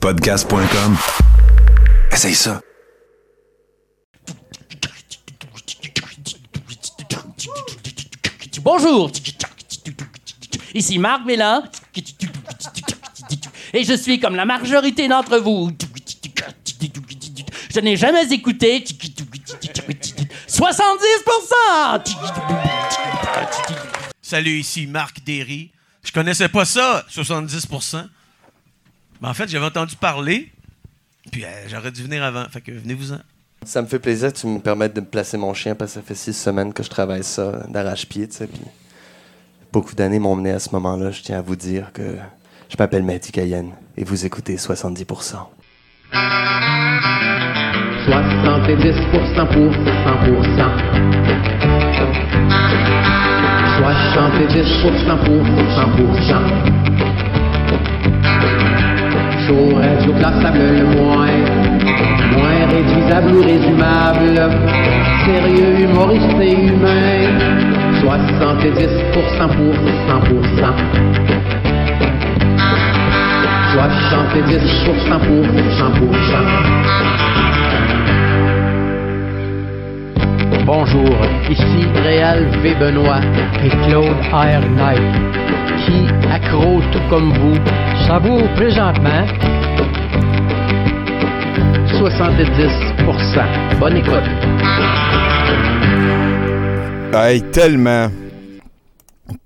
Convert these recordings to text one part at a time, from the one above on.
Podcast.com. Essaye ça. Bonjour, ici Marc Mélin, et je suis comme la majorité d'entre vous. Je n'ai jamais écouté 70%. Salut, ici Marc Derry. Je connaissais pas ça, 70%. Mais en fait, j'avais entendu parler, puis euh, j'aurais dû venir avant. Fait que venez-vous-en. Ça me fait plaisir que tu me permettes de me placer mon chien parce que ça fait six semaines que je travaille ça d'arrache-pied, tu sais. Puis beaucoup d'années m'ont mené à ce moment-là. Je tiens à vous dire que je m'appelle Matty Cayenne et vous écoutez 70%. 70% pour 100%. 70% pour 100%. Chaud, radioclassable le moins, moins réduisable ou résumable, sérieux, humoriste et humain. 70% pour 100%. 70% pour 100%. Bonjour, ici Réal V. Benoît et Claude R. Qui, accro tout comme vous, savoure présentement 70%. Bonne écoute. Hey, tellement.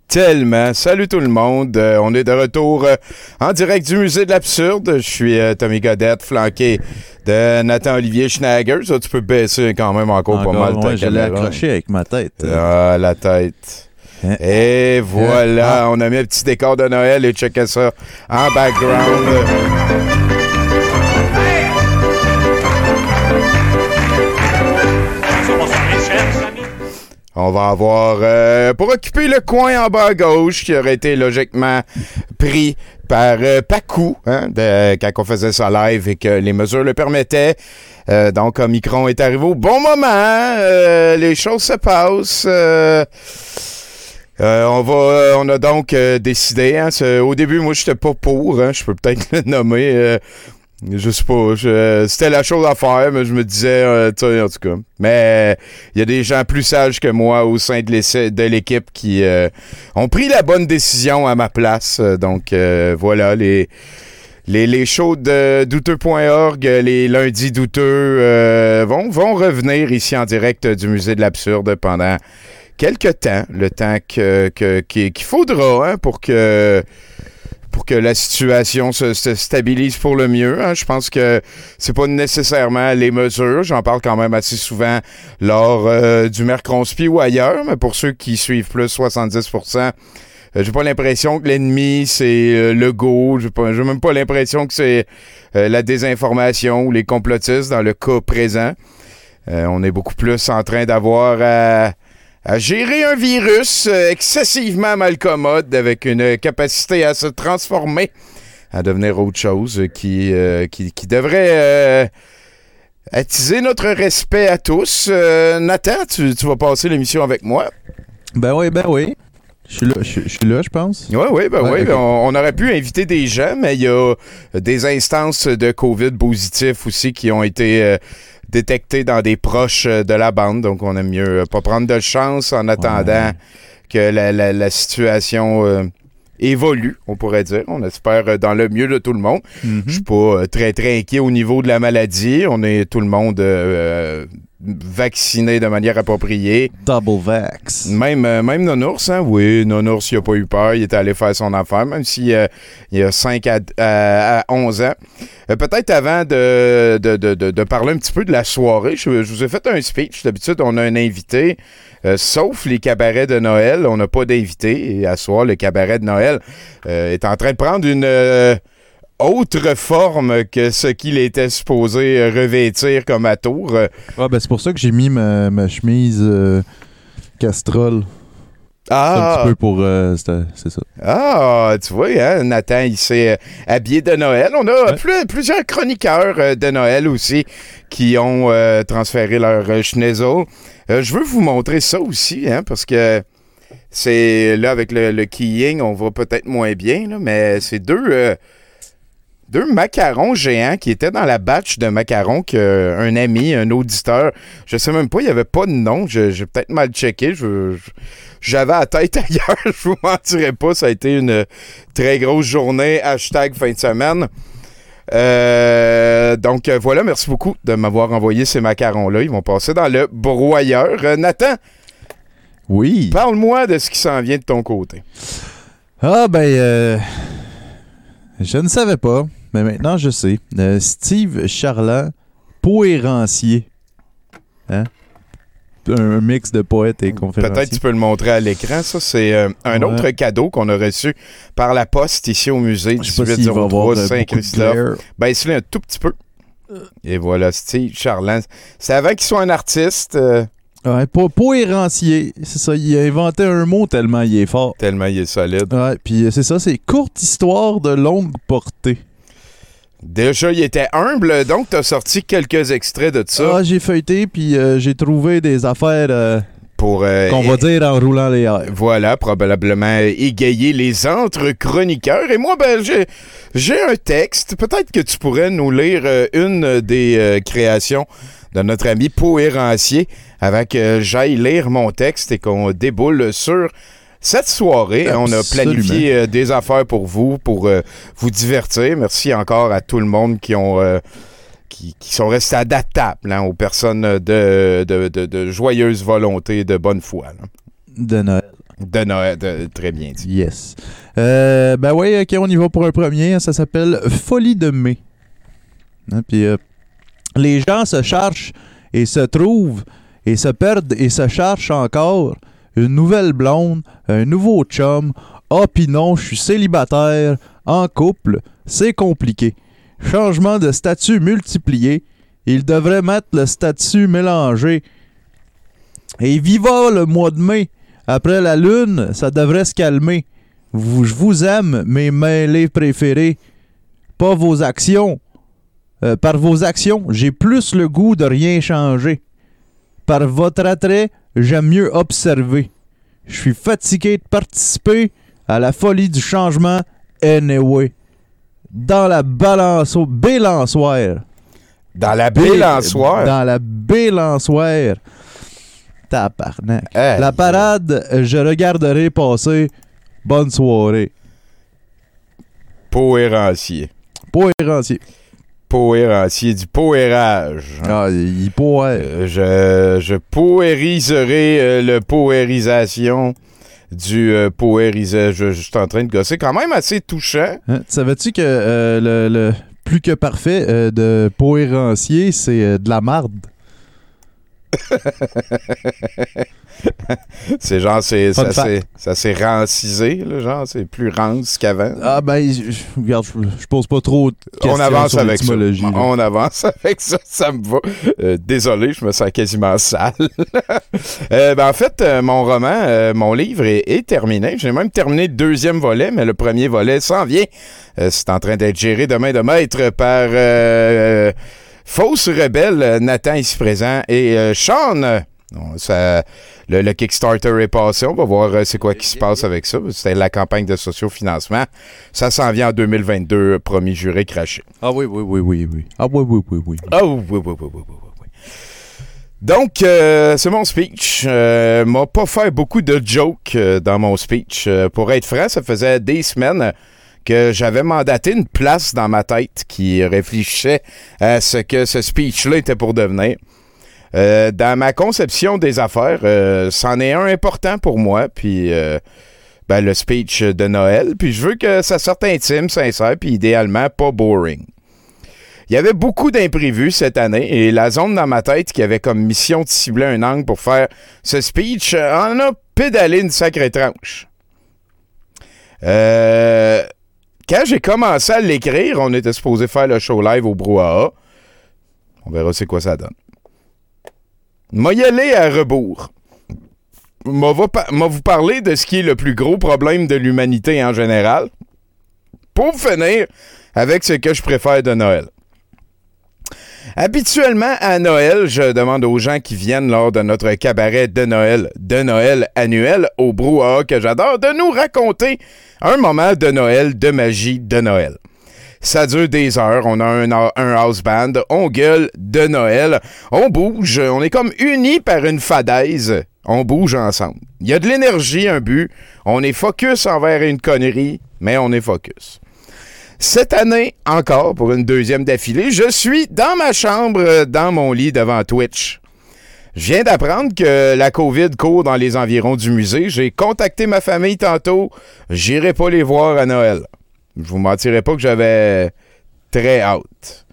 Tellement. Salut tout le monde. Euh, on est de retour euh, en direct du Musée de l'Absurde. Je suis euh, Tommy Godette, flanqué de Nathan Olivier Schnagger. Ça, tu peux baisser quand même encore, pas mal ta ouais, je l'ai accroché avec ma tête. Ah, la tête. Hein? Et voilà, on a mis un petit décor de Noël et checkez ça en background. On va avoir, euh, pour occuper le coin en bas à gauche, qui aurait été logiquement pris par euh, Pacou, hein, quand on faisait ça live et que les mesures le permettaient. Euh, donc, Omicron est arrivé au bon moment. euh, les choses se passent. euh, on va, on a donc décidé. Hein, au début, moi, j'étais pas pour. Hein, je peux peut-être le nommer. Je sais pas. C'était la chose à faire, mais je me disais, euh, en tout cas. Mais il y a des gens plus sages que moi au sein de l'équipe qui euh, ont pris la bonne décision à ma place. Donc euh, voilà les. Les, les shows de douteux.org, les lundis douteux, euh, vont, vont revenir ici en direct du Musée de l'Absurde pendant quelques temps, le temps qu'il faudra hein, pour que pour que la situation se, se stabilise pour le mieux. hein. Je pense que c'est pas nécessairement les mesures. J'en parle quand même assez souvent lors euh, du Mercronspi ou ailleurs, mais pour ceux qui suivent plus 70% euh, j'ai pas l'impression que l'ennemi c'est euh, le go. J'ai même pas l'impression que c'est la désinformation ou les complotistes dans le cas présent. On est beaucoup plus en train d'avoir à, à gérer un virus euh, excessivement malcommode avec une capacité à se transformer, à devenir autre chose euh, qui, euh, qui, qui devrait euh, attiser notre respect à tous. Euh, Nathan, tu vas passer l'émission avec moi. Ben oui, ben oui. Je suis là, je, je suis là, je pense. Oui, oui, ben oui. ok. On, on aurait pu inviter des gens, mais il y a des instances de COVID positifs aussi qui ont été euh, détectées dans des proches euh, de la bande. Donc, on aime mieux euh, pas prendre de chance en attendant Ouais. que la, la- la situation euh, évolue, on pourrait dire. On espère euh, dans le mieux de tout le monde. Mhm. Je suis pas euh, très, très inquiet au niveau de la maladie. On est tout le monde euh, euh, vacciné de manière appropriée. Double vax. Même, euh, même Nonours, hein? Oui, Nonours, il a pas eu peur. Il est allé faire son affaire, même s'il y a 5 à, à- à 11 ans. Euh, Peut-être avant de, de, de- de- parler un petit peu de la soirée, je, je vous ai fait un speech. D'habitude, on a un invité. euh, sauf les cabarets de Noël, on n'a pas d'invité. Et à soir, le cabaret de Noël euh, est en train de prendre une euh, autre forme que ce qu'il était supposé euh, revêtir comme atour. Euh, Ah, ben c'est pour ça que j'ai mis ma, ma chemise euh, castrol. ah, Un petit peu pour. euh, c'est ça. Ah, tu vois, hein, Nathan, il s'est euh, habillé de Noël. On a Ouais. plus- plusieurs chroniqueurs de Noël aussi qui ont euh, transféré leur schnezel. Je veux vous montrer ça aussi, hein, parce que c'est là avec le, le keying, on va peut-être moins bien, là, mais c'est deux, deux macarons géants qui étaient dans la batch de macarons qu'un ami, un auditeur, je sais même pas, il n'y avait pas de nom, j'ai peut-être mal checké, j'avais la tête ailleurs, je vous mentirais pas, ça a été une très grosse journée, hashtag fin de semaine. Euh, donc euh, voilà, merci beaucoup de m'avoir envoyé ces macarons-là, ils vont passer dans le broyeur. Euh, Nathan, Oui. parle-moi de ce qui s'en vient de ton côté. Ah, ben, euh, je ne savais pas, mais maintenant je sais. Euh, Steve Charland, poérancier. Hein? Un mix de poète et conférencier. Peut-être tu peux le montrer à l'écran. Ça, c'est euh, un Ouais. autre cadeau qu'on a reçu par la poste ici au musée y 1803 avoir euh, beaucoup de Saint-Christophe. Ben, il un tout petit peu. Et voilà, Steve Charland. C'est avant qu'il soit un artiste, euh, Ouais, po- poérancier, c'est ça. Il a inventé un mot tellement il est fort. tellement il est solide. Ouais, puis euh, c'est ça, c'est courte histoire de longue portée. Déjà, il était humble, donc tu as sorti quelques extraits de ça Ah, j'ai feuilleté, puis euh, j'ai trouvé des affaires euh, pour. euh, qu'on va dire en roulant les airs. Voilà, probablement égayer les entre-chroniqueurs. Et moi, ben, j'ai, j'ai un texte. Peut-être que tu pourrais nous lire une des créations de notre ami Poérancier avant que j'aille lire mon texte et qu'on déboule sur cette soirée. On a planifié euh, des affaires pour vous, pour euh, vous divertir. Merci encore à tout le monde qui ont... euh, qui, qui sont restés adaptables hein, aux personnes de, de, de- de joyeuse volonté, de bonne foi. là. De Noël. De Noël, de- très bien dit. Yes. Ben oui, ok, on y va pour un premier. Ça s'appelle Folie de mai. Hein, Puis les gens se cherchent et se trouvent et se perdent et se cherchent encore une nouvelle blonde, un nouveau chum. Ah, pis non, je suis célibataire, en couple, c'est compliqué. Changement de statut multiplié. Il devrait mettre le statut mélangé. Et viva le mois de mai. Après la lune, ça devrait se calmer. Vous, je vous aime, mes mêlés préférés. Pas vos actions. Euh, par vos actions, j'ai plus le goût de rien changer. Par votre attrait, j'aime mieux observer. Je suis fatigué de participer à la folie du changement anyway. Dans la balance balançoire. Dans la balançoire. Dans la balançoire. Tabarnak. Hey, La parade, je regarderai passer. Bonne soirée. Poérancier. Poérancier. Poérancier du poérage. Ah, il poère. Euh, je, je poériserai euh, le poérisation du euh, poérisage. Je, je suis en train de gosser. Quand même assez touchant. Hein, Savais-tu que euh, le, le plus que parfait de poérancier, c'est de la marde? C'est genre, c'est, ça, s'est, ça s'est rancisé, là, genre, c'est plus rance qu'avant. Ah ben, je, regarde, je, je pose pas trop de questions On avance sur avec ça. là. On avance avec ça, ça me va. Euh, désolé, je me sens quasiment sale. Euh, ben, en fait, euh, mon roman, mon livre est, est terminé. J'ai même terminé le deuxième volet, mais le premier volet s'en vient. C'est en train d'être géré de main de maître par Fausse Rebelle, euh, Nathan ici présent, et euh, Sean. euh, ça, le, le Kickstarter est passé. On va voir euh, c'est quoi qui se passe avec ça. C'était la campagne de sociofinancement. Ça s'en vient en 2022, euh, promis juré craché. Ah oui, oui, oui, oui, oui. Ah oui, oui, oui, oui. Oh, oui, oui, oui, oui, oui, oui. Donc, euh, c'est mon speech. Euh, m'a pas fait beaucoup de jokes euh, dans mon speech. Euh, pour être franc, ça faisait des semaines que j'avais mandaté une place dans ma tête qui réfléchissait à ce que ce speech-là était pour devenir. Euh, dans ma conception des affaires, euh, c'en est un important pour moi, puis euh, ben, le speech de Noël. Puis je veux que ça sorte intime, sincère, puis idéalement pas boring. Il y avait beaucoup d'imprévus cette année et la zone dans ma tête qui avait comme mission de cibler un angle pour faire ce speech en a pédalé une sacrée tranche. Euh, quand j'ai commencé à l'écrire, on était supposé faire le show live au Brouhaha. On verra c'est quoi ça donne. M'a y aller à rebours. M'a vous parler de ce qui est le plus gros problème de l'humanité en général. Pour finir avec ce que je préfère de Noël. Habituellement, à Noël, je demande aux gens qui viennent lors de notre cabaret de Noël, de Noël annuel au brouhaha que j'adore, de nous raconter un moment de Noël, de magie de Noël. Ça dure des heures. On a un, un house band. On gueule de Noël. On bouge. On est comme unis par une fadaise. On bouge ensemble. Il y a de l'énergie, un but. On est focus envers une connerie, mais on est focus. Cette année, encore pour une deuxième d'affilée, je suis dans ma chambre, euh, dans mon lit devant Twitch. Je viens d'apprendre que la COVID court dans les environs du musée. J'ai contacté ma famille tantôt. J'irai pas les voir à Noël. Je vous mentirai pas que j'avais très hâte.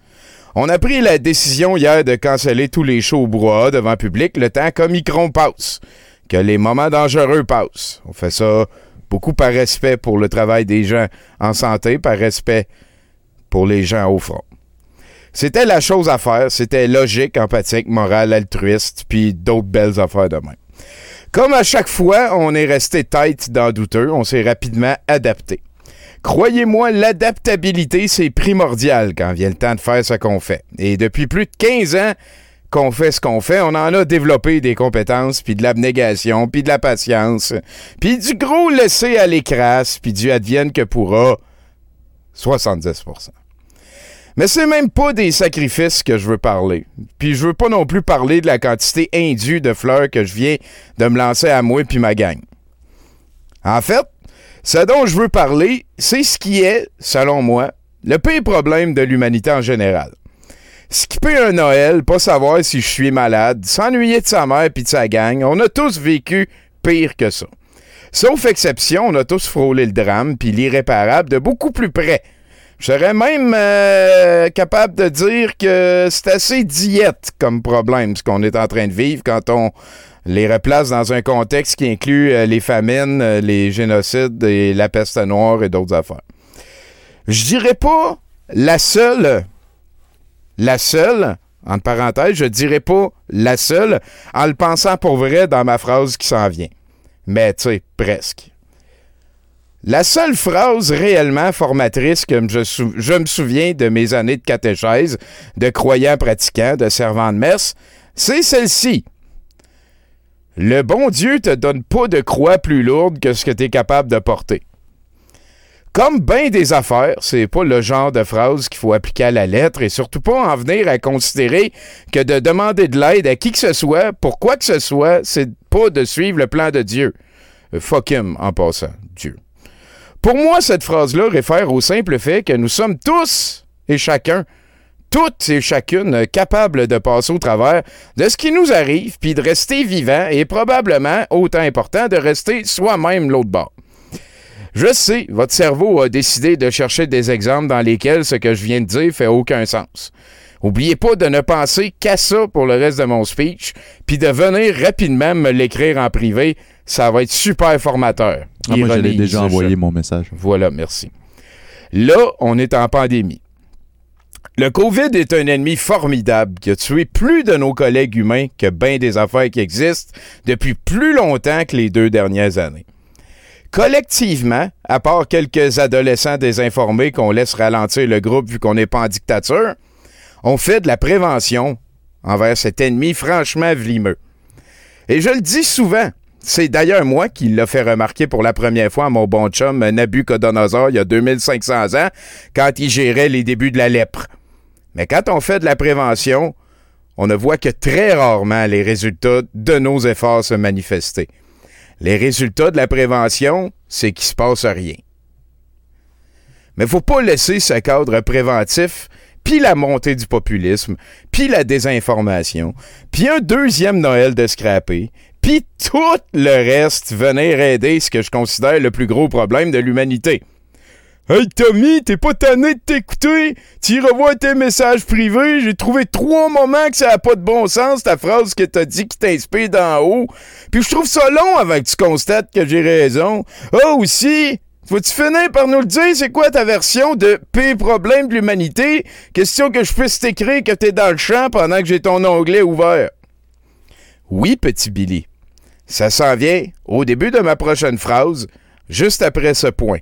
On a pris la décision hier de canceller tous les shows au brouhaha devant public le temps qu'Omicron passe, que les moments dangereux passent. On fait ça beaucoup par respect pour le travail des gens en santé, par respect pour les gens au front. C'était la chose à faire, c'était logique, empathique, morale, altruiste, puis d'autres belles affaires de. Comme à chaque fois, on est resté tête dans douteux, on s'est rapidement adapté. Croyez-moi, l'adaptabilité, c'est primordial quand vient le temps de faire ce qu'on fait. Et depuis plus de 15 ans qu'on fait ce qu'on fait, on en a développé des compétences, puis de l'abnégation, puis de la patience, puis du gros laisser à l'écrasse, puis du advienne que pourra 70% mais c'est même pas des sacrifices que je veux parler. Puis je veux pas non plus parler de la quantité indue de fleurs que je viens de me lancer à moi puis ma gang. En fait, ce dont je veux parler, c'est ce qui est, selon moi, le pire problème de l'humanité en général. Skipper un Noël, pas savoir si je suis malade, s'ennuyer de sa mère puis de sa gang, on a tous vécu pire que ça. Sauf exception, on a tous frôlé le drame puis l'irréparable de beaucoup plus près je serais même euh, capable de dire que c'est assez diète comme problème, ce qu'on est en train de vivre quand on les replace dans un contexte qui inclut euh, les famines, euh, les génocides et la peste noire et d'autres affaires. Je dirais pas la seule, la seule, entre parenthèses, je dirais pas la seule en le pensant pour vrai dans ma phrase qui s'en vient. Mais tu sais, presque. La seule phrase réellement formatrice que je, je, me souviens de mes années de catéchèse, de croyant pratiquant, de servant de messe, c'est celle-ci. Le bon Dieu te donne pas de croix plus lourde que ce que tu es capable de porter. Comme bien des affaires, c'est pas le genre de phrase qu'il faut appliquer à la lettre et surtout pas en venir à considérer que de demander de l'aide à qui que ce soit, pour quoi que ce soit, c'est pas de suivre le plan de Dieu. Fuck him en passant, Dieu. Pour moi, cette phrase-là réfère au simple fait que nous sommes tous et chacun, toutes et chacune, capables de passer au travers de ce qui nous arrive, puis de rester vivant et probablement, autant important, de rester soi-même l'autre bord. Je sais, votre cerveau a décidé de chercher des exemples dans lesquels ce que je viens de dire fait aucun sens. Oubliez pas de ne penser qu'à ça pour le reste de mon speech, puis de venir rapidement me l'écrire en privé. Ça va être super formateur. Ah, moi, déjà envoyé mon message. Voilà, merci. Là, on est en pandémie. Le COVID est un ennemi formidable qui a tué plus de nos collègues humains que bien des affaires qui existent depuis plus longtemps que les deux dernières années. Collectivement, à part quelques adolescents désinformés qu'on laisse ralentir le groupe vu qu'on n'est pas en dictature, on fait de la prévention envers cet ennemi franchement vlimeux. Et je le dis souvent, c'est d'ailleurs moi qui l'a fait remarquer pour la première fois à mon bon chum Nabucodonosor il y a 2500 ans, quand il gérait les débuts de la lèpre. Mais quand on fait de la prévention, on ne voit que très rarement les résultats de nos efforts se manifester. Les résultats de la prévention, c'est qu'il se passe rien. Mais faut pas laisser ce cadre préventif, puis la montée du populisme, puis la désinformation, puis un deuxième Noël de scrappé, puis tout le reste venir aider ce que je considère le plus gros problème de l'humanité. Hey Tommy, t'es pas tanné de t'écouter? Tu revois tes messages privés, j'ai trouvé trois moments que ça a pas de bon sens, ta phrase que t'as dit qui t'inspire d'en haut. Puis je trouve ça long avant que tu constates que j'ai raison. Ah aussi, faut-tu finir par nous le dire, c'est quoi ta version de P problème de l'humanité? Question que je puisse t'écrire que t'es dans le champ pendant que j'ai ton onglet ouvert. Oui, petit Billy. Ça s'en vient au début de ma prochaine phrase, juste après ce point.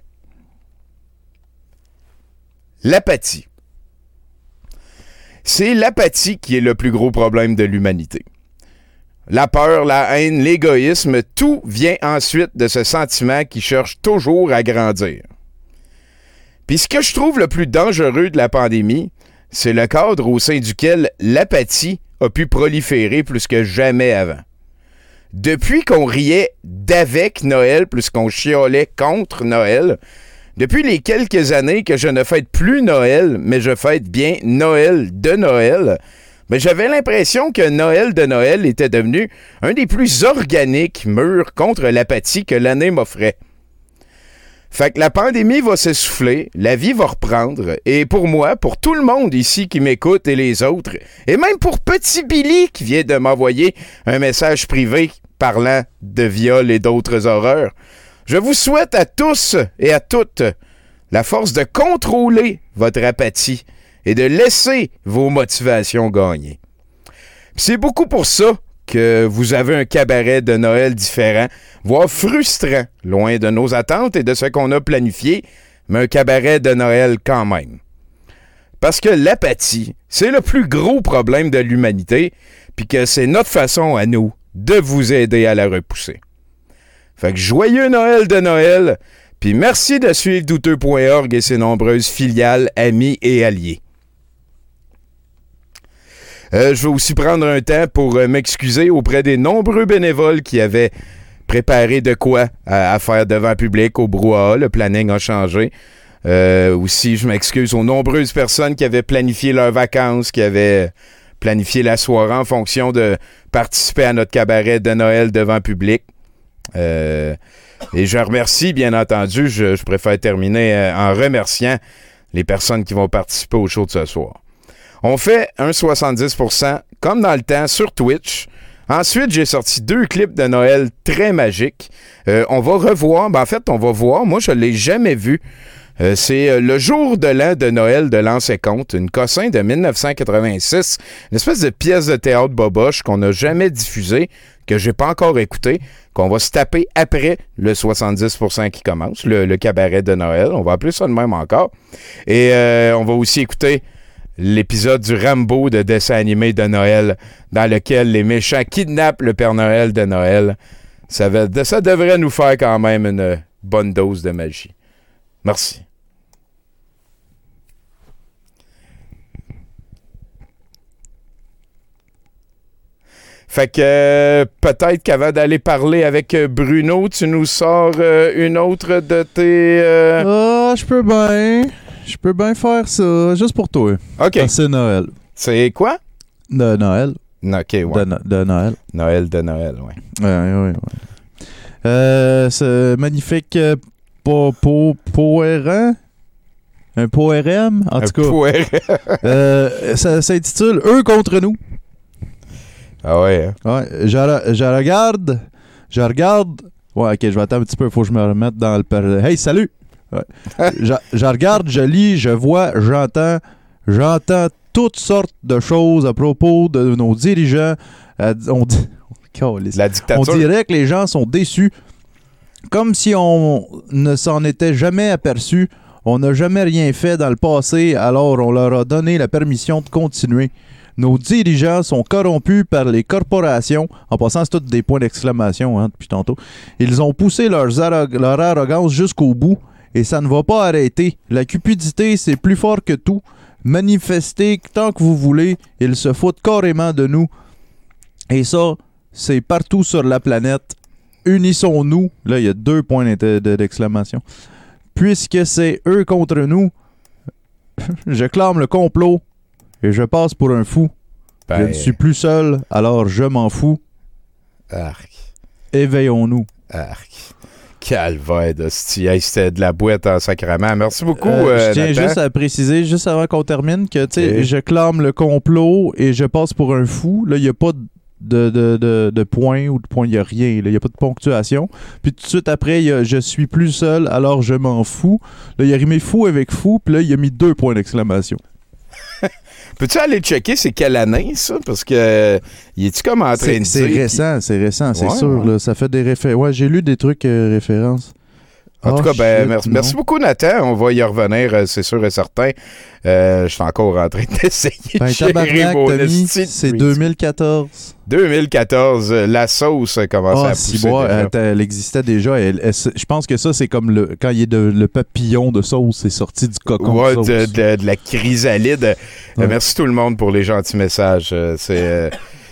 L'apathie. C'est l'apathie qui est le plus gros problème de l'humanité. La peur, la haine, l'égoïsme, tout vient ensuite de ce sentiment qui cherche toujours à grandir. Puis ce que je trouve le plus dangereux de la pandémie, c'est le cadre au sein duquel l'apathie a pu proliférer plus que jamais avant. Depuis qu'on riait d'avec Noël plus qu'on chiolait contre Noël, depuis les quelques années que je ne fête plus Noël, mais je fête bien Noël de Noël, mais j'avais l'impression que Noël de Noël était devenu un des plus organiques murs contre l'apathie que l'année m'offrait. Fait que la pandémie va s'essouffler, la vie va reprendre, et pour moi, pour tout le monde ici qui m'écoute et les autres, et même pour Petit Billy qui vient de m'envoyer un message privé parlant de viol et d'autres horreurs, je vous souhaite à tous et à toutes la force de contrôler votre apathie et de laisser vos motivations gagner. C'est beaucoup pour ça que vous avez un cabaret de Noël différent, voire frustrant, loin de nos attentes et de ce qu'on a planifié, mais un cabaret de Noël quand même. Parce que l'apathie, c'est le plus gros problème de l'humanité, puis que c'est notre façon à nous de vous aider à la repousser. Fait que joyeux Noël de Noël, puis merci de suivre douteux.org et ses nombreuses filiales, amis et alliés. Euh, je vais aussi prendre un temps pour euh, m'excuser auprès des nombreux bénévoles qui avaient préparé de quoi à, à faire devant public au brouhaha. Le planning a changé. Euh, aussi, je m'excuse aux nombreuses personnes qui avaient planifié leurs vacances, qui avaient planifié la soirée en fonction de participer à notre cabaret de Noël devant public. Euh, et je remercie, bien entendu, je, préfère terminer euh, en remerciant les personnes qui vont participer au show de ce soir. On fait un 70% comme dans le temps sur Twitch. Ensuite, j'ai sorti deux clips de Noël très magiques. Euh, on va revoir, ben en fait, on va voir. Moi, je ne l'ai jamais vu. Euh, c'est euh, le jour de l'an de Noël de l'An et une cossin de 1986, une espèce de pièce de théâtre boboche qu'on n'a jamais diffusée, que j'ai pas encore écouté, qu'on va se taper après le 70% qui commence, le, cabaret de Noël. On va appeler ça de même encore. Et euh, on va aussi écouter l'épisode du Rambo de dessin animé de Noël, dans lequel les méchants kidnappent le Père Noël de Noël. Ça devrait nous faire quand même une bonne dose de magie. Merci. Fait que euh, peut-être qu'avant d'aller parler avec euh, Bruno, tu nous sors euh, une autre de tes... euh, Ah, je peux bien. Je peux bien faire ça, juste pour toi. OK. C'est Noël. C'est quoi? De Noël. OK, ouais. De, No- de Noël. Noël de Noël, ouais. Ouais, ouais, ouais. Euh, ce magnifique po, po, poérant. Un poérème, en Un tout cas. ça s'intitule Eux contre nous. Ah ouais, hein? Ouais, je, re- je regarde. Je regarde. Ouais, ok, je vais attendre un petit peu, faut que je me remette dans le. per- Hey, salut! Ouais. je, je regarde, je lis, je vois, j'entends. J'entends toutes sortes de choses à propos de nos dirigeants. Euh, on dit. La On dirait que les gens sont déçus. Comme si on ne s'en était jamais aperçu. On n'a jamais rien fait dans le passé, alors on leur a donné la permission de continuer. Nos dirigeants sont corrompus par les corporations. En passant, c'est tous des points d'exclamation hein, depuis tantôt. Ils ont poussé leur arrogance jusqu'au bout et ça ne va pas arrêter. La cupidité, c'est plus fort que tout. Manifestez tant que vous voulez. Ils se foutent carrément de nous. Et ça, c'est partout sur la planète. Unissons-nous. Là, il y a deux points d'exclamation. Puisque c'est eux contre nous, je clame le complot et je passe pour un fou. je Ben, ne suis plus seul, alors je m'en fous. Arc. Éveillons-nous. Arc. Calvaire. Hey, C'était de la boîte en sacrament. Merci beaucoup. Euh, euh, je tiens Nathan. juste à préciser, juste avant qu'on termine, que tu sais, Ok. je clame le complot et je passe pour un fou. Là, il n'y a pas de, de, de, de point ou de point, il n'y a rien. là. Il n'y a pas de ponctuation. Puis tout de suite après, il y a je suis plus seul, alors je m'en fous. Là, il a rimé fou avec fou, puis là, il a mis deux points d'exclamation. Peux-tu aller checker c'est quelle année, ça? Parce que. euh, il est-tu comme en train C'est de c'est récent, c'est récent, c'est Ouais, sûr. ouais. là. ça fait des références. Ouais, j'ai lu des trucs euh, références. En Oh, tout cas, ben, shit, merci, beaucoup, Nathan. On va y revenir, euh, c'est sûr et certain. Euh, je suis encore en train d'essayer Ben, de gérer mon c'est freeze. 2014. 2014, euh, la sauce a commencé Ah, à pousser. bois, elle existait déjà. Elle- elle- je pense que ça, c'est comme le, quand il est de, le papillon de sauce, c'est sorti du cocon Ouais, de la chrysalide. Euh, merci tout le monde pour les gentils messages. C'est,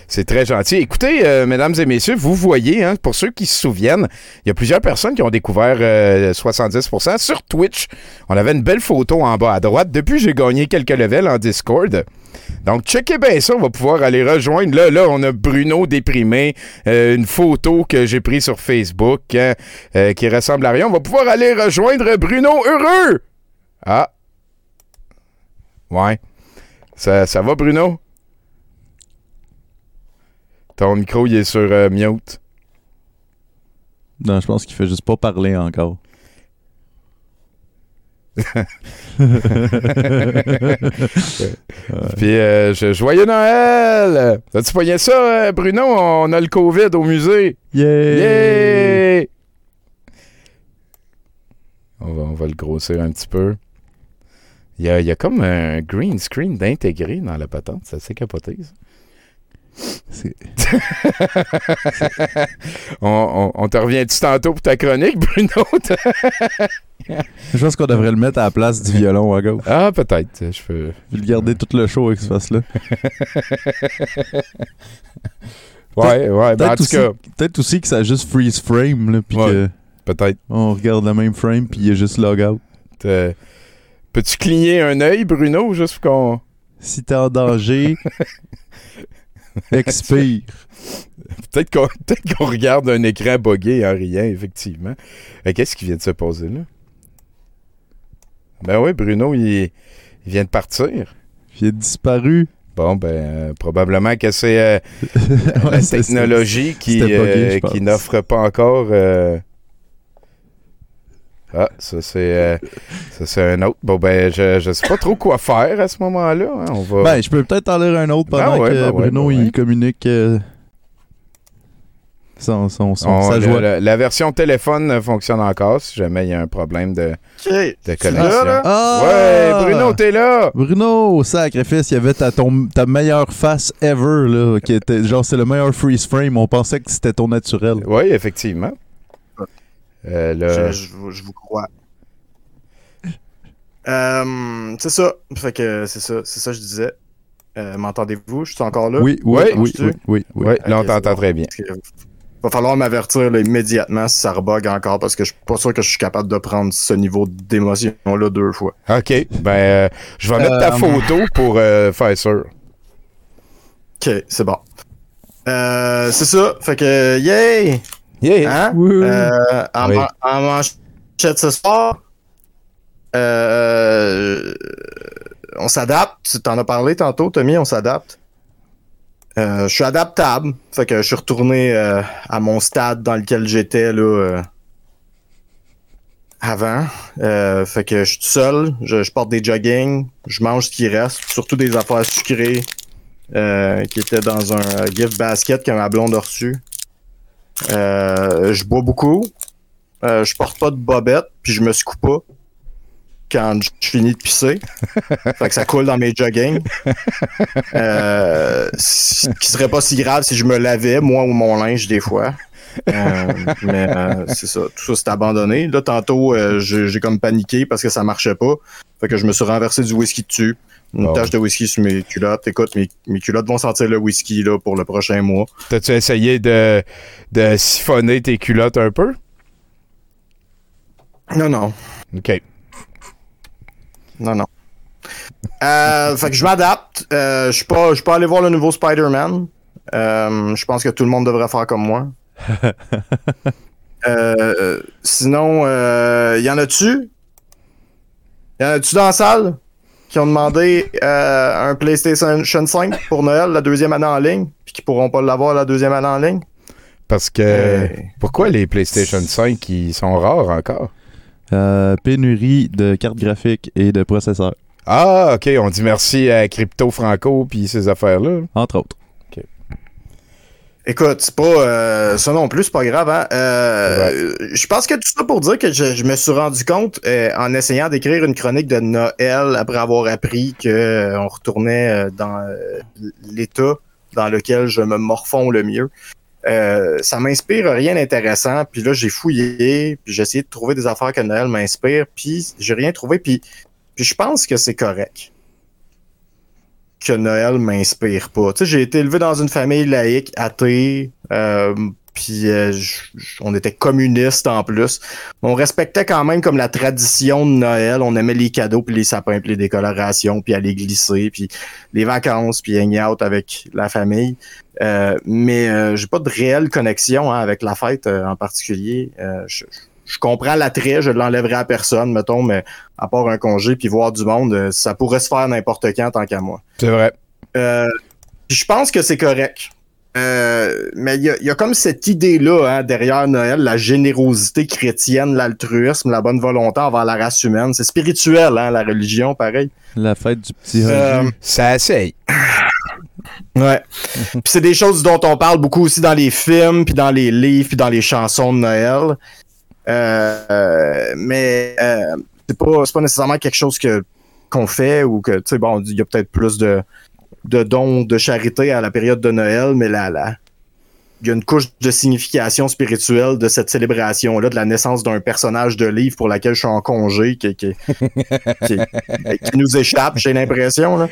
c'est très gentil. Écoutez, euh, mesdames et messieurs, vous voyez, hein, pour ceux qui se souviennent, il y a plusieurs personnes qui ont découvert euh, 70% sur Twitch. On avait une belle photo en bas à droite. Depuis, j'ai gagné quelques levels en Discord. Donc, checkez bien ça, on va pouvoir aller rejoindre. Là, là, on a Bruno déprimé, euh, une photo que j'ai prise sur Facebook hein, euh, qui ressemble à rien. On va pouvoir aller rejoindre Bruno heureux. Ah. Ouais. Ça, ça va, Bruno? Ton micro, il est sur euh, mute. Non, je pense qu'il fait juste pas parler encore. Puis, euh, je- joyeux Noël! As-tu pogné ça, euh, Bruno? On a le COVID au musée. Yeah! Yeah! On va, on va le grossir un petit peu. Il y a, il y a comme un green screen d'intégrer dans la patente. C'est assez capoté, ça. C'est- On, on- on te revient-tu tantôt pour ta chronique, Bruno? Je pense qu'on devrait le mettre à la place du violon à gauche. ah, peut-être. Je peux... Puis le garder tout le show avec ce face-là. Ouais, ouais. ben, en Peut-être tout aussi, cas, peut-être aussi que ça a juste freeze frame, là, puis Ouais. que peut-être. on regarde le même frame, puis il est juste log out. Peux-tu cligner un œil, Bruno, juste pour qu'on. Si t'es en danger, expire. Peut-être qu'on peut regarde un écran buggé en riant, effectivement. Euh, Qu'est-ce qui vient de se passer là? Ben oui, Bruno, il, il vient de partir. Il est disparu. Bon, ben, euh, probablement que c'est euh, Ouais, la technologie qui, euh, qui n'offre pas encore. Ah, ça c'est euh, ça c'est un autre. Bon ben je, je sais pas trop quoi faire à ce moment-là. hein. On va. Ben, je peux peut-être en lire un autre pendant Ben ouais, que ben ouais, Bruno ben ouais. il communique euh, son, son, son- On- sa le- joie. le- la version téléphone fonctionne encore si jamais il y a un problème de, de connexion. Ah! Ouais, Bruno, t'es là! Bruno, sacrifice, il y avait ta, ton- ta meilleure face ever, là, qui était, genre, c'est le meilleur freeze frame. On pensait que c'était ton naturel. Oui, effectivement. Euh, le- Je, je vous- je vous crois. Euh, c'est ça. Fait que c'est ça, c'est ça que je disais. Euh, M'entendez-vous? Je suis encore là? Oui, oui, oui, oui, oui, là, on t'entend bon. très bien. Va falloir m'avertir immédiatement si ça rebug encore parce que je suis pas sûr que je suis capable de prendre ce niveau d'émotion-là deux fois. OK. Ben, je vais mettre ta photo pour faire sûr. Ok, c'est bon. C'est ça. Fait que, yay! Yeah! Hein? Oui. Euh, en, Oui. en manchette ce soir, euh, on s'adapte. Tu t'en as parlé tantôt, Tommy, on s'adapte. Euh, je suis adaptable. Fait que je suis retourné euh, à mon stade dans lequel j'étais là euh, avant. Euh, fait que je suis tout seul. Je, je porte des jogging. Je mange ce qui reste. Surtout des affaires sucrées euh, qui étaient dans un gift basket que ma blonde a reçu. Euh, je bois beaucoup. Euh, je porte pas de bobette, puis je me secoue pas quand je finis de pisser. fait que ça coule dans mes jogging. Euh, ce qui serait pas si grave si je me lavais, moi ou mon linge, des fois. Euh, mais euh, c'est ça, tout ça c'est abandonné. Là, tantôt, j'ai j'ai comme paniqué parce que ça marchait pas. Fait que je me suis renversé du whisky dessus. Une tache de whisky sur mes culottes. Écoute, mes, mes culottes vont sentir le whisky là, pour le prochain mois. T'as-tu essayé de, de siphonner tes culottes un peu? Non, non. OK. Non, non. Euh, fait que je m'adapte. Euh, je suis pas, allé voir le nouveau Spider-Man. Euh, je pense que tout le monde devrait faire comme moi. Sinon, y en a-tu? Y en a-tu dans la salle? Qui ont demandé euh, un PlayStation 5 pour Noël, la deuxième année en ligne, puis qui pourront pas l'avoir la deuxième année en ligne? Parce que. Euh, Pourquoi les PlayStation 5 ils sont rares encore? Euh, pénurie de cartes graphiques et de processeurs, Ah, OK. On dit merci à Crypto Franco puis ces affaires-là. entre autres. Écoute, c'est pas euh, ça non plus, c'est pas grave. Hein? Euh, Je pense que tout ça pour dire que je, je me suis rendu compte euh, en essayant d'écrire une chronique de Noël après avoir appris que euh, on retournait euh, dans euh, l'état dans lequel je me morfonds le mieux. Euh, ça m'inspire rien d'intéressant. Puis là, j'ai fouillé, puis j'ai essayé de trouver des affaires que Noël m'inspire, puis j'ai rien trouvé. Puis, puis je pense que c'est correct que Noël m'inspire pas. Tu sais, j'ai été élevé dans une famille laïque, athée, euh, puis euh, on était communistes en plus. On respectait quand même comme la tradition de Noël. On aimait les cadeaux, puis les sapins, puis les décorations, puis aller glisser, puis les vacances, puis hang out avec la famille. Euh, mais euh, j'ai pas de réelle connexion hein, avec la fête euh, en particulier. Euh, je, je comprends l'attrait, je l'enlèverai à personne, mettons, mais à part un congé puis voir du monde, euh, ça pourrait se faire n'importe quand tant qu'à moi. C'est vrai. Euh, puis je pense que c'est correct. Euh, mais il y a, il y a comme cette idée-là hein, derrière Noël, la générosité chrétienne, l'altruisme, la bonne volonté envers la race humaine. C'est spirituel, hein, la religion, pareil. La fête du petit Euh. Ça essaye. Ouais. puis c'est des choses dont on parle beaucoup aussi dans les films, puis dans les livres, puis dans les chansons de Noël. Euh, euh, mais euh, c'est pas pas nécessairement quelque chose que qu'on fait ou que tu sais bon il y a peut-être plus de de dons de charité à la période de Noël, mais là là il y a une couche de signification spirituelle de cette célébration-là, de la naissance d'un personnage de livre pour laquelle je suis en congé, qui, qui, qui, qui nous échappe, j'ai l'impression. Là.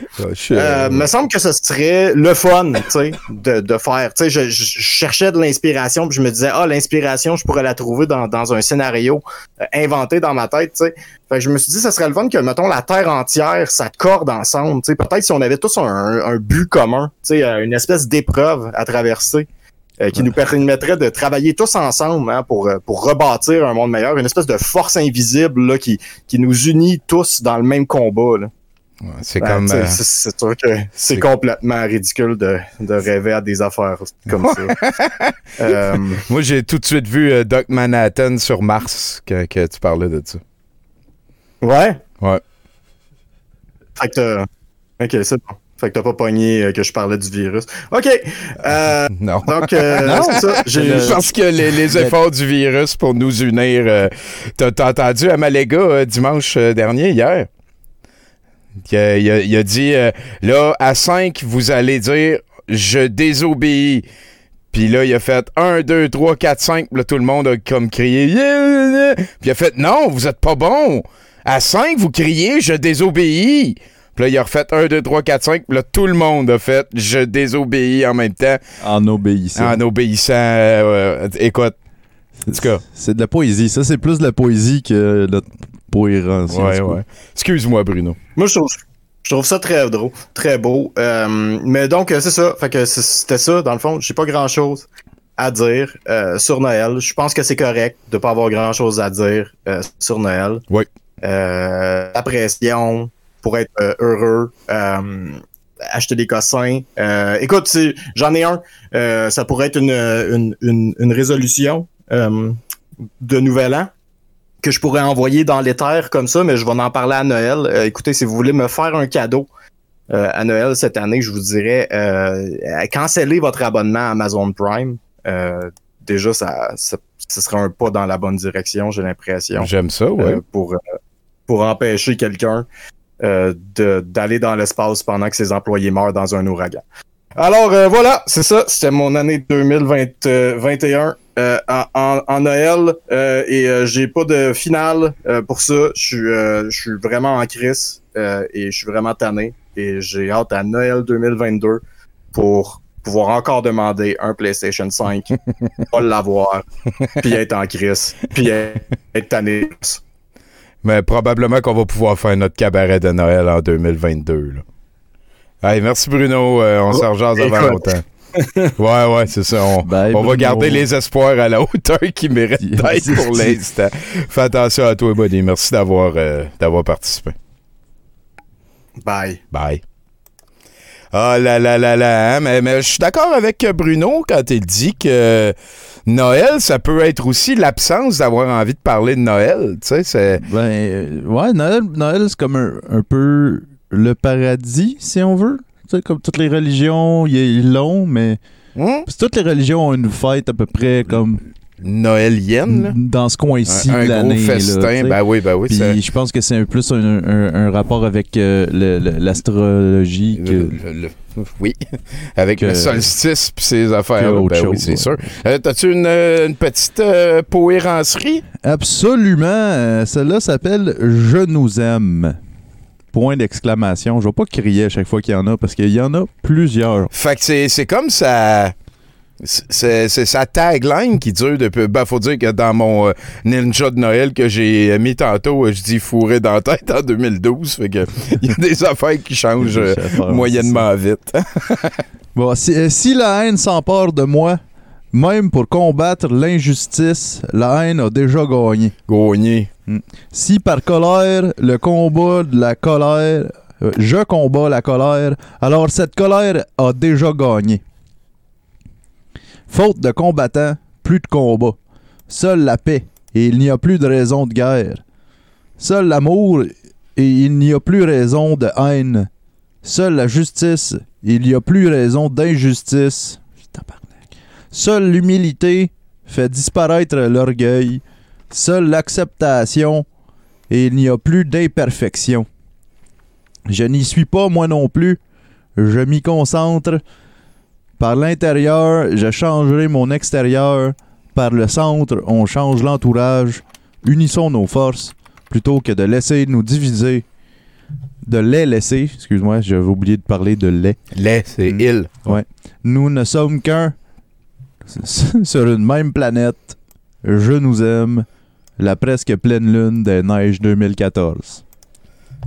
Euh, me semble que ce serait le fun, tu sais, de, de faire. Tu sais, je, je- je cherchais de l'inspiration, puis je me disais, ah, l'inspiration, je pourrais la trouver dans, dans un scénario euh, inventé dans ma tête, tu sais. Fait que je me suis dit, ça serait le fun que, mettons, la Terre entière s'accorde ensemble, tu sais. Peut-être si on avait tous un, un but commun, tu sais, euh, une espèce d'épreuve à traverser. Euh, qui nous permettrait de travailler tous ensemble hein, pour, euh, pour rebâtir un monde meilleur, une espèce de force invisible là, qui, qui nous unit tous dans le même combat. Là. c'est Ben, comme. euh, c'est- sûr que c'est complètement ridicule de, de rêver à des affaires comme ça. Euh, Moi, j'ai tout de suite vu euh, Doc Manhattan sur Mars que, que tu parlais de ça. ouais? Ouais. Fait que Ok, c'est bon. Fait que t'as pas pogné euh, que je parlais du virus. OK. Euh, Non. donc, euh, c'est ça. J'ai- Parce que les, les efforts du virus pour nous unir. euh, T'as t'as entendu Amalega euh, dimanche euh, dernier, hier? Il a, il a- il a dit là, à 5, vous allez dire je désobéis. Puis là, il a fait 1, 2, 3, 4, 5. Puis là, tout le monde a comme crié. Yeah. Puis il a fait non, vous êtes pas bon. À 5, vous criez je désobéis. Puis là, il a refait 1, 2, 3, 4, 5. Puis là, tout le monde a fait je désobéis en même temps. En obéissant. En obéissant. euh, euh, écoute, en tout cas. C'est de la poésie. Ça, c'est plus de la poésie que notre poésie. Ouais, ouais. Excuse-moi, Bruno. Moi, je trouve, je trouve ça très drôle, très beau. Euh, mais donc, c'est ça. Fait que c'était ça, dans le fond. J'ai pas grand-chose à dire euh, sur Noël. Je pense que c'est correct de pas avoir grand-chose à dire euh, sur Noël. Oui. Euh, la pression pour être euh, heureux. euh, acheter des cossins. Euh, écoute, j'en ai un. Euh, ça pourrait être une, une, une, une résolution euh, de nouvel an que je pourrais envoyer dans l'éther comme ça, mais je vais en parler à Noël. Euh, écoutez, si vous voulez me faire un cadeau euh, à Noël cette année, je vous dirais, euh, cancellez votre abonnement à Amazon Prime. Euh, déjà, ça, ça, ce serait un pas dans la bonne direction, j'ai l'impression. J'aime ça, ouais. Pour, pour empêcher quelqu'un euh, de- d'aller dans l'espace pendant que ses employés meurent dans un ouragan. Alors euh, voilà, c'est ça, c'était mon année 2021 euh, en, en- en Noël euh, et euh, j'ai pas de finale euh, pour ça. Je suis euh, je suis vraiment en crise euh, et je suis vraiment tanné et j'ai hâte à Noël 2022 pour pouvoir encore demander un PlayStation 5, pas l'avoir, puis être en crise, puis être, être tanné. Mais probablement qu'on va pouvoir faire notre cabaret de Noël en 2022. Là. Hey, merci Bruno, euh, on s'en rejase avant longtemps. Ouais, ouais, c'est ça. On, Bye, on va garder les espoirs à la hauteur qu'ils méritent d'être pour l'instant. Fais attention à toi, buddy. Merci d'avoir euh, d'avoir participé. Bye. Bye. Ah là là là là, hein, mais, mais je suis d'accord avec Bruno quand il dit que Noël, ça peut être aussi l'absence d'avoir envie de parler de Noël. Tu sais, c'est. Ben, euh, ouais, Noël, Noël c'est comme un, un peu le paradis, si on veut. Tu sais, comme toutes les religions, ils l'ont, mais que toutes les religions ont une fête à peu près comme Noëlienne, là. dans ce coin-ci de un gros l'année. là, festin. sais. ben oui, ben oui. Puis je pense que c'est un plus un, un- un rapport avec euh, l'astrologie que. Le- le- le- oui, avec que- le solstice puis ces affaires. Ben oui, c'est ouais. sûr. Euh, T'as-tu une, euh, une petite euh, poérancerie? Absolument. Celle-là s'appelle Je nous aime. Point d'exclamation. Je vais pas crier à chaque fois qu'il y en a parce qu'il y en a plusieurs. Fait que c'est, c'est comme ça. C'est, c'est sa tagline qui dure depuis. Ben, faut dire que dans mon euh, ninja de Noël que j'ai mis tantôt, euh, je dis fourré dans la tête en 2012. Fait que il y a des affaires qui changent euh, moyennement vite. Bon, si, euh, si la haine s'empare de moi, même pour combattre l'injustice, la haine a déjà gagné. Gagné. Si par colère, le combat de la colère, euh, je combats la colère, alors cette colère a déjà gagné. Faute de combattants, plus de combat. Seule la paix, et il n'y a plus de raison de guerre. Seul l'amour, et il n'y a plus raison de haine. Seule la justice, et il n'y a plus raison d'injustice. Seule l'humilité fait disparaître l'orgueil. Seule l'acceptation, et il n'y a plus d'imperfection. Je n'y suis pas moi non plus. Je m'y concentre. Par l'intérieur, je changerai mon extérieur. Par le centre, on change l'entourage. Unissons nos forces plutôt que de laisser nous diviser. De les laisser, excuse-moi, j'avais oublié de parler de lait. Lait, c'est Mm. il. Nous ne sommes qu'un sur une même planète. Je nous aime. La presque pleine lune des neiges 2014.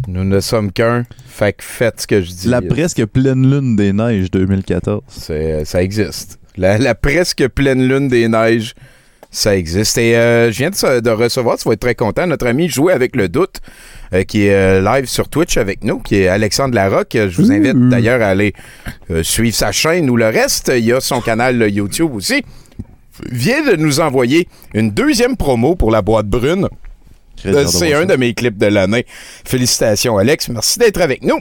Nous ne sommes qu'un. Fait que faites ce que je dis. La presque pleine lune des neiges 2014. C'est- ça existe. La, la presque pleine lune des neiges, ça existe. Et euh, je viens de, recevoir, tu vas être très content, notre ami Jouer avec le doute, euh, qui est euh, live sur Twitch avec nous, qui est Alexandre Larocque. Je vous invite d'ailleurs à aller euh, suivre sa chaîne ou le reste. Il y a son canal euh, YouTube aussi. Vient de nous envoyer une deuxième promo pour la boîte brune. C'est voir un de mes clips de l'année. Félicitations, Alex. Merci d'être avec nous.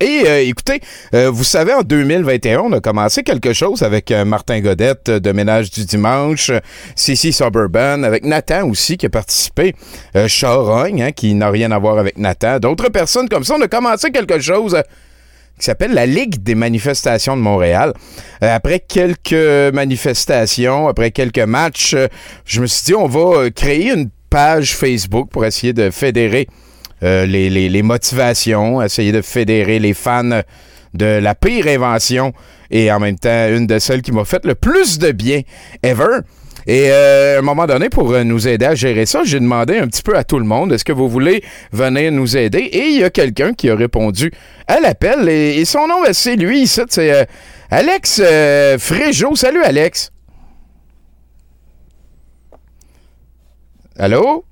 Et euh, écoutez, euh, vous savez, en 2021, on a commencé quelque chose avec euh, Martin Godette euh, de Ménage du Dimanche, euh, Cici Suburban, avec Nathan aussi qui a participé, euh, Charogne, hein, qui n'a rien à voir avec Nathan, d'autres personnes comme ça. On a commencé quelque chose euh, qui s'appelle la Ligue des manifestations de Montréal. Euh, après quelques manifestations, après quelques matchs, euh, je me suis dit, on va euh, créer une page Facebook pour essayer de fédérer euh, les, motivations, essayer de fédérer les fans de la pire invention et en même temps une de celles qui m'a fait le plus de bien ever. Et euh, à un moment donné, pour euh, nous aider à gérer ça, j'ai demandé un petit peu à tout le monde, est-ce que vous voulez venir nous aider? Et il y a quelqu'un qui a répondu à l'appel et, son nom, ben, c'est lui ici, c'est Alex Fréjot. Salut Alex. Allô?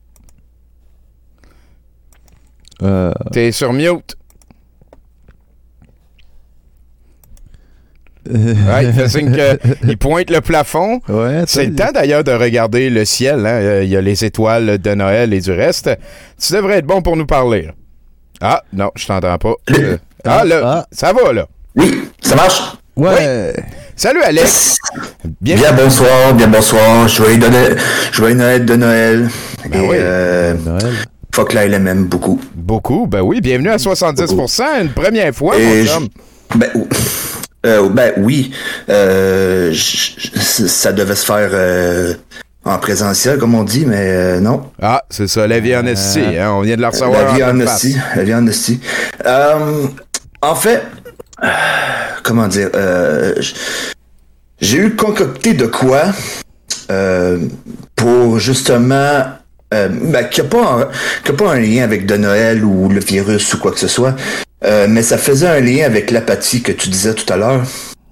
Euh, T'es sur mute. Ouais, il fait signe qu'il pointe le plafond. ouais, C'est le temps d'ailleurs de regarder le ciel. hein. Euh, Il y a les étoiles de Noël et du reste. Tu devrais être bon pour nous parler. Ah, non, je t'entends pas. Euh, ah, là, Ah. ça va, là. Oui, ça marche? Ouais. Salut, Alex. Bien, Bien bonsoir, bien bonsoir. Joyeux, de Noël, joyeux Noël de Noël. Ben Et oui. euh, Noël. fuck la LMM beaucoup. Beaucoup, ben oui. Bienvenue à 70%, une première fois, Et mon je-. Ben, euh, ben oui, euh, ça devait se faire euh, en présentiel, comme on dit, mais euh, non. Ah, c'est ça, la vie en hein. On vient de la recevoir La vie en hostie. La vie en. Euh, en fait, euh, comment dire, euh, j'ai eu concocté de quoi euh, pour justement euh, ben, qui n'a pas, un- qui a pas un lien avec de Noël ou le virus ou quoi que ce soit, euh, mais ça faisait un lien avec l'apathie que tu disais tout à l'heure.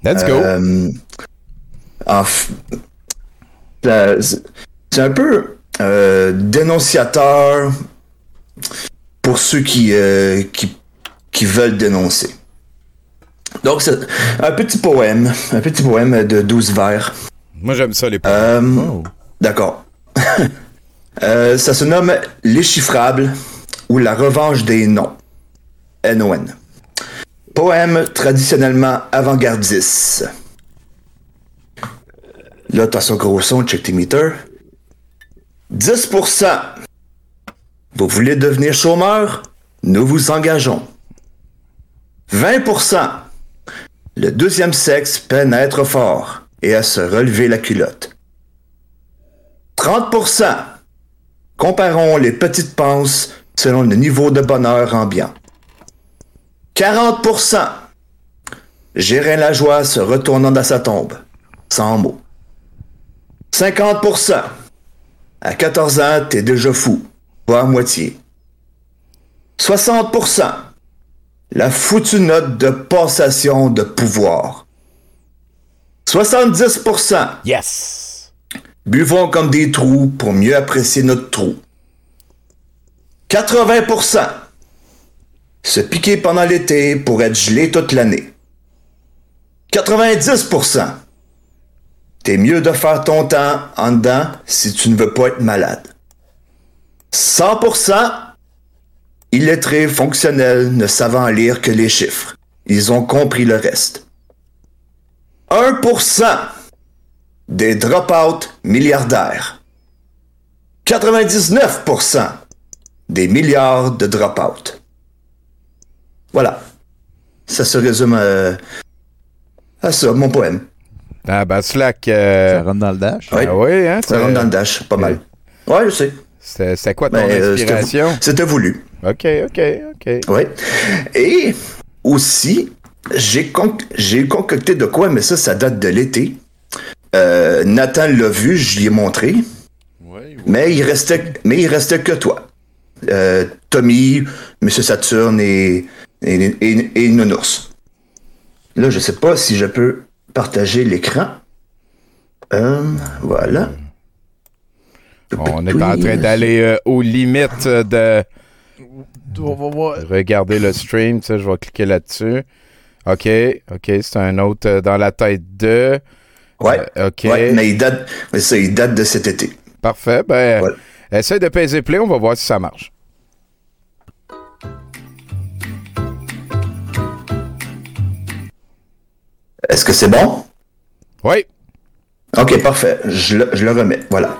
Let's go. Euh, f- c'est un peu dénonciateur pour ceux qui, qui, qui veulent dénoncer. Donc, c'est un petit poème, un petit poème de 12 vers. Moi, j'aime ça, les Euh, Oh. D'accord. Euh, ça se nomme Les Chiffrables ou La Revanche des Noms. N-O-N. Poème traditionnellement avant-gardiste. Là, t'as son gros son, check tes meters. 10%. Vous voulez devenir chômeur? Nous vous engageons. 20%. Le deuxième sexe peine à être fort et à se relever la culotte. 30%. Comparons les petites penses selon le niveau de bonheur ambiant. 40%. Gérer la joie se retournant dans sa tombe. Sans mots. 50%. À 14 ans, t'es déjà fou. À moitié. 60%. La foutue note de passation de pouvoir. 70%. Yes! Buvons comme des trous pour mieux apprécier notre trou. 80%. Se piquer pendant l'été pour être gelé toute l'année. 90%. T'es mieux de faire ton temps en dedans si tu ne veux pas être malade. 100%. Illettrés fonctionnels ne savant lire que les chiffres. Ils ont compris le reste. 1%. Des drop-out milliardaires. 99% des milliards de drop-out. Voilà. Ça se résume à, à ça, mon poème. Ah, ben, Slack. euh, Ça rentre dans le dash? Oui. ah oui, hein? Ça rentre dans le dash, pas mal. Ouais, je sais. C'était c'était quoi ton Ben, euh, inspiration? C'était voulu. OK, OK, OK. Oui. Et aussi, j'ai con- j'ai concocté de quoi, mais ça, ça date de l'été. Euh, Nathan l'a vu, je lui ai montré. Mais il restait, mais il restait que toi. Euh, Tommy, Monsieur Saturne et, et, et, et Nounours. Là, je sais pas si je peux partager l'écran. Euh, voilà. On est en train d'aller euh, aux limites de regarder le stream. Tu sais, je vais cliquer là-dessus. OK, OK, c'est un autre euh, dans la tête de. Ouais. Euh, OK. Ouais, mais il date, mais ça, il date de cet été. Parfait. Ben, Ouais. essaye de peser play, on va voir si ça marche. Est-ce que c'est bon? Oui. Ok, parfait. Je le, je le remets. Voilà.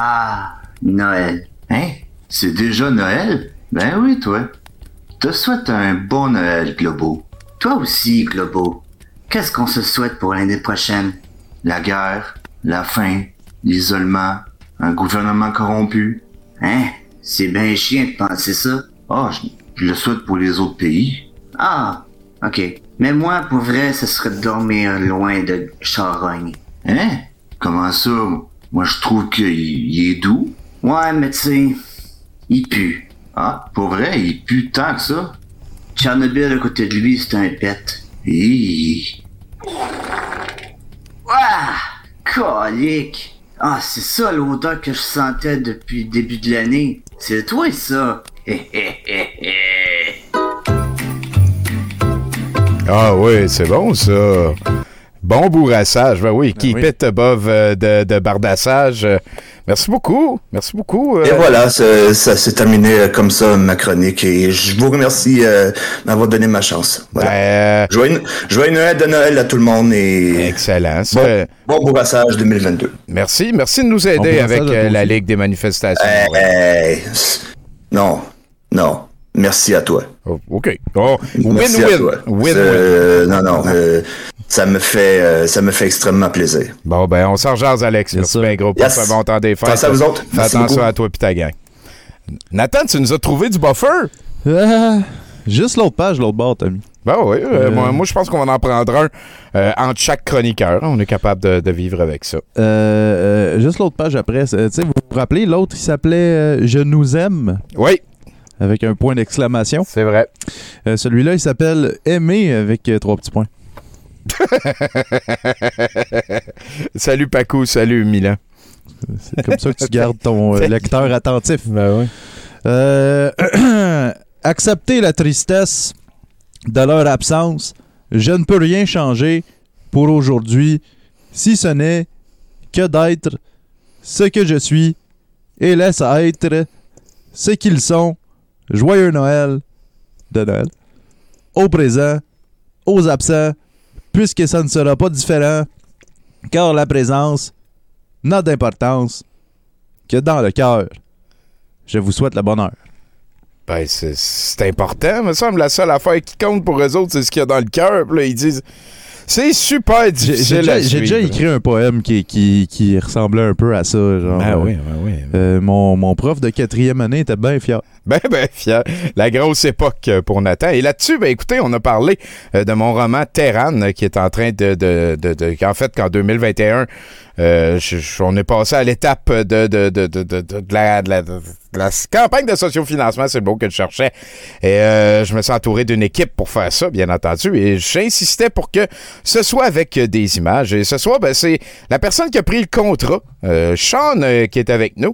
Ah, Noël. Hein? C'est déjà Noël? Ben oui, toi. Te souhaite un bon Noël, Globo. Toi aussi, Globo. Qu'est-ce qu'on se souhaite pour l'année prochaine? La guerre, la faim, l'isolement, un gouvernement corrompu? Hein? C'est bien chiant de penser ça. Je, je le souhaite pour les autres pays. Ah, ok. Mais moi, pour vrai, ce serait de dormir loin de charogne. Hein? Comment ça? Moi, je trouve qu'il il est doux. Ouais, mais tu sais, il pue. Ah, pour vrai, il pue tant que ça? Tchernobyl à côté de lui, c'est un pet. Hi. Ah! Colique! Ah, c'est ça l'odeur que je sentais depuis le début de l'année. C'est toi, ça! Hé, hé, hé, hé. Ah oui, c'est bon ça. Bon bourrassage. Ben oui, it above euh, de, de bardassage. Euh, Merci beaucoup. Merci beaucoup. euh, Et voilà, ça, s'est terminé euh, comme ça, ma chronique. Et je vous remercie euh, d'avoir donné ma chance. Voilà. ben, Joyeux, joyeux Noël de Noël à tout le monde et excellent. bon, bon bourrassage 2022. Merci. Merci de nous aider Bon avec euh, la. Ligue des manifestations. Hey, non, non. Merci à toi. Oh, OK. Oh, Merci à Win-win. toi. Win-win. Euh, non, non. euh, ça me fait, euh, ça me fait extrêmement plaisir. Bon, ben, on s'en jase, Alex. Yes, Merci bien gros pour Yes. bon temps des fêtes. Pensez à vous autres. Fais Merci attention beaucoup. à toi et ta gang. Nathan, tu nous as trouvé du buffer? Ah, juste l'autre page, l'autre bord, Tommy. Ben oui. euh, Euh. Moi, moi, je pense qu'on va en prendre un euh, entre chaque chroniqueur. On est capable de, de vivre avec ça. Euh, euh, juste l'autre page après. tu sais, vous vous rappelez, l'autre, il s'appelait euh, Je nous aime, Oui, avec un point d'exclamation. c'est vrai. Euh, Celui-là, il s'appelle Aimer, avec euh, trois petits points. salut Paco, salut Milan. C'est comme ça que tu gardes ton euh, lecteur attentif. Ben oui. Euh, accepter la tristesse de leur absence. Je ne peux rien changer pour aujourd'hui, si ce n'est que d'être ce que je suis et laisse être ce qu'ils sont. Joyeux Noël de Noël. Au présent, aux absents, puisque ça ne sera pas différent, car la présence n'a d'importance que dans le cœur. Je vous souhaite le bonheur. Ben, c'est- important, me semble. La seule affaire qui compte pour eux autres, c'est ce qu'il y a dans le cœur. Puis là, ils disent. C'est super J'ai difficile j'ai déjà, écrit un poème qui, qui, qui ressemblait un peu à ça. Genre, Ah euh, oui, ben oui. euh, mon, mon prof de quatrième année était bien fier. Ben, ben. La grosse époque euh, pour Nathan. Et là-dessus, ben, écoutez, on a parlé euh, de mon roman Terran, euh, qui est en train de. de, de, en fait, qu'en 2021, euh, je- je- on est passé à l'étape de, la, de de la campagne de sociofinancement, c'est le mot que je cherchais. Et je me suis entouré d'une équipe pour faire ça, bien entendu. Et j'insistais pour que ce soit avec des images. Et ce soir, ben, c'est la personne qui a pris le contrat, Sean, qui est avec nous.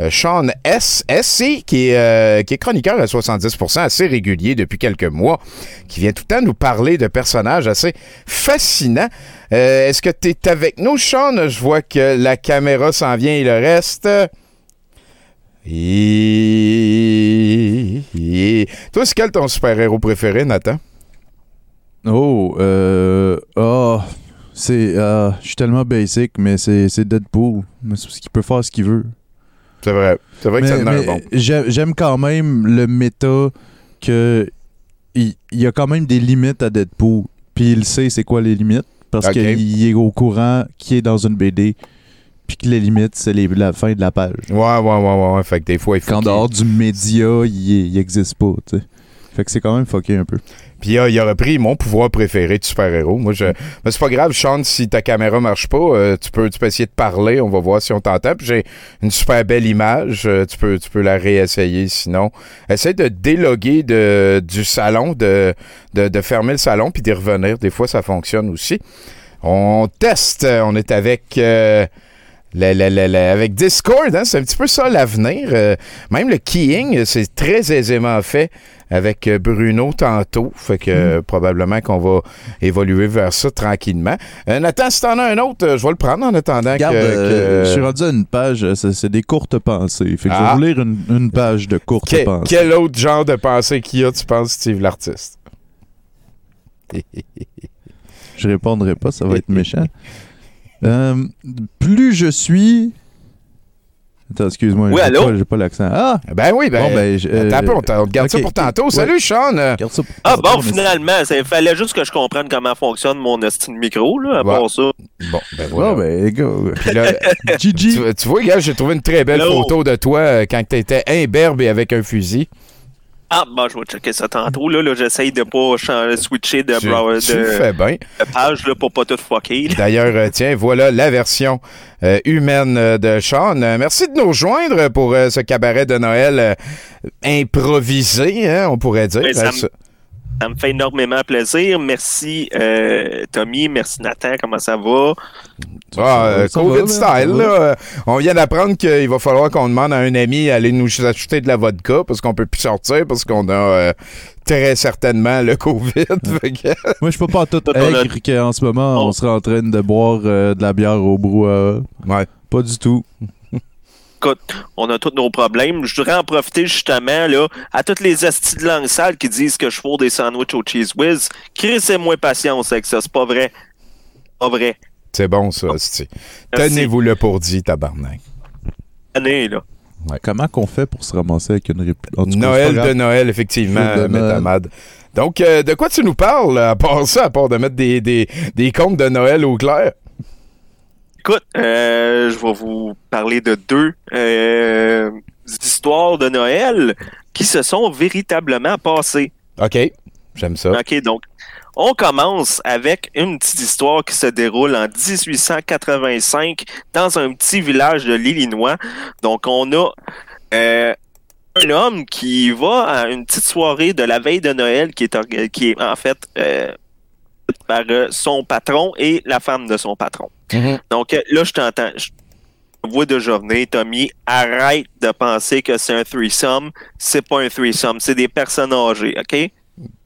Euh, Sean S. SC, qui est, euh, qui est chroniqueur à 70% assez régulier depuis quelques mois, qui vient tout le temps nous parler de personnages assez fascinants. Euh, Est-ce que tu es avec nous, Sean? Je vois que la caméra s'en vient et le reste. Toi, c'est quel ton super-héros préféré, Nathan? Oh, euh. Oh, c'est. je suis tellement basic, mais c'est Deadpool. Qu'il peut faire ce qu'il veut. C'est vrai. C'est vrai que ça Mais- a un bon. j'ai- J'aime quand même le méta que. Il il y a quand même des limites à Deadpool. Puis il sait c'est quoi les limites. Parce qu'il est au courant qui est dans une BD. Puis que les limites, c'est la fin de la page. Ouais, ouais, ouais, ouais, ouais. Fait que des fois, il faut. Qu'en qu'il- dehors du média, il, il existe pas, tu sais. Fait que c'est quand même fucké un peu. Puis euh, il a repris mon pouvoir préféré de super-héros. Moi, je. Mais c'est pas grave, Sean, si ta caméra marche pas, euh, tu, peux, tu peux essayer de parler, on va voir si on t'entend. Puis j'ai une super belle image, euh, tu, peux, tu peux la réessayer sinon. Essaye de déloguer de, du salon, de, de, de fermer le salon, puis d'y revenir. Des fois, ça fonctionne aussi. On teste, on est avec. euh, le- le- le- le- avec Discord, hein, c'est un petit peu ça l'avenir. Euh, même le keying, c'est très aisément fait avec euh, Bruno tantôt. Fait que euh, probablement qu'on va évoluer vers ça tranquillement. Euh, Nathan, si t'en as un autre, je vais le prendre en attendant Regarde, que. que- je suis rendu à une page, c'est des courtes pensées. Fait que je Ah. vais vous lire une, une page de courtes Que- pensées. quel autre genre de pensée qu'il y a, tu penses, Steve l'artiste? Je répondrai pas, ça va être méchant. Euh, plus je suis. Attends, excuse-moi. Oui, j'ai allô? pas- J'ai pas l'accent. Ah! Ben oui, ben. Bon, ben, je- attends un peu, on, t'a- on te garde ça pour tantôt. ouais. Salut, Sean! euh, Garde ça pour- Ah bon, finalement, il fallait juste que je comprenne comment fonctionne mon hostie de micro, là, à Ouais. part ça. Bon, ben voilà. Bon, ben, go. Puis là, GG. tu, tu vois, gars, j'ai trouvé une très belle Hello. photo de toi euh, quand t'étais imberbe et avec un fusil. Ah, bon, je vais checker ça tantôt, là, là j'essaye de pas changer, switcher de, Tu, brow- tu le de- fais bien. de page, là, pour pas tout fucker. D'ailleurs, euh, tiens, voilà la version euh, humaine euh, de Sean. Merci de nous rejoindre pour euh, ce cabaret de Noël improvisé, hein, on pourrait dire. Ça me- fait énormément plaisir. Merci, euh, Tommy. Merci, Nathan. Comment ça va? Ah, euh, COVID va, style, là. On vient d'apprendre qu'il va falloir qu'on demande à un ami d'aller nous acheter de la vodka parce qu'on peut plus sortir parce qu'on a euh, très certainement le COVID. Moi, je peux pas tout on a- aigre qu'en ce moment, Oh. on serait en train de boire euh, de la bière au brouhaha. Ouais. Pas du tout. Écoute, on a tous nos problèmes. Je voudrais en profiter justement là, à toutes les astis de langue sale qui disent que je fous des sandwichs au cheese whiz. Crissez-moi patience avec ça, c'est pas vrai. Pas vrai. C'est bon, ça. Tenez-vous le pour dit, tabarnak. Année, là. Comment qu'on fait pour se ramasser avec une réplique? Noël de. Noël, effectivement, de Noël. Donc, euh, de quoi tu nous parles, à part ça, à part de mettre des, des, des contes de Noël au clair? Écoute, euh, je vais vous parler de deux euh, histoires de Noël qui se sont véritablement passées. OK, j'aime ça. OK, donc, on commence avec une petite histoire qui se déroule en 1885 dans un petit village de l'Illinois. Donc, on a euh, un homme qui va à une petite soirée de la veille de Noël qui est, qui est en fait par son patron et la femme de son patron. Mhm. Donc, euh, là, je t'entends. Je vois déjà venir, Tommy. Arrête de penser que c'est un threesome. C'est pas un threesome. C'est des personnes âgées, OK?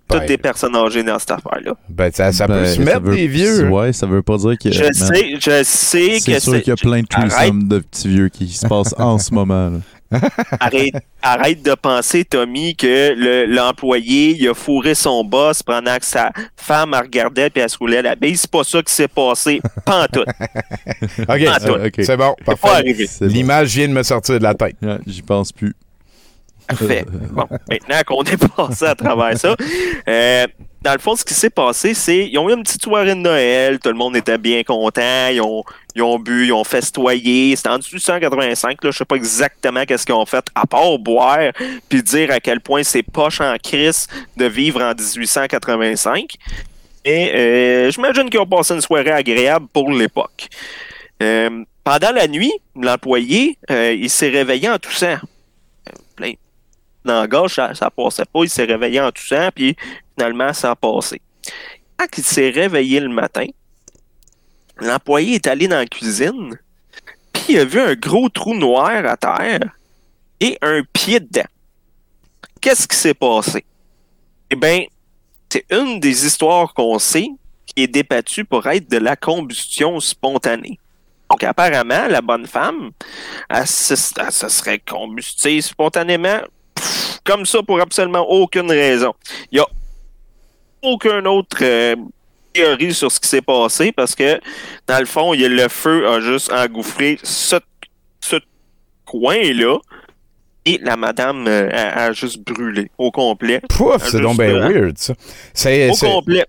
Toutes Ben, des personnes âgées dans cette affaire-là. ben, ça, ça peut Ben, se mettre veut- des vieux. Ouais, ça veut pas dire que. Je man, sais, je sais C'est que sûr c'est. qu'il y a plein de threesomes de petits vieux qui se passent en ce moment. là. arrête, arrête de penser, Tommy, que le- l'employé, il a fourré son boss pendant que sa femme regardait puis elle se roulait la bille. C'est pas ça qui s'est passé. Pas en tout. OK, Pas en tout. ok. c'est bon, pas parfait. bon. L'image vient de me sortir de la tête. Ouais, J'y pense plus. Parfait. Bon, maintenant qu'on est passé à travers ça, euh, dans le fond, ce qui s'est passé, c'est ils ont eu une petite soirée de Noël, tout le monde était bien content, ils ont, ils ont bu, ils ont festoyé. C'était en 1885, là, je sais pas exactement qu'est-ce qu'ils ont fait, à part boire, puis dire à quel point c'est poche en crise de vivre en 1885. Et euh, j'imagine qu'ils ont passé une soirée agréable pour l'époque. Euh, pendant la nuit, l'employé, euh, il s'est réveillé en toussant. Dans la gorge, ça, ça passait pas. Il s'est réveillé en toussant, puis finalement, ça a passé. Quand il s'est réveillé le matin, l'employé est allé dans la cuisine, puis il a vu un gros trou noir à terre et un pied dedans. Qu'est-ce qui s'est passé? Eh bien, c'est une des histoires qu'on sait qui est débattue pour être de la combustion spontanée. Donc, apparemment, la bonne femme, elle elle se serait combustée spontanément comme ça pour absolument aucune raison. Il n'y a aucune autre euh, théorie sur ce qui s'est passé parce que, dans le fond, il y a le feu a juste engouffré ce, ce coin-là et la madame euh, a, a juste brûlé au complet. Pouf, c'est donc bien weird, ça. C'est, Au complet.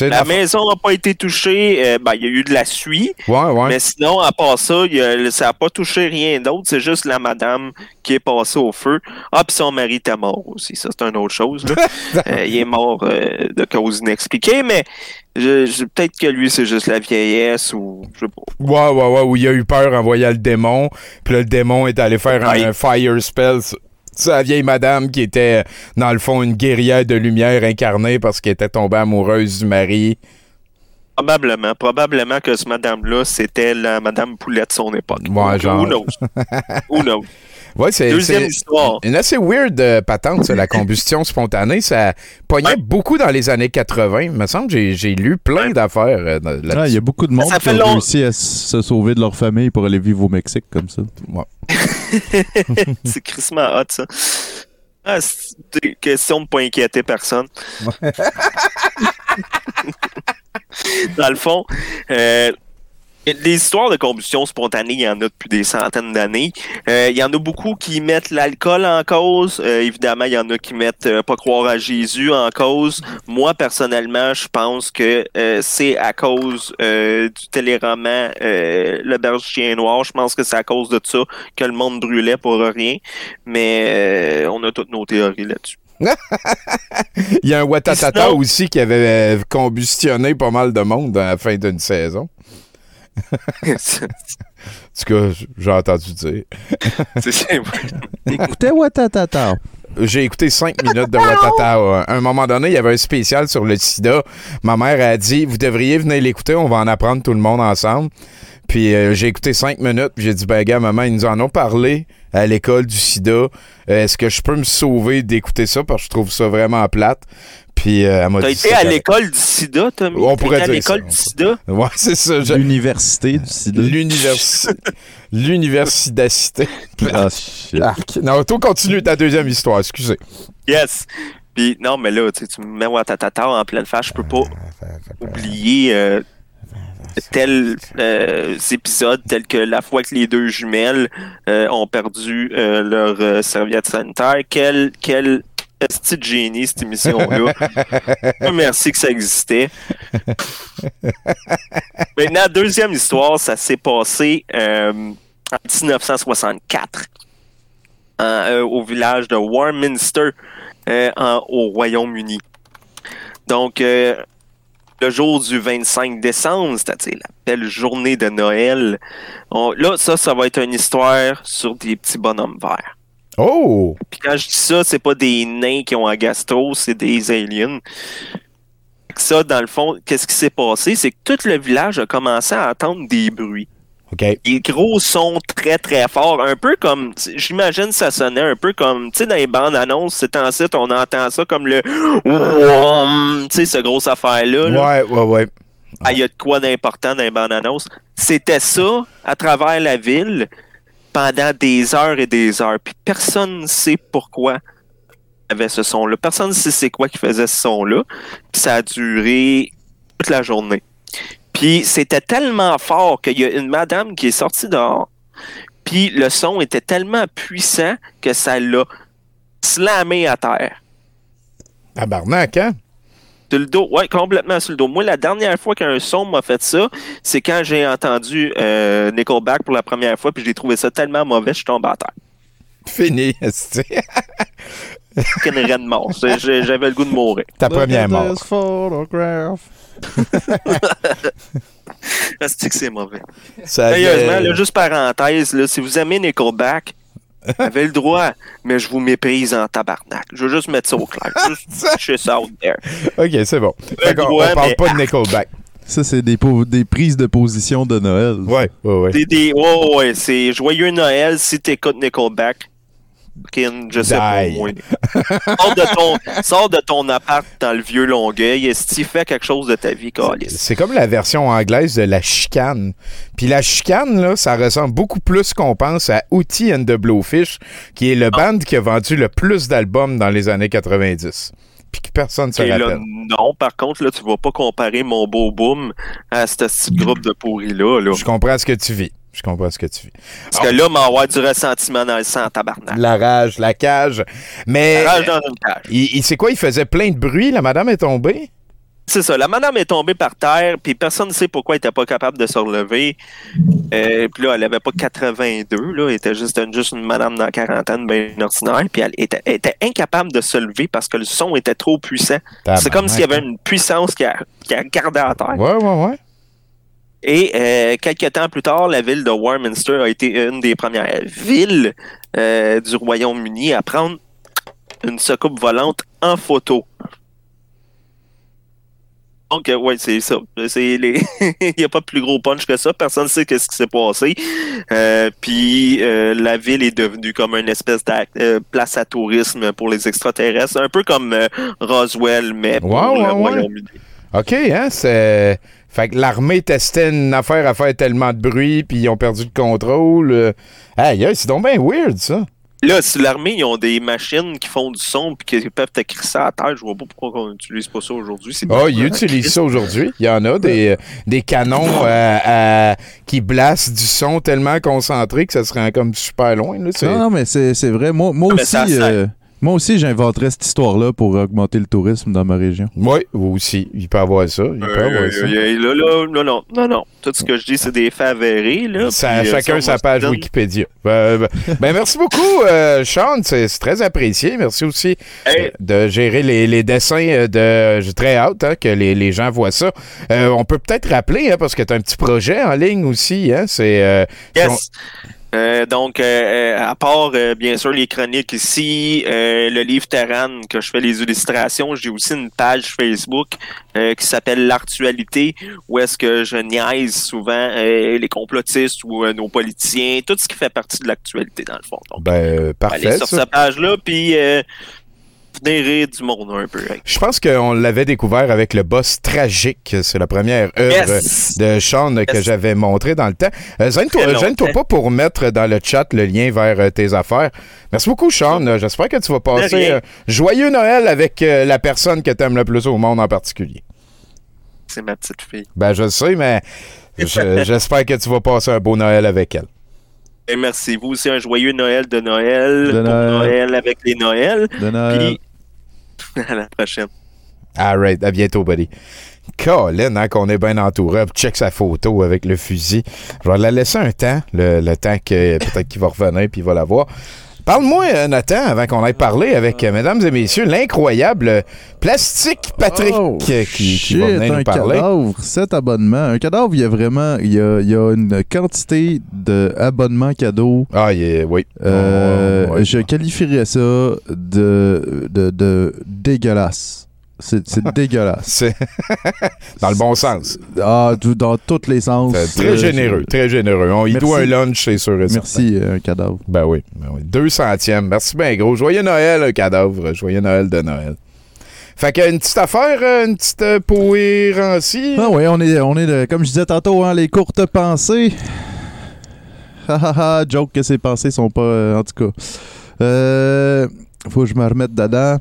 La maison n'a pas été touchée. euh, ben, il y a eu de la suie. Ouais, ouais. Mais sinon, à part ça, y a- ça n'a pas touché rien d'autre. C'est juste la madame qui est passée au feu. Ah, puis son mari était mort aussi. Ça, c'est une autre chose. Euh, il est mort euh, de cause inexpliquée, mais je, je- peut-être que lui, c'est juste la vieillesse ou je sais pas. Ouais, ouais, ouais, où il a eu peur en voyant le démon. Puis le démon est allé faire un fire spell. Sur la vieille madame qui était, dans le fond, une guerrière de lumière incarnée parce qu'elle était tombée amoureuse du mari. Probablement. Probablement que ce madame-là, c'était la madame Poulette de son époque. Ouais, genre. Who knows? Who knows? Ouais, c'est Deuxième c'est histoire. une assez weird euh, patente, ça, la combustion spontanée. Ça pognait beaucoup dans les années 80. Il me semble que j'ai- lu plein d'affaires euh. Ah, Il y a beaucoup de monde Ça qui long- réussi à se sauver de leur famille pour aller vivre au Mexique comme ça. c'est crissement hot, ça. Ah, c'est une question de pas inquiéter personne. Dans le fond, euh, les histoires de combustion spontanée, il y en a depuis des centaines d'années. Euh, il y en a beaucoup qui mettent l'alcool en cause. Euh, évidemment, il y en a qui mettent euh, pas croire à Jésus en cause. Moi, personnellement, je pense que euh, c'est à cause euh, du téléroman euh, Le Berge Chien Noir. Je pense que c'est à cause de ça que le monde brûlait pour rien. Mais euh, on a toutes nos théories là-dessus. Il y a un Watatata Sinon- aussi qui avait combustionné pas mal de monde à la fin d'une saison. En tout cas, j'ai entendu dire. Écoutez, Watatata. J'ai écouté cinq minutes de Watata. À un moment donné, il y avait un spécial sur le sida. Ma mère a dit Vous devriez venir l'écouter, on va en apprendre tout le monde ensemble. Puis euh, j'ai écouté cinq minutes, puis j'ai dit Ben, gars, maman, ils nous en ont parlé à l'école du sida. Euh, Est-ce que je peux me sauver d'écouter ça? Parce que je trouve ça vraiment plate? Puis euh, elle m'a T'as dit été à l'école du sida, Tommy? On T'as pourrait été à dire ça, l'école on du sida? Ouais, c'est ça. je- L'université du sida. L'université. L'université. Ah, shit. Arc. Non, toi, continue ta deuxième histoire, excusez. Yes. Puis non, mais là, tu sais, tu me mets Watatata en pleine face, je peux pas oublier euh, tels euh, épisodes tels que la fois que les deux jumelles euh, ont perdu euh, leur euh, serviette sanitaire. Quel, quel petit génie cette émission-là. Merci que ça existait. Maintenant, deuxième histoire, ça s'est passé euh, en 1964 en, euh, au village de Warminster euh, en- au Royaume-Uni. Donc, le jour du 25 décembre, c'est-à-dire la belle journée de Noël, on- là, ça, ça va être une histoire sur des petits bonhommes verts. Oh! Puis quand je dis ça, c'est pas des nains qui ont un gastro, c'est des aliens. Ça, dans le fond, qu'est-ce qui s'est passé? C'est que tout le village a commencé à entendre des bruits. OK. Des gros sons très très forts, un peu comme, j'imagine ça sonnait un peu comme, tu sais, dans les bandes annonces, c'est en site, on entend ça comme le, tu sais, ce grosse affaire-là. là. Ouais, ouais, ouais. Ah, il y a de quoi d'important dans les bandes annonces. C'était ça à travers la ville. Pendant des heures et des heures. Puis personne ne sait pourquoi avait ce son-là. Personne ne sait c'est quoi qui faisait ce son-là. Puis ça a duré toute la journée. Puis c'était tellement fort qu'il y a une madame qui est sortie dehors. Puis le son était tellement puissant que ça l'a slamé à terre. Tabarnak, hein? Sur le dos, ouais, complètement sur le dos. Moi, la dernière fois qu'un son m'a fait ça, c'est quand j'ai entendu euh, Nickelback pour la première fois, puis j'ai trouvé ça tellement mauvais, je suis tombé à terre. Fini, c'est Qu'une reine mort. J'avais le goût de mourir. ta première mort. C'est que c'est mauvais? Avait- Sérieusement, là, juste parenthèse, là, si vous aimez Nickelback, vous avez le droit, mais je vous méprise en tabarnak. Je veux juste mettre ça au clair. Juste pitcher ça out there. OK, c'est bon. Fait on parle mais- pas de Nickelback. Ça, c'est des, des prises de position de Noël. Ouais, ouais, ouais. Des, des, ouais, ouais, c'est joyeux Noël si t'écoutes Nickelback. Fucking, je sais pas, moi. Sors de, ton, sors de ton appart dans le vieux Longueuil et si tu fais quelque chose de ta vie, Calis. C'est comme la version anglaise de la chicane. Puis la chicane, là, ça ressemble beaucoup plus qu'on pense à Outil and the Blowfish, qui est le band qui a vendu le plus d'albums dans les années 90. Puis que personne ne se là, rappelle. non, par contre, là, tu vas pas comparer mon beau boom à ce petit groupe de pourris-là. Là. Je comprends ce que tu vis. Je comprends ce que tu vis. Parce que là, m'en avoir du ressentiment dans le sang, tabarnak. La rage, la cage. Mais. La rage dans une cage. Il, il- c'est quoi? Il faisait plein de bruit? La madame est tombée? C'est ça. La madame est tombée par terre, puis personne ne sait pourquoi elle était pas capable de se relever. Euh, puis là, elle avait pas 82, là. Elle était juste, juste une madame dans la quarantaine, bien ordinaire. Puis elle était, elle était incapable de se lever parce que le son était trop puissant. C'est comme s'il y avait une puissance qui a, qui a gardé à terre. Ouais, ouais, ouais. Et euh, quelques temps plus tard, la ville de Warminster a été une des premières villes euh, du Royaume-Uni à prendre une soucoupe volante en photo. Donc, euh, ouais, c'est ça. C'est les... Il n'y a pas plus gros punch que ça. Personne ne sait qu'est-ce qui s'est passé. Euh, Puis euh, la ville est devenue comme une espèce de place à tourisme pour les extraterrestres. Un peu comme Roswell, mais pour Ouais, le ouais. Royaume-Uni. OK, hein? C'est. Fait que l'armée testait une affaire à faire tellement de bruit, puis ils ont perdu le contrôle. euh. Aïe, c'est donc bien weird, ça. Là, si l'armée, ils ont des machines qui font du son puis qui peuvent te crisser à terre, je vois pas pourquoi on n'utilise pas ça aujourd'hui. Ah, ils utilisent ça aujourd'hui. Il y en a des, euh, des canons euh, à- qui blastent du son tellement concentré que ça serait comme super loin. Là. Non, non, mais c'est c'est vrai. Moi, moi Ah, aussi, euh, moi aussi, j'inventerais cette histoire-là pour augmenter le tourisme dans ma région. Oui, vous aussi. Il peut avoir ça. Il peut avoir ça. Euh, là, là, non, non, non, non. Tout ce que je dis, c'est des faits avérés. Là, Ça- puis, euh, chacun ça, sa page donne- Wikipédia. Euh, ben, ben, merci beaucoup, euh, Sean. C'est très apprécié. Merci aussi Hey. de gérer les, les dessins de. J'ai très hâte hein, que les, les gens voient ça. Euh, on peut peut-être rappeler, hein, parce que tu as un petit projet en ligne aussi. Hein, c'est. euh, Yes. Euh, donc, euh, euh, à part, euh, bien sûr, les chroniques ici, le livre Terran, que je fais les illustrations, j'ai aussi une page Facebook qui s'appelle L'Artualité, où est-ce que je niaise souvent les complotistes ou nos politiciens, tout ce qui fait partie de l'actualité, dans le fond. Donc, ben, euh, allez parfait. sur ça. cette page-là, puis du monde un peu. hein. Je pense qu'on l'avait découvert avec le boss tragique. C'est la première œuvre Yes! de Sean que j'avais montré dans le temps. Euh, Gêne-toi pas pour mettre dans le chat le lien vers euh, tes affaires. Merci beaucoup, Sean. Euh, J'espère que tu vas passer rien. euh, joyeux Noël avec euh, la personne que tu aimes le plus au monde en particulier. C'est ma petite fille. Ben, je le sais, mais je- j'espère que tu vas passer un beau Noël avec elle. Et merci. Vous aussi, un joyeux Noël de Noël. De pour Noël. Noël avec les Noëls. De Noël. Puis, à la prochaine. All right, à bientôt, buddy. Colin, hein, qu'on est bien entouré. Check sa photo avec le fusil. Je vais la laisser un temps, le, le temps que peut-être qu'il va revenir puis il va la voir. Parle-moi, euh, Nathan, avant qu'on aille parler avec, euh, mesdames et messieurs, l'incroyable euh, Plastique Patrick Oh, qui, qui va shit, venir un nous parler. cadavre, cet abonnement. Un cadavre, il y a vraiment il y a, il y a une quantité d'abonnements cadeaux. Ah, il est- oui. Euh, Oh, ouais. Je qualifierais ça de, de, de dégueulasse. C'est dégueulasse. Dans le bon sens. Ah, dans tous les sens. Très Euh, généreux, très généreux. On y doit un lunch, c'est sûr. Merci, euh, un cadavre. Ben oui, ben oui. Deux centièmes. Merci bien gros. Joyeux Noël, un cadavre. Joyeux Noël de Noël. Fait qu'une petite affaire, euh, une petite poérancie. Ah oui, on est, on est de- comme je disais tantôt, hein, les courtes pensées. Joke que ses pensées sont pas. euh, en tout cas. Euh, faut que je me remette dedans.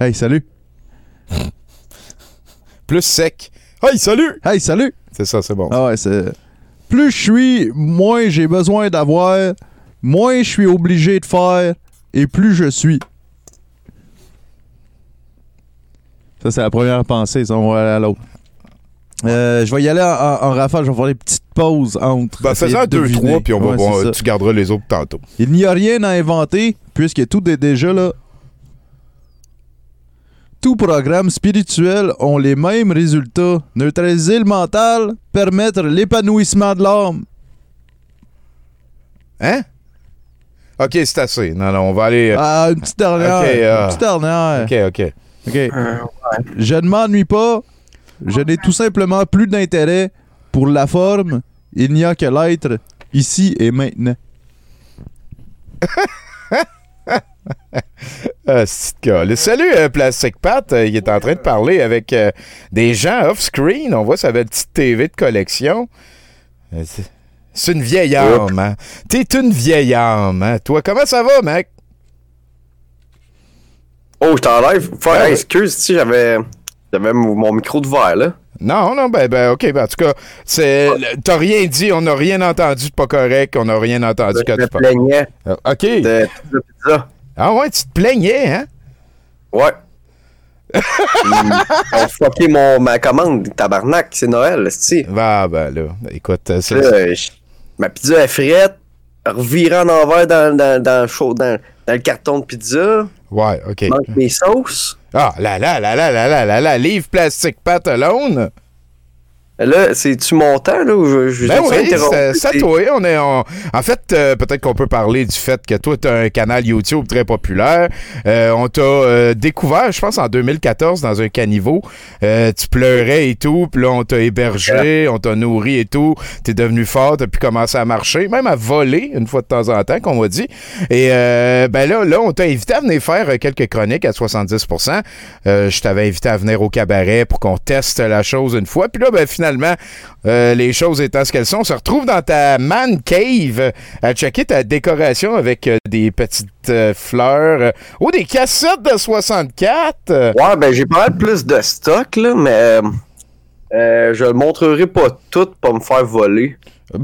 Hey, salut. Plus sec. Hey, salut! Hey, salut! C'est ça, c'est bon. Ah ouais, c'est. Plus je suis, moins j'ai besoin d'avoir, moins je suis obligé de faire, et plus je suis. Ça, c'est la première pensée, ça, on va aller à l'autre. Euh, je vais y aller en, en- en rafale, je vais faire des petites pauses entre. Ben, fais-en de deux, trois, puis on va Ouais, voir, ça. tu garderas les autres tantôt. Il n'y a rien à inventer, puisque tout est déjà là. Tout programme spirituel ont les mêmes résultats. Neutraliser le mental, permettre l'épanouissement de l'âme. Hein? Ok, c'est assez. Non, non, on va aller. euh, Ah, une petite dernière. Ok, euh, Une petite dernière. Ok, ok. Ok. Je ne m'ennuie pas. Je n'ai tout simplement plus d'intérêt pour la forme. Il n'y a que l'être ici et maintenant. Ah, c'est de gars. Le salut, euh, Plastic Pat. euh, il est en train de parler avec euh, des gens off-screen. On voit sa belle petite TV de collection. C'est- une vieille âme, hein? T'es une vieille âme, hein? Toi, comment ça va, mec? Oh, j'étais en live. Faut- Ah hey, oui. excuse, si j'avais. J'avais mon micro de verre, là. Non, non, ben, ben ok, ben, en tout cas, c'est, le- t'as rien dit, on n'a rien entendu de pas correct, on n'a rien entendu Je quand me tu parles. plaignais Euh, ok. de pizza. Ah ouais, tu te plaignais, hein? Ouais. Ont fucké mon, ma commande, tabarnak, c'est Noël, c'est Ah, ben là, écoute, euh, c'est. Là, je- ma pizza est frette, revirée en envers dans, dans, dans, le chaud- dans, dans le carton de pizza. Ouais, ok. Manque mes sauces. Ah, là, là, là, là, là, là, là, là, livre plastique Pat alone. Là, c'est-tu mon temps, là, ou je, je Ben oui, à toi. On est, on- En fait, euh, peut-être qu'on peut parler du fait que toi, tu as un canal YouTube très populaire. Euh, on t'a euh, découvert, je pense, en 2014 dans un caniveau. Tu pleurais et tout, puis là, on t'a hébergé, on t'a nourri et tout. T'es devenu fort, t'as pu commencer à marcher, même à voler une fois de temps en temps, qu'on m'a dit. Et ben là, là, on t'a invité à venir faire quelques chroniques à 70% Euh, Je t'avais invité à venir au cabaret pour qu'on teste la chose une fois. Puis là, ben finalement, euh, les choses étant ce qu'elles sont, on se retrouve dans ta man cave à checker ta décoration avec euh, des petites euh, fleurs. oh, des cassettes de 64! euh. Ouais, ben j'ai pas plus de stock, là, mais euh, euh, je le montrerai pas tout pour me faire voler.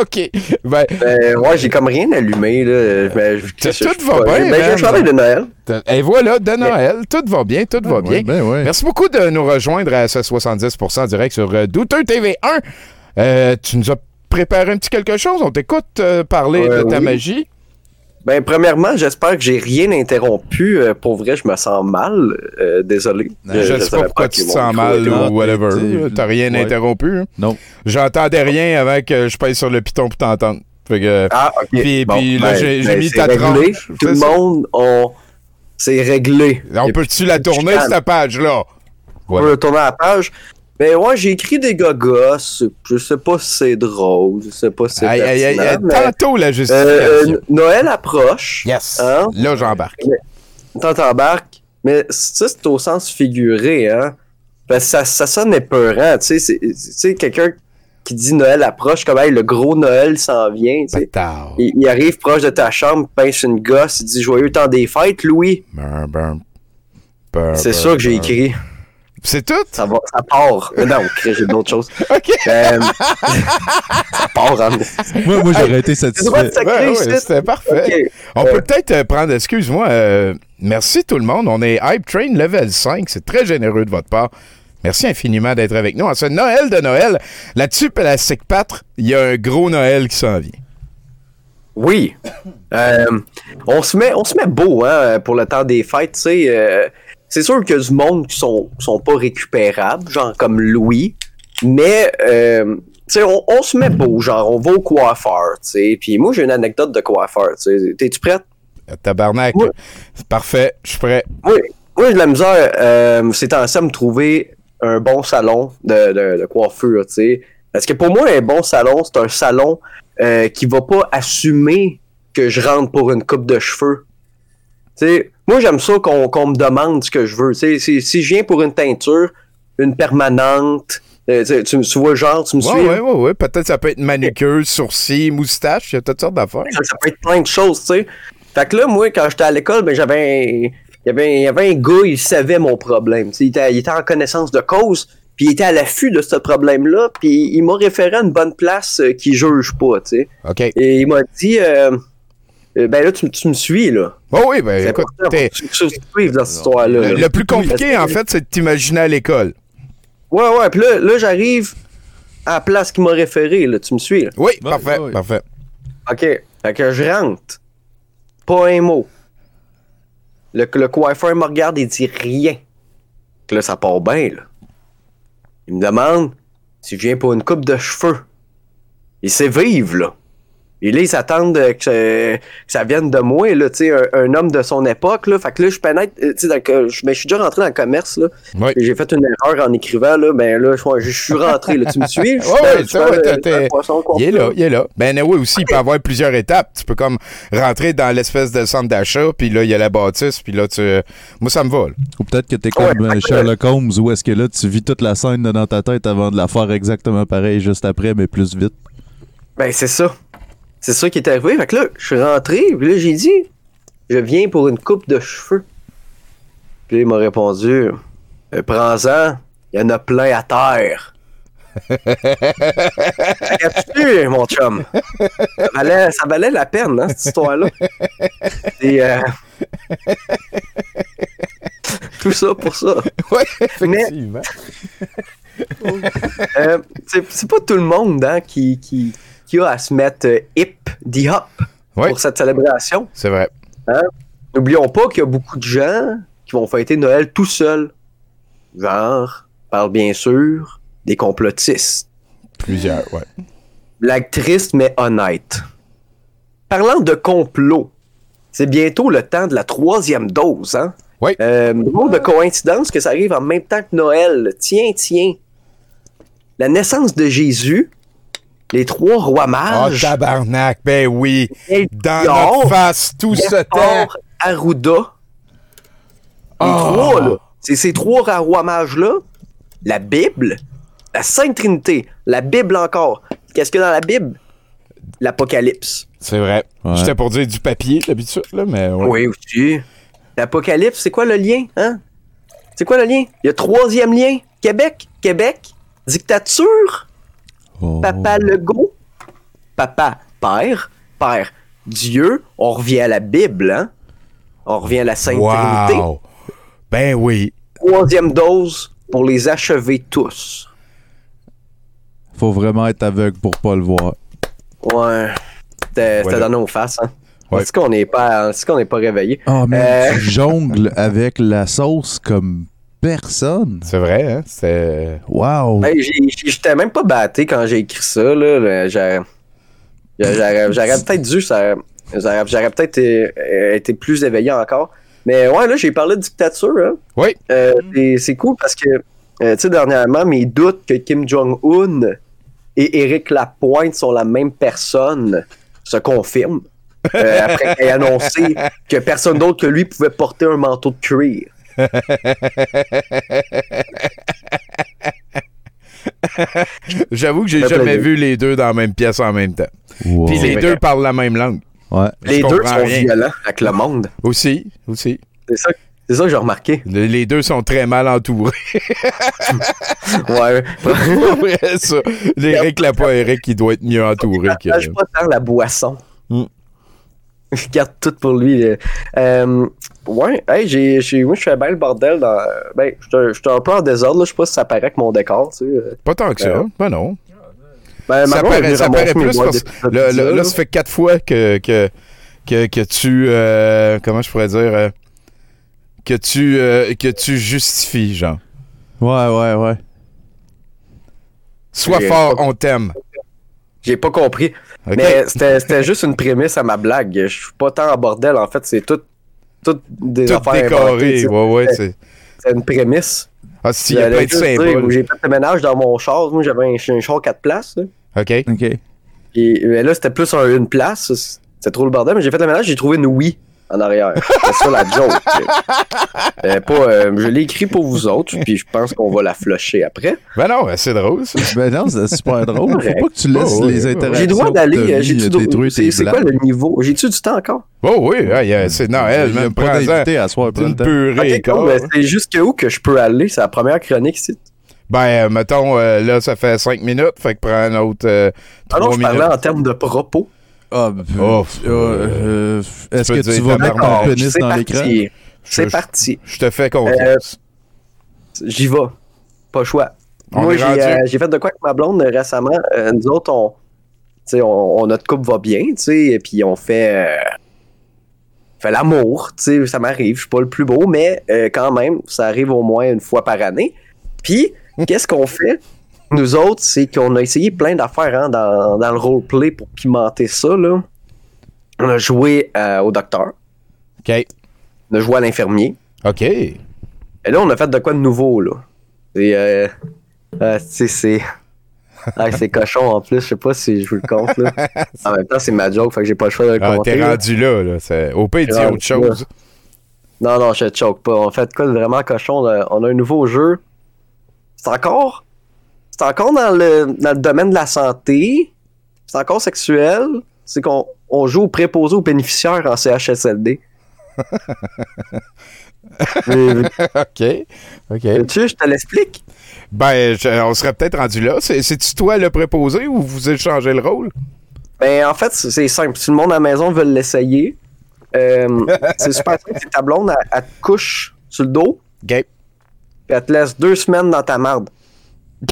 OK. Ben, Euh, ouais, j'ai comme rien allumé, là. Ben, je- Tout je- va je- je- bien, Ben, un chandail de Noël. Et voilà, de Noël. Tout va bien, tout va bien. ben. Merci beaucoup de nous rejoindre à ce 70% direct sur euh, Douteux TV1. Euh, tu nous as préparé un petit quelque chose? On t'écoute euh, parler Ouais, de ta oui. magie. Ben, premièrement, j'espère que j'ai rien interrompu. Euh, pour vrai, je me sens mal. Euh, désolé. Je, sais pas pourquoi que tu te sens mal ou whatever. t'es- T'as rien ouais. interrompu. hein? Non. J'entendais rien avant que je pèse sur le piton pour t'entendre. Fait que, Ah, ok. Puis, Bon, puis là, ben, j'ai ben, mis ta réglé. tranche. Tout le monde, on... c'est réglé. On peut-tu la tourner, cette page-là? On peut tourner la page. Mais ouais, j'ai écrit des gogos. Je sais pas si c'est drôle. Je sais pas si c'est Aïe, aïe, aïe, Tantôt, la Euh, justification. euh, Noël approche. Yes. Hein? Là, j'embarque. Tant t'embarques. Mais ça, c'est au sens figuré, hein? Que ça, ça sonne épeurant, tu sais. Tu sais, quelqu'un qui dit Noël approche, comme, hey, le gros Noël s'en vient. Il, il arrive proche de ta chambre, pince une gosse, il dit Joyeux temps des fêtes, Louis. C'est ça que j'ai écrit. C'est tout? Ça, va, ça part. Mais non, j'ai d'autres choses. OK. Euh, ça part, hein. Moi, moi j'aurais été satisfait. Ouais. C'était parfait. On Euh, peut peut-être euh, prendre, excuse-moi, euh, merci tout le monde. On est Hype Train Level 5. C'est très généreux de votre part. Merci infiniment d'être avec nous. En ce Noël de Noël, là-dessus, Plastic Patre, il y a un gros Noël qui s'en vient. Oui. Euh, on, se met, on se met beau hein, pour le temps des fêtes. tu sais. C'est sûr qu'il y a du monde qui sont, qui sont pas récupérables, genre comme Louis. Mais euh, tu sais, on, on se met beau, genre on va au coiffeur. tu sais. Puis moi, j'ai une anecdote de coiffeur. tu sais. T'es-tu prête? Euh, Tabarnak. C'est Parfait, je suis prêt. Oui, j'ai de la misère euh, ces temps-ci à me trouver un bon salon de, de, de coiffure, tu sais. Parce que pour moi, un bon salon, c'est un salon euh, qui va pas assumer que je rentre pour une coupe de cheveux. Moi j'aime ça qu'on me demande ce que je veux. Si, si je viens pour une teinture, une permanente, Euh, tu, tu, vois genre, tu me Ouais, suis? ouais, ouais, ouais. Peut-être ça peut être manucure, sourcils, moustache, il y a toutes sortes d'affaires. Ça, ça peut être plein de choses, tu sais. Fait que là, moi, quand j'étais à l'école, ben, j'avais un... Il y, avait, un gars, il savait mon problème. Il était, il était en connaissance de cause, puis il était à l'affût de ce problème-là, puis il m'a référé à une bonne place euh, qui juge pas, tu sais. OK. Et il m'a dit, euh, ben là, tu, tu me suis, là. Oh oui, ben C'est écoute, t'es- dans cette histoire-là. le, là. le plus compliqué, en fait, c'est de t'imaginer à l'école. Ouais, ouais, puis là, là j'arrive à la place qui m'a référé, là. Tu me suis, là? Oui, parfait, parfait. OK. Fait que je rentre. Pas un mot. Le, le coiffeur me regarde et dit rien. Que là, ça part bien, là. Il me demande si je viens pour une coupe de cheveux? Il sait vivre, là. Et là, ils s'attendent euh, que, euh, que ça vienne de moi, là, tu sais, un, un homme de son époque, là. Fait que là, je pénètre, euh, tu sais, je, ben, je suis déjà rentré dans le commerce, là. Et J'ai fait une erreur en écrivant, là. Ben là, je, je suis rentré, là. Tu me suis? Ouais, ouais, ouais, t'es- poisson il est là, il est là. Ben oui, aussi, il peut y avoir plusieurs étapes. Tu peux comme rentrer dans l'espèce de centre d'achat, puis là, il y a la bâtisse, puis là, tu... Moi, ça me va, là. Ou peut-être que t'es comme euh, Sherlock Holmes, où est-ce que là, tu vis toute la scène dans ta tête avant de la faire exactement pareil juste après, mais plus vite. Ben, c'est ça. C'est ça qui est arrivé. Fait que là, je suis rentré, puis là, j'ai dit, je viens pour une coupe de cheveux. Puis là, il m'a répondu, Euh, prends-en, il y en a plein à terre. Regarde-tu, mon chum? Ça valait, ça valait la peine, hein, cette histoire-là. Et, euh, Tout ça pour ça. Oui, effectivement. Euh, c'est c'est pas tout le monde hein, qui, qui, à se mettre euh, hip, the hop pour cette célébration. C'est vrai. Hein? N'oublions pas qu'il y a beaucoup de gens qui vont fêter Noël tout seuls. Genre, parle bien sûr des complotistes. Plusieurs, ouais. Blague triste mais honnête. Parlant de complot, c'est bientôt le temps de la troisième dose, hein? Oui. Euh, de coïncidence que ça arrive en même temps que Noël. Tiens, tiens. La naissance de Jésus, les trois rois Oh, mages. tabarnak, ben oui. Dans notre face, tout ce temps. Arruda. Les Oh. trois, là. C'est ces trois rois mages-là. La Bible, la Sainte Trinité, la Bible encore. Qu'est-ce que dans la Bible? L'Apocalypse. C'est vrai. J'étais pour dire du papier, d'habitude, là, mais... ouais. Oui, aussi. L'Apocalypse, c'est quoi le lien, hein? C'est quoi le lien? Il y a troisième lien. Québec, Québec, dictature, Papa Legault, Papa Père, Père Dieu. On revient à la Bible, hein? On revient à la Sainte Trinité. Wow. Ben oui. Troisième dose pour les achever tous. Faut vraiment être aveugle pour pas le voir. Ouais. C'était Voilà. dans nos faces, hein? Ouais. Est-ce qu'on n'est pas, est-ce qu'on n'est pas réveillé? Ah, mais Euh, tu jongles avec la sauce comme personne. C'est vrai, hein? C'est. Wow. Ben, J'étais même pas batté quand j'ai écrit ça. Là. J'aurais peut-être dû, ça- j'aurais peut-être été plus éveillé encore. Mais ouais, là, j'ai parlé de dictature. Hein. Oui. Euh, et c'est cool parce que, euh, tu sais, dernièrement, mes doutes que Kim Jong-un et Éric Lapointe sont la même personne se confirment. euh, après qu'il ait annoncé que personne d'autre que lui pouvait porter un manteau de cuir. J'avoue que j'ai jamais plaisir. vu les deux dans la même pièce en même temps. Wow. Puis les deux parlent la même langue. Ouais. Je Les deux sont rien. violents avec le monde. Aussi, aussi. C'est ça, c'est ça que j'ai remarqué. Le- les deux sont très mal entourés. Ouais. Vrai, ça. L'Éric Lapointe, Eric, il doit être mieux entouré que. partage pas tant la boisson. Je garde tout pour lui. Euh, ouais, hey, j'ai, j'ai, moi, je fais bien le bordel dans. Ben, j'étais j'étais un peu en désordre, là. Je sais pas si ça paraît avec mon décor, tu sais. euh. Pas tant que ça. Euh, Ben non. Ben, ça paraît, ça paraît plus parce que là, là, là. là, ça fait quatre fois que, que, que, que tu. euh, comment je pourrais dire euh, Que tu, euh, que tu justifies, genre. Ouais, ouais, ouais. Sois fort, on t'aime. J'ai pas compris. Mais c'était, c'était juste une prémisse à ma blague. Je suis pas tant en bordel, en fait. C'est tout, tout des Tout affaires décoré. Ouais, ouais, c'est. C'est une prémisse. Ah, si, il y a plein de symboles. J'ai fait le ménage dans mon char. Moi, j'avais un, un char 4 places. là. OK. OK. Et mais là, c'était plus un- une place. C'était trop le bordel, mais j'ai fait le ménage, j'ai trouvé une Wii. En arrière. C'est ça la joke. Euh, pas, euh, je l'ai écrit pour vous autres, puis je pense qu'on va la flusher après. Ben non, ben c'est drôle, ça. Ben non, c'est super drôle. Faut pas que tu laisses Oh, les interactions. J'ai le droit d'aller. Euh, c'est quoi le niveau? J'ai-tu du temps encore? Oh oui, ah, c'est Noël, pas Prends-en d'invité à soir, prends Une purée, ben, c'est jusque où que je peux aller? C'est la première chronique ici? Ben, euh, mettons, euh, là, ça fait 5 minutes, fait que prends un autre euh, Ah non, 3 je minutes. parlais en termes de propos. Ah, Oh, euh, euh, Est-ce que tu vas mettre ton pénis dans l'écran? C'est parti. Je te fais confiance. J'y vais. Pas le choix. On Moi, j'ai euh, j'ai fait de quoi avec ma blonde euh, récemment. Euh, nous autres, on, notre couple va bien, tu sais, et puis on fait, euh, fait l'amour, tu sais, ça m'arrive. Je suis pas le plus beau, mais euh, quand même, ça arrive au moins une fois par année. Puis, qu'est-ce qu'on fait? Nous autres, c'est qu'on a essayé plein d'affaires hein, dans, dans le roleplay pour pimenter ça. Là. On a joué euh, au docteur. OK. On a joué à l'infirmier. OK. Et là, on a fait de quoi de nouveau, là. C'est. Euh, euh, c'est. Ah, c'est cochon en plus, je sais pas si je vous le compte, là. En même temps, c'est ma joke, fait que j'ai pas le choix de le Ah, compter. T'es rendu là, là. C'est- Au pire, rendu autre chose. Non, non, je te choke pas. On fait de quoi de vraiment cochon. là. On a un nouveau jeu. C'est encore? C'est encore dans le, dans le domaine de la santé. C'est encore sexuel. C'est qu'on on joue au préposé aux bénéficiaires en CHSLD. OK. OK. tu je te l'explique? Ben, je- on serait peut-être rendu là. C'est- C'est-tu toi le préposé ou vous échangez le rôle? Ben, en fait, c'est c'est simple. Si le monde à la maison veut l'essayer, euh, c'est super simple. C'est ta blonde, elle, elle te couche sur le dos. OK. Puis elle te laisse deux semaines dans ta marde.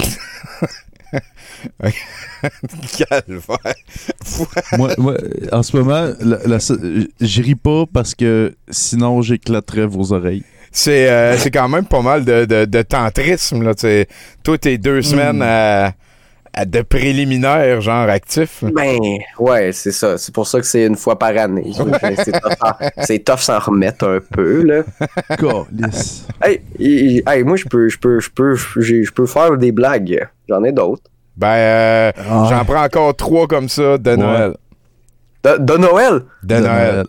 Moi, moi, en ce moment, la- je ris pas parce que sinon j'éclaterais vos oreilles. C'est euh, quand même pas mal de, de, de tantrisme, là. t'sais. Toi, t'es deux semaines à, à de préliminaires, genre actifs. Ben, ouais, c'est ça. C'est pour ça que c'est une fois par année. C'est tough, à- c'est tough s'en remettre un peu, là. Hey, hey, hey, moi, je peux, je peux, je peux, je peux faire des blagues. J'en ai d'autres. Ben, euh, Ah. j'en prends encore trois comme ça de Noël. De, de Noël? De, Noël.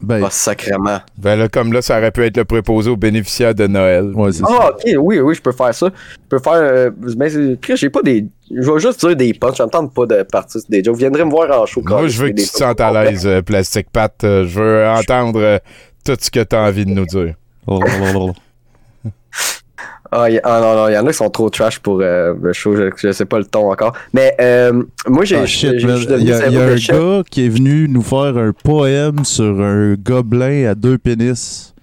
Ben, Ah, sacrément. Ben là, comme là, ça aurait pu être le préposé aux bénéficiaires de Noël. ouais. Ah, ok, oui, oui, je peux faire ça. Je peux faire. Euh, ben, j'ai pas des. Je vais juste dire des punchs. J'entends pas de partir sur des jokes. Vous viendrez me voir en show. Moi, je veux que tu te sentes à l'aise, euh, Plastic Pat. Euh, je veux entendre euh, tout ce que tu as envie de nous dire. Ah, y- ah, non, non, il y en a qui sont trop trash pour euh, le show. Je, je sais pas le ton encore. Mais euh, moi, j'ai. Ah, Il y a, y a un chef. gars qui est venu nous faire un poème sur un gobelin à deux pénis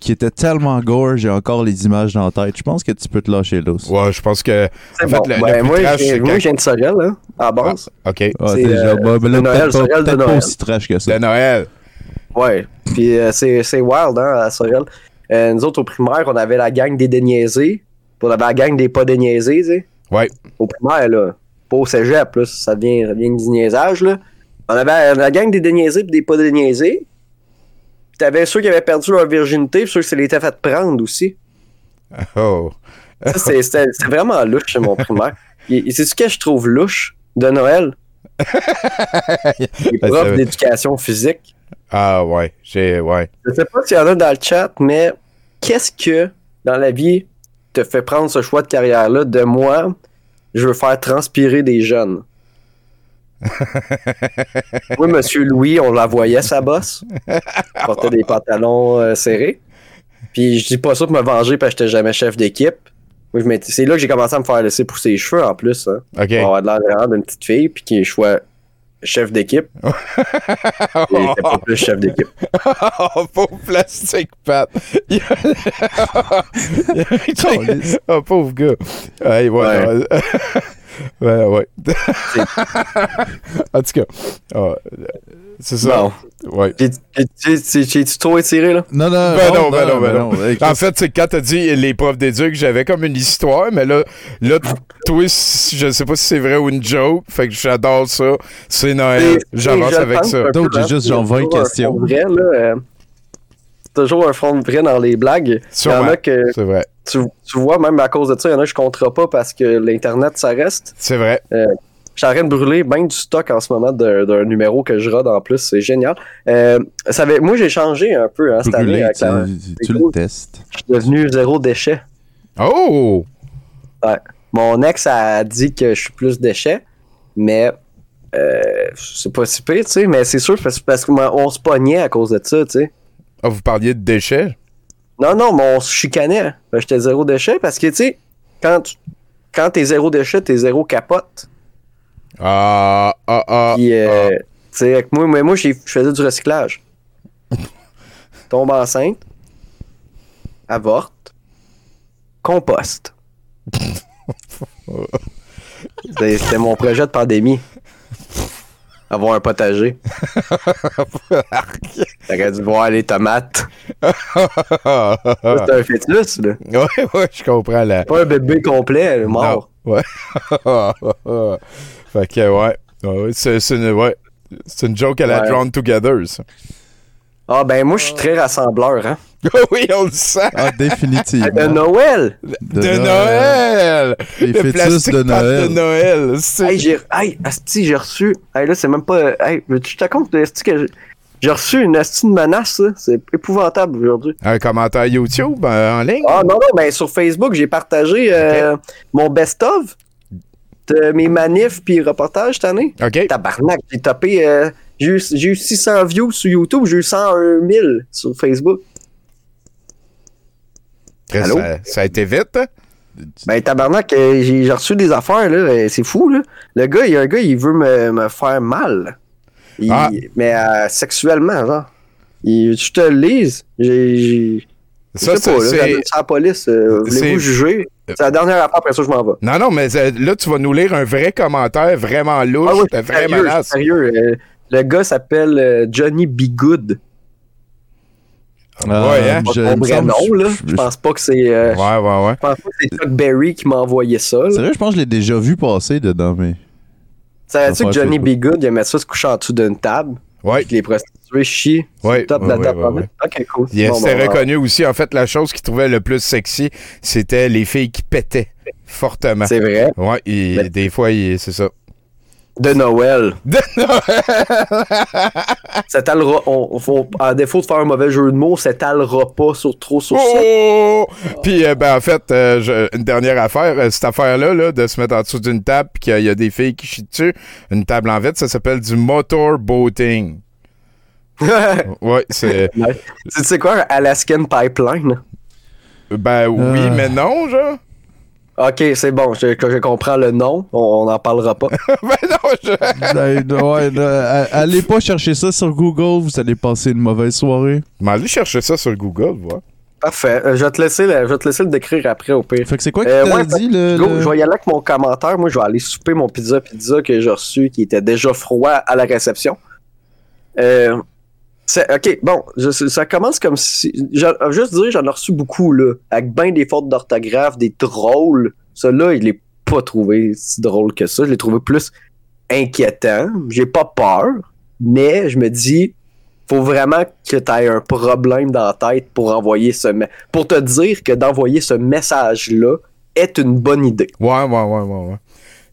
qui était tellement gore, j'ai encore les images dans la tête. Je pense que tu peux te lâcher là. Ouais, je pense que. C'est En bon. le Ben, plus moi, trash, j'ai- c'est moi, viens de Sorel, hein, à la base. OK. Ah, C'est, t'es euh, bah, ben là, de Noël, peut-être pas, pas Noël. aussi trash que ça. De Noël. Ouais. Puis euh, c'est c'est wild, hein, à Sorel. Euh, nous autres, au primaire, on avait la gang des déniaisés. Puis on avait la gang des pas déniaisés, tu sais. Ouais. Au primaire, là. Pas au cégep, là. Ça devient, ça devient du niaisage, là. On avait la gang des déniaisés puis des pas déniaisés. T'avais ceux qui avaient perdu leur virginité puis ceux qui se l'étaient fait prendre aussi. Oh. Ça, c'est- C'était vraiment louche chez mon primaire. C'est ce que je trouve louche de Noël? Les profs d'éducation physique. Ah, ouais. J'ai. Ouais. Je sais pas s'il y en a dans le chat, mais qu'est-ce que dans la vie te fait prendre ce choix de carrière-là de moi, je veux faire transpirer des jeunes? Moi, Monsieur Louis, on la voyait sa bosse. Il portait des pantalons euh, serrés. Puis je dis pas ça pour me venger parce que j'étais jamais chef d'équipe. C'est là que j'ai commencé à me faire laisser pousser les cheveux en plus. Hein, OK. Pour avoir de l'air d'une petite fille, puis qu'il soit chef d'équipe. Et il était pas plus chef d'équipe. oh, pauvre Plastic Pat. Il a- oh, pauvre gars. Ouais, ouais. Ouais. Ouais, ouais. en tout cas, ah, c'est ça. Ouais. J'ai-tu trop étiré, là? Non, non, Ben non, non, ben non, non, ben ben non. non. Hey, En fait, c'est quand t'as dit les profs d'éduc, j'avais comme une histoire, mais là, là, toi, je sais pas si c'est vrai ou une joke, fait que j'adore ça. C'est Noël. J'avance avec ça. D'autres, j'ai hein, juste genre il y a 20 toujours un questions. Vrai, là, euh, toujours un fond vrai dans les blagues. Il y en a que C'est vrai. tu, tu vois, même à cause de ça, il y en a que je compterai pas parce que l'Internet, ça reste. C'est vrai. Euh, Je suis en train de brûler bien du stock en ce moment d'un numéro que je rode en plus. C'est génial. Euh, ça avait- moi, j'ai changé un peu hein, cette année. Avec tu, le testes. Je suis devenu zéro déchet. Oh! Ouais. Mon ex a dit que je suis plus déchet, mais euh, c'est pas si pire, tu sais. Mais c'est sûr, parce, parce qu'on se pognait à cause de ça, tu sais. Ah, vous parliez de déchets? Non, non, mais on se chicanait. Ben, J'étais zéro déchet parce que, tu sais, quand, tu- quand t'es zéro déchet, t'es zéro capote. Ah, ah, ah. Puis, euh, tu sais, moi, moi, je faisais du recyclage. Tombe enceinte, avorte, compost. C'était c'était mon projet de pandémie. Avoir un potager. T'aurais dû voir les tomates. C'est un fœtus, là. Ouais, ouais, je comprends la. Pas un bébé complet, mort. Non, Ouais. fait que, ouais. Ouais, ouais, c'est c'est une, ouais. C'est une joke à la Ouais. Drawn Together, ça. Ah, ben moi, je suis très rassembleur, hein. oui, on le sent. Ah, définitivement. De Noël! De, Noël! Les Le fœtus plastique de Noël. de Noël. c'est- Hey, j'ai. Hey, Asti, j'ai reçu. Hey, là, c'est même pas. Hey, tu te compte Asti que j'ai- j'ai reçu une Asti de menace, là. C'est épouvantable aujourd'hui. Un commentaire YouTube euh, en ligne? Ah, non, non, ben sur Facebook, j'ai partagé euh, mon best-of de mes manifs puis reportages cette année. OK. Tabarnak, j'ai tapé. euh, j'ai eu, j'ai eu 600 views sur YouTube, j'ai eu 101 000 sur Facebook. Allô? Ça, ça a été vite. hein? Ben, tabarnak, euh, j'ai reçu des affaires, là. euh, C'est fou, là. Le gars, il y a un gars, il veut me, me faire mal. Il- Ah. Mais euh, sexuellement, genre. Il- je te le lise. J'ai. Ça, c'est- la police. euh, Voulez-vous juger? C'est la dernière affaire, après ça, je m'en vais. Non, non, mais euh, là, tu vas nous lire un vrai commentaire vraiment louche, Ah oui, c'est vraie sérieux, c'est sérieux. euh, le gars s'appelle euh, Johnny Be Good. Ah, Ouais, hein? Je- vrai nom, là. je- Je pense pas que c'est. euh, Ouais, ouais, ouais. Je pense pas que c'est Chuck Berry qui m'a envoyé ça. là. Sérieux, je pense que je l'ai déjà vu passer dedans, mais. Savais-tu que Johnny. Be Good, il aimait ça se coucher en dessous d'une table? Ouais. Que les prostituées chient Ouais, top de la ouais, table. ouais, ouais. Ok, cool. Bon, bon, bon. reconnu aussi. En fait, la chose qu'il trouvait le plus sexy, c'était les filles qui pétaient fortement. C'est vrai. Ouais, et des fois, c'est ça. De Noël. De S'étalera. On, à défaut de faire un mauvais jeu de mots, s'étalera pas sur, trop sur ça. Oh! Puis, euh, ben, en fait, euh, je- une dernière affaire, euh, cette affaire-là, là, de se mettre en dessous d'une table, puis qu'il y a des filles qui chient dessus, une table en vide, ça s'appelle du motorboating. Ouais, c'est. tu sais quoi, un Alaskan Pipeline? Ben oui, Euh. mais non, genre. Ok, c'est bon, je, que je comprends le nom, on n'en parlera pas. ben non, je. Ben, ouais, là, a- allez pas chercher ça sur Google, vous allez passer une mauvaise soirée. Mais allez chercher ça sur Google, voir. Parfait, euh, je vais te laisser le, je vais te laisser le décrire après au pire. Fait que c'est quoi qui Euh, t'a ouais, dit, le. Go, le- je vais y aller avec mon commentaire. Moi, je vais aller souper mon pizza pizza que j'ai reçu qui était déjà froid à la réception. Euh, ok, bon, je- ça commence comme si. j'en- Juste dire, j'en ai reçu beaucoup, là, avec bien des fautes d'orthographe, des drôles. Celui-là, il est pas trouvé si drôle que ça. Je l'ai trouvé plus inquiétant. J'ai pas peur, mais je me dis, faut vraiment que tu aies un problème dans la tête pour envoyer ce pour te dire que d'envoyer ce message-là est une bonne idée. Ouais, ouais, ouais, ouais, ouais.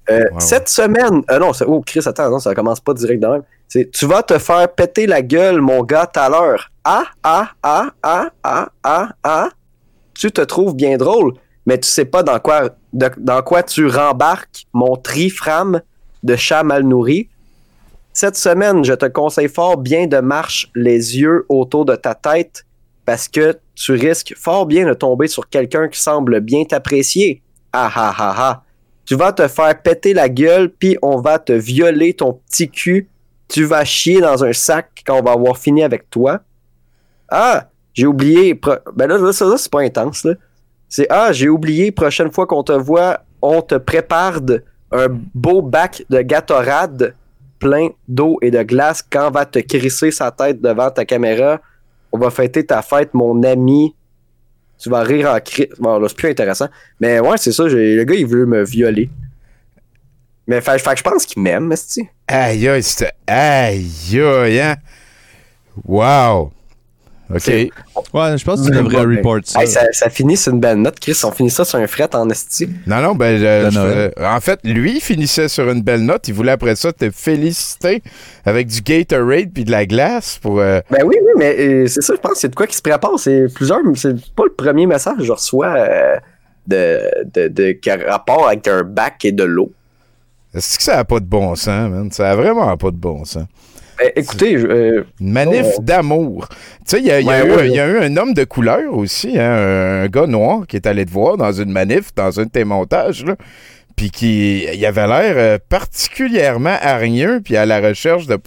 Euh. Cette semaine, euh, non, oh Chris, attends, non, ça commence pas direct de même. C'est, tu vas te faire péter la gueule, mon gars, tout à l'heure. Ah, ah, ah, ah, ah, ah, ah. Tu te trouves bien drôle, mais tu sais pas dans quoi, de- dans quoi tu rembarques, mon triframe de chat mal nourri. Cette semaine, je te conseille fort bien de marche les yeux autour de ta tête parce que tu risques fort bien de tomber sur quelqu'un qui semble bien t'apprécier. Ah ah ah ah. Tu vas te faire péter la gueule, puis on va te violer ton petit cul. Tu vas chier dans un sac quand on va avoir fini avec toi. Ah, j'ai oublié. Ben là, ça, c'est pas intense. C'est Ah, j'ai oublié, prochaine fois qu'on te voit, on te prépare un beau bac de Gatorade plein d'eau et de glace quand on va te crisser sa tête devant ta caméra. On va fêter ta fête, mon ami. Tu vas rire en cri. Bon, là, c'est plus intéressant. Mais ouais, c'est ça. Le gars, il veut me violer. Mais fait, je pense qu'il m'aime, esti. Aïe, aïe. Aïe, aïe, hein? Wow. OK. Ouais, je pense que tu devrais report ça. Hey, ça, ça finit sur une belle note, Chris. On finit ça sur un fret en esti. Non, non, ben, je- De je- euh, en fait, lui, il finissait sur une belle note. Il voulait après ça te féliciter avec du Gatorade puis de la glace pour. euh, Ben oui, oui, mais euh, c'est ça, je pense que c'est de quoi qui se prépare. C'est plusieurs, c'est pas le premier message que je reçois euh, de, de, de, qui a rapport avec un bac et de l'eau. Est-ce que ça n'a pas de bon sens, man? Ça a vraiment pas de bon sens. Ben, écoutez, euh, Une manif Oh. d'amour. Tu sais, il y, a- y Ouais, eu- ouais, il y a eu un homme de couleur aussi, hein, un gars noir qui est allé te voir dans une manif, dans un de tes montages, là. Puis qui il avait l'air euh, particulièrement hargneux, puis à la recherche de.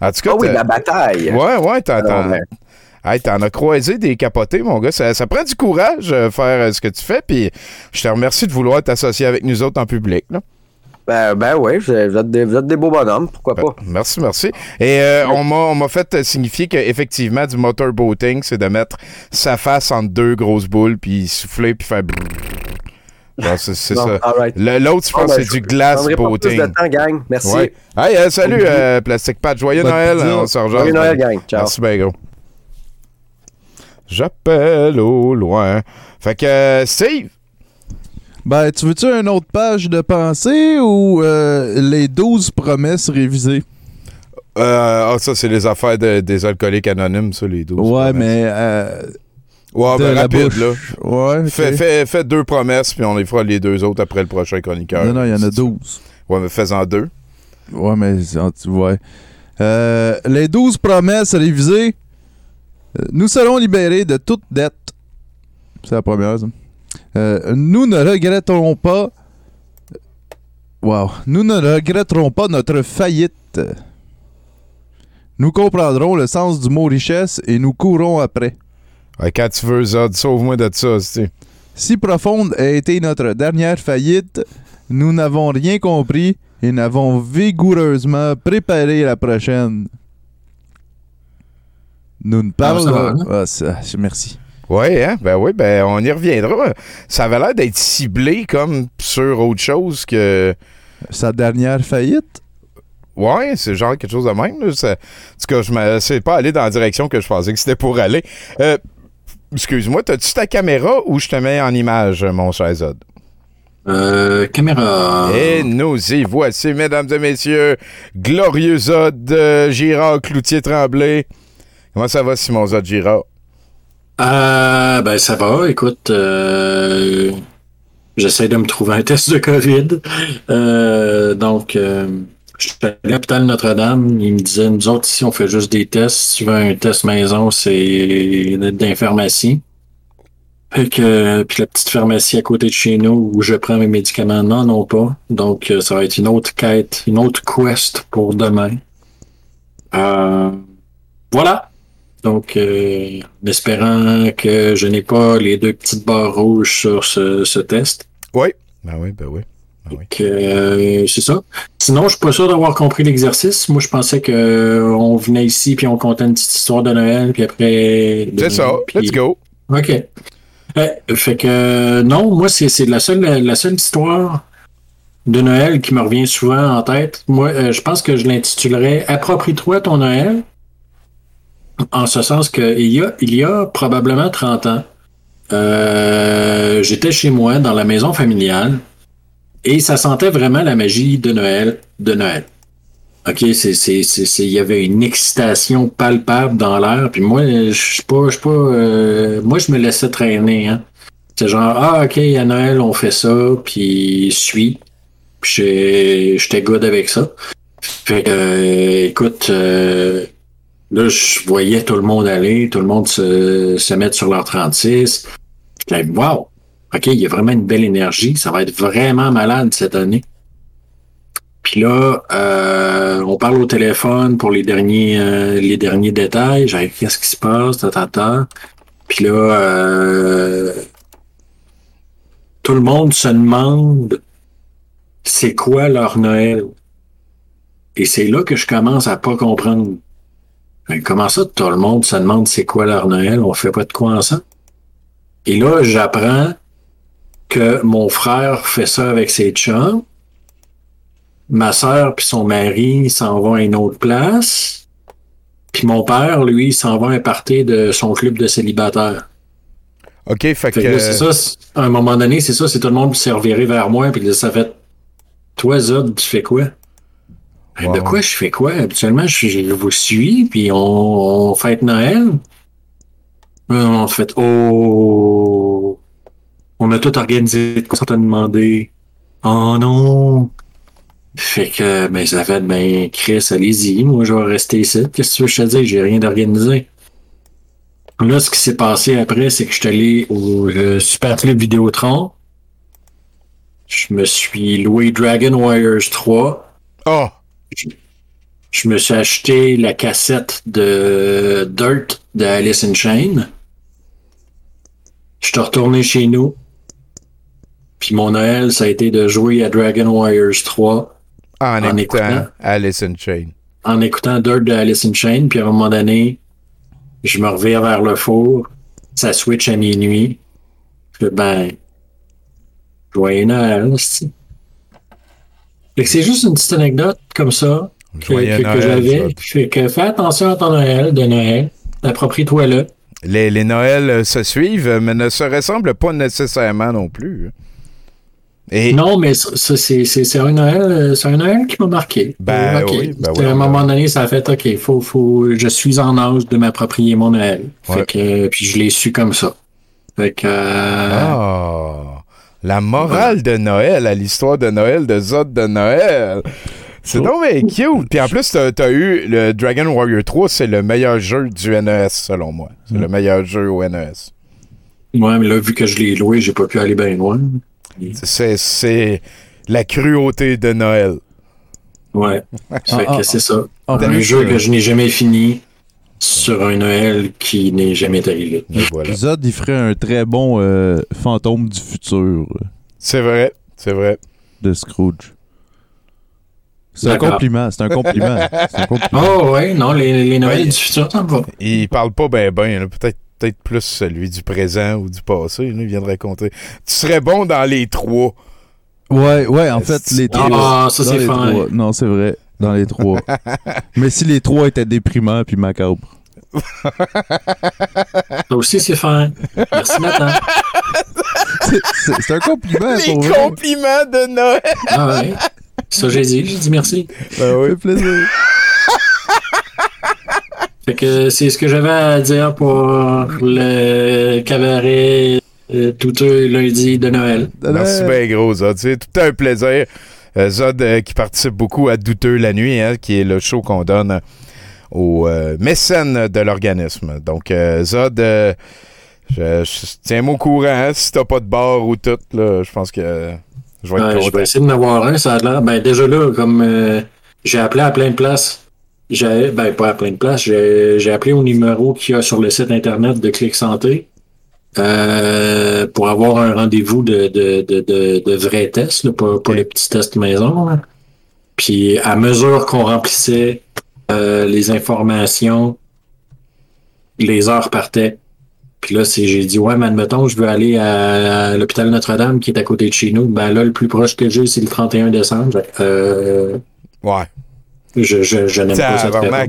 En tout cas, ah oui, la bataille. Ouais, ouais, t'en, Alors, t'en- ben, Hey, t'en as croisé des capotés, mon gars. Ça, ça prend du courage euh, faire euh, ce que tu fais. Puis je te remercie de vouloir t'associer avec nous autres en public. Là. Ben, ben ouais, vous êtes, des, vous êtes des beaux bonhommes, pourquoi pas? Merci, merci. Et euh, on m'a on m'a fait signifier qu'effectivement, du motorboating, c'est de mettre sa face entre deux grosses boules, puis souffler, puis faire. c'est ça. right. Le- L'autre, je pense, ben, c'est du pas boating. plus de temps, gang. Merci. Ouais. Hey, euh, salut, euh, Plastic Pat. Joyeux Noël. pizza. On se rejoint. Joyeux Noël, gang. Ciao. Merci, ben gros. J'appelle au loin. Fait que, Steve, Ben, tu veux-tu une autre page de pensée ou euh, les 12 promesses révisées? euh, ah, ça, c'est les affaires de- des alcooliques anonymes, ça, les 12. Ouais, promesses. mais. euh, Ouais, ben, la rapide, bouche. là. Ouais. ok. Fais, fais- fais deux promesses, puis on les fera les deux autres après le prochain chroniqueur. Non, non, il y en a 12. Ouais, mais fais-en deux. Ouais, mais. Ouais. Euh, les 12 promesses révisées. Euh, Nous serons libérés de toute dette. C'est la première, ça. Euh, nous ne regretterons pas. Wow. Nous ne regretterons pas notre faillite. Nous comprendrons le sens du mot richesse et nous courrons après. Ouais, quand tu veux, Zod, sauve-moi de ça, c'est. Si profonde a été notre dernière faillite, nous n'avons rien compris et n'avons vigoureusement préparé la prochaine. Nous ne Ah, hein? Ah, ça, merci. Ouais, hein? Ben oui, ben on y reviendra. Ça avait l'air d'être ciblé comme sur autre chose que. Sa dernière faillite? Ouais, c'est genre quelque chose de même. Là. Ça- En tout cas, je me c'est pas allé dans la direction que je pensais que c'était pour aller. Euh, Excuse-moi, t'as-tu ta caméra ou je te mets en image, mon cher Zod? Euh, caméra. Et nous y voici, mesdames et messieurs, glorieux Zod euh, Girard Cloutier-Tremblay. Comment ça va, Simon Zod Girard? Euh, ben ça va, écoute, euh, j'essaie de me trouver un test de COVID. Euh, donc, euh, je suis à l'hôpital Notre-Dame, ils me disaient, nous autres ici, on fait juste des tests. Si tu veux un test maison, c'est d'une pharmacie. Fait que, puis la petite pharmacie à côté de chez nous où je prends mes médicaments, non, non pas. Donc, ça va être une autre quête, une autre quest pour demain. Voilà. Donc, euh, en espérant que je n'ai pas les deux petites barres rouges sur ce, ce test. Oui. Ben oui, ben oui. Ben oui. Euh, c'est ça. Sinon, je suis pas sûr d'avoir compris l'exercice. Moi, je pensais que euh, on venait ici puis on comptait une petite histoire de Noël puis après. C'est ça, puis- let's go. OK. Eh, fait que euh, non, moi, c'est c'est la seule, la seule histoire de Noël qui me revient souvent en tête. Moi, euh, je pense que je l'intitulerais Approprie-toi ton Noël. En ce sens que il y a, il y a probablement 30 ans, euh, j'étais chez moi dans la maison familiale et ça sentait vraiment la magie de Noël, de Noël. OK, il y avait une excitation palpable dans l'air. Puis moi, je suis pas, je pas, euh, moi, je me laissais traîner, hein. C'est genre, ah, OK, à Noël, on fait ça, puis suis. Puis j'étais good avec ça. Fait que, euh, écoute, euh, là, je voyais tout le monde aller, tout le monde se, se mettre sur leur 36. J'étais, wow! OK, il y a vraiment une belle énergie. Ça va être vraiment malade cette année. Puis là, euh, on parle au téléphone pour les derniers, euh, les derniers détails. Genre, qu'est-ce qui se passe? Ta, ta, ta. Puis là, euh, tout le monde se demande c'est quoi leur Noël? Et c'est là que je commence à pas comprendre. Comment ça, tout le monde se demande c'est quoi leur Noël? On fait pas de quoi ensemble? Et là, j'apprends que mon frère fait ça avec ses chums. Ma sœur puis son mari s'en vont à une autre place. Puis mon père, lui, s'en va à un party de son club de célibataires. OK, fait, Fait que. que là, c'est ça, à un moment donné, c'est ça, c'est tout le monde qui s'est reviré vers moi, puis ça fait Toi, Zod, tu fais quoi? Ben, De quoi je fais quoi? Habituellement, je, je vous suis, puis on, on fête Noël. Euh, On fait Oh! On a tout organisé de quoi ça t'a demandé. Oh non! Fait que, ben, ça fait, ben, Chris, allez-y, moi, je vais rester ici. Qu'est-ce que tu veux que je te dise? J'ai rien d'organisé. Là, ce qui s'est passé après, c'est que je suis allé au euh, Super Club Vidéotron. Je me suis loué Dragon Warriors 3. Oh! Je, me suis acheté la cassette de Dirt de Alice in Chain. Je suis retourné chez nous. Puis mon Noël, ça a été de jouer à Dragon Warriors 3 En, En écoutant écoutant. Alice in Chain. en écoutant Dirt de Alice in Chain. Puis à un moment donné, je me revire vers le four. Ça switch à minuit. Je fais, ben, joyeux Noël, que c'est juste une petite anecdote comme ça que, que- j'avais. ça. Fait que fais attention à ton Noël de Noël. Approprie-toi là. Les, les Noëls se suivent, mais ne se ressemblent pas nécessairement non plus. Et Non, mais c'est un Noël, euh, un Noël qui m'a marqué. Ben oui, ben oui, à un ben moment donné, ça a fait OK, faut, faut, je suis en âge de m'approprier mon Noël. Fait que, euh, puis je l'ai su comme ça. Fait que, euh, Ah, la morale de Noël à l'histoire de Noël de Zod de Noël. C'est donc bien cute. Puis en plus, t'as as eu le Dragon Warrior 3, c'est le meilleur jeu du NES, selon moi. C'est le meilleur jeu au NES. ouais, mais là, vu que je l'ai loué, j'ai pas pu aller bien loin. C'est- C'est la cruauté de Noël. Ouais. Fait Ah, que c'est ça. ah, un plus, jeu que je n'ai jamais fini sur un Noël qui n'est jamais arrivé. Voilà. Zod, il ferait un très bon euh, fantôme du futur C'est vrai, c'est vrai. de Scrooge. C'est un compliment, c'est un compliment. un compliment. Oh, ouais, non, les, les Noëls Ouais. du futur, ça me va. Il parle pas ben ben, peut-être peut-être plus celui du présent ou du passé. là, il vient de raconter. Tu serais bon dans les trois. Ouais, ouais, en fait, les trois. Ah, ça, c'est. Non, c'est vrai, dans les trois. Mais si les trois étaient déprimants puis macabres. Ça aussi, c'est fin. Merci, Nathan. C'est- un compliment Les compliments de Noël. Ah ouais. Ça, j'ai dit, j'ai dit merci. Ben oui. Plaisir. Fait que c'est ce que j'avais à dire pour le cabaret euh, douteux lundi de Noël. Merci bien gros. C'est tout un plaisir. Euh, Zod euh, qui participe beaucoup à Douteux la nuit, hein, qui est le show qu'on donne aux euh, mécènes de l'organisme. Donc, Zod, je, je- tiens-moi au courant. hein, si t'as pas de bar ou tout, là, je pense que je vais être Ouais, je vais essayer de en avoir un, ça a l'air. Ben, déjà là, comme euh, j'ai appelé à plein de places. J'ai, ben, pas à plein de places, j'ai appelé au numéro qu'il y a sur le site internet de Clic Santé euh, pour avoir un rendez-vous de, de, de, de, de vrais tests, là, pas, pas les petits tests maison. là. Puis à mesure qu'on remplissait euh, les informations, les heures partaient. Puis là, c'est, j'ai dit, ouais, mais admettons, je veux aller à, à l'hôpital Notre-Dame qui est à côté de chez nous. Ben là, le plus proche que j'ai, c'est le 31 décembre. Euh, Ouais. je, je, je n'aime pas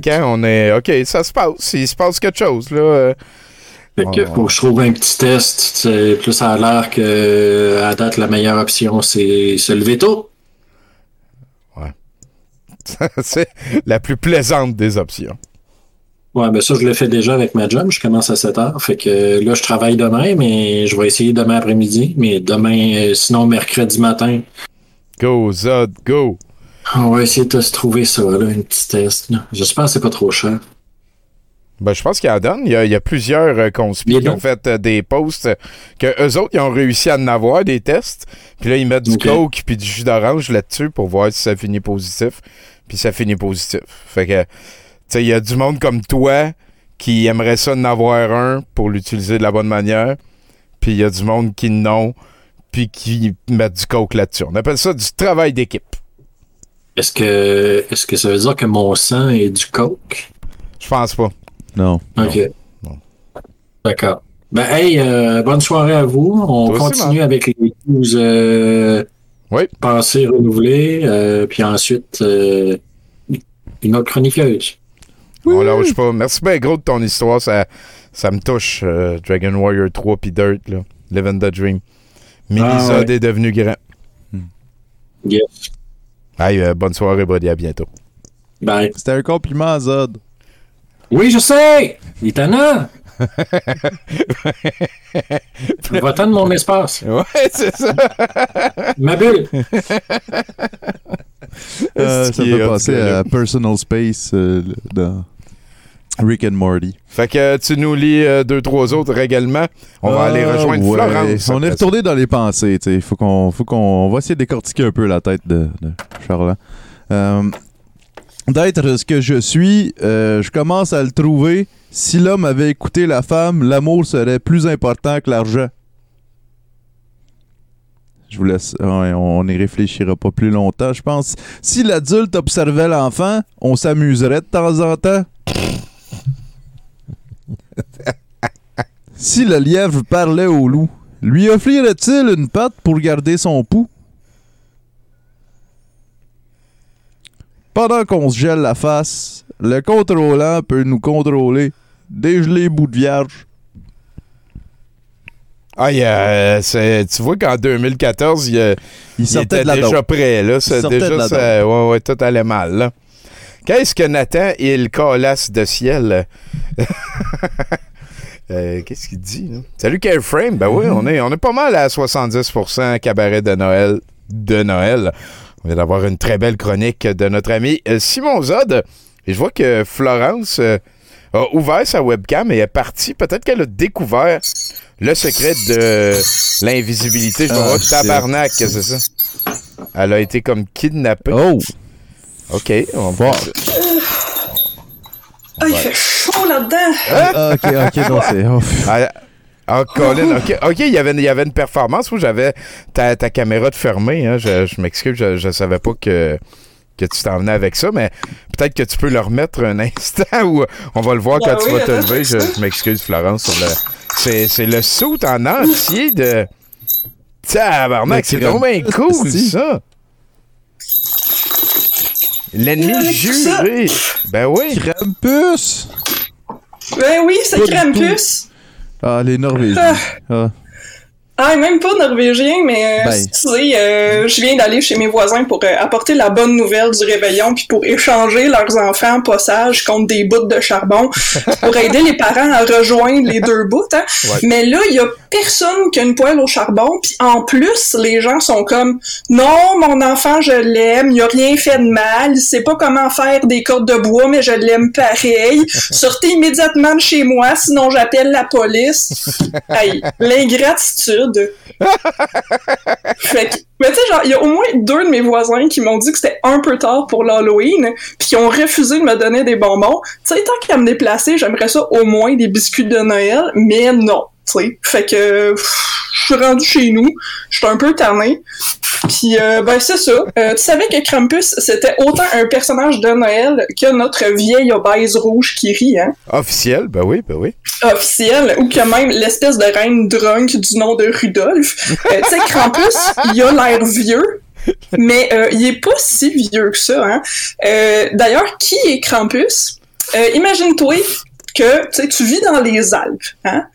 hein, on est. OK, ça se passe. Il se passe quelque chose, là. Euh. Fait que faut que je trouve un petit test. Plus ça a l'air que à date, la meilleure option, c'est se lever tôt. c'est la plus plaisante des options. Ouais, ben ça, je le fais déjà avec ma job. Je commence à 7 heures. Fait que là, je travaille demain, mais je vais essayer demain après-midi. Mais demain, euh, sinon, mercredi matin, Go, Zod, go. on va essayer de se trouver ça, là, un petit test. J'espère que c'est pas trop cher. Ben, je pense qu'il en donne. Il y a, il y a plusieurs euh, conspires qui ont fait euh, des posts euh, que eux autres, ils ont réussi à en avoir des tests. Puis là, ils mettent du Ok. coke puis du jus d'orange là-dessus pour voir si ça finit positif. Puis ça finit positif. Fait que, tu sais, il y a du monde comme toi qui aimerait ça en avoir un pour l'utiliser de la bonne manière. Puis il y a du monde qui non, puis qui mettent du coke là-dessus. On appelle ça du travail d'équipe. Est-ce que, est-ce que ça veut dire que mon sang est du coke? Je pense pas. Non. OK. D'accord. Ben, hey, euh, bonne soirée à vous. On Toi continue avec les news euh, pensées renouvelées, euh, puis ensuite euh, une autre chroniqueuse. On lâche pas. Merci bien gros de ton histoire. Ça, ça me touche. euh, Dragon Warrior 3 puis Dirt, là. Living the Dream. Mélissa Ah, ouais. est devenu grand. Yes. Hey, euh, bonne soirée, buddy. À bientôt. Bye. C'était un compliment à Zod. Oui, je sais! Il est tannant! Va-t'en de mon espace. Ouais, c'est ça. Ma bulle. Euh, Ce ça qui me est fait penser à Personal Space euh, dans Rick and Morty? Fait que euh, tu nous lis euh, deux, trois autres règlements. On va Ah, aller rejoindre ouais. Florence. On est retourné dans les pensées. Il faut qu'on, faut qu'on, on va essayer de décortiquer un peu la tête de, de Charlotte. D'être ce que je suis, euh, je commence à le trouver. Si l'homme avait écouté la femme, l'amour serait plus important que l'argent. Je vous laisse. on n'y réfléchira pas plus longtemps, je pense. Si l'adulte observait l'enfant, on s'amuserait de temps en temps. Si le lièvre parlait au loup, lui offrirait-il une patte pour garder son pouls? Pendant qu'on se gèle la face, le contrôlant peut nous contrôler. Dégeler bout de vierge. Ah, il euh, tu vois qu'en 2014, il, il sortait était de la déjà dope. prêt. Là. Il de déjà, la ça- ouais, ouais, tout allait mal. là. Qu'est-ce que Nathan, il colasse de ciel? Euh, Qu'est-ce qu'il dit? là? Salut Careframe. Ben oui, on est, on est pas mal à 70% cabaret de Noël. De Noël. On vient d'avoir une très belle chronique de notre ami euh, Simon Zod. Et je vois que Florence euh, a ouvert sa webcam et est partie. Peut-être qu'elle a découvert le secret de l'invisibilité. Je vais Ah, tabarnak, c'est ça. Elle a été comme kidnappée. Oh! OK, on va voir. Ah, il fait chaud là-dedans. Ah, ok, ok, non, c'est. oh. Ah, Colin, OK, il y avait, il y avait une performance où j'avais ta, ta caméra de fermée. Hein, je je m'excuse, je, je savais pas que, que tu t'en venais avec ça, mais peut-être que tu peux le remettre un instant où on va le voir Ben quand tu oui, vas te attends, lever. Je, je m'excuse, Florence. sur le- C'est c'est le saut en entier de. Tabarnak, c'est Le vraiment bien cool, ça. L'ennemi ça. juré. Ben oui. Krampus! Ben oui, c'est Krampus. Ah, les Norvégiens. Ah. Ah, même pas norvégien, mais euh, Ben. tu sais, euh, je viens d'aller chez mes voisins pour euh, apporter la bonne nouvelle du réveillon, puis pour échanger leurs enfants en possage contre des bouts de charbon, pour aider les parents à rejoindre les deux bouts. Hein. Ouais. Mais là, il y a personne qui a une poêle au charbon, puis en plus, les gens sont comme « Non, mon enfant, je l'aime, il a rien fait de mal, il sait pas comment faire des cordes de bois, mais je l'aime pareil. Sortez immédiatement de chez moi, sinon j'appelle la police. » Hey, l'ingratitude. fait que, mais tu sais, genre, il y a au moins deux de mes voisins qui m'ont dit que c'était un peu tard pour l'Halloween, puis qui ont refusé de me donner des bonbons. Tu sais, tant qu'à me déplacer, j'aimerais ça au moins des biscuits de Noël, mais non, tu sais. Fait que, pff, je suis rendu chez nous, je suis un peu tanné. Puis, euh, ben, c'est ça. Euh, tu savais que Krampus, c'était autant un personnage de Noël que notre vieille obèse rouge qui rit, hein? Officiel, ben oui, ben oui. officiel ou que même l'espèce de reine drunk du nom de Rudolph. Euh, tu sais, Krampus, il a l'air vieux, mais il est pas si vieux que ça. Hein? D'ailleurs, qui est Krampus? Imagine-toi que tu vis dans les Alpes, hein?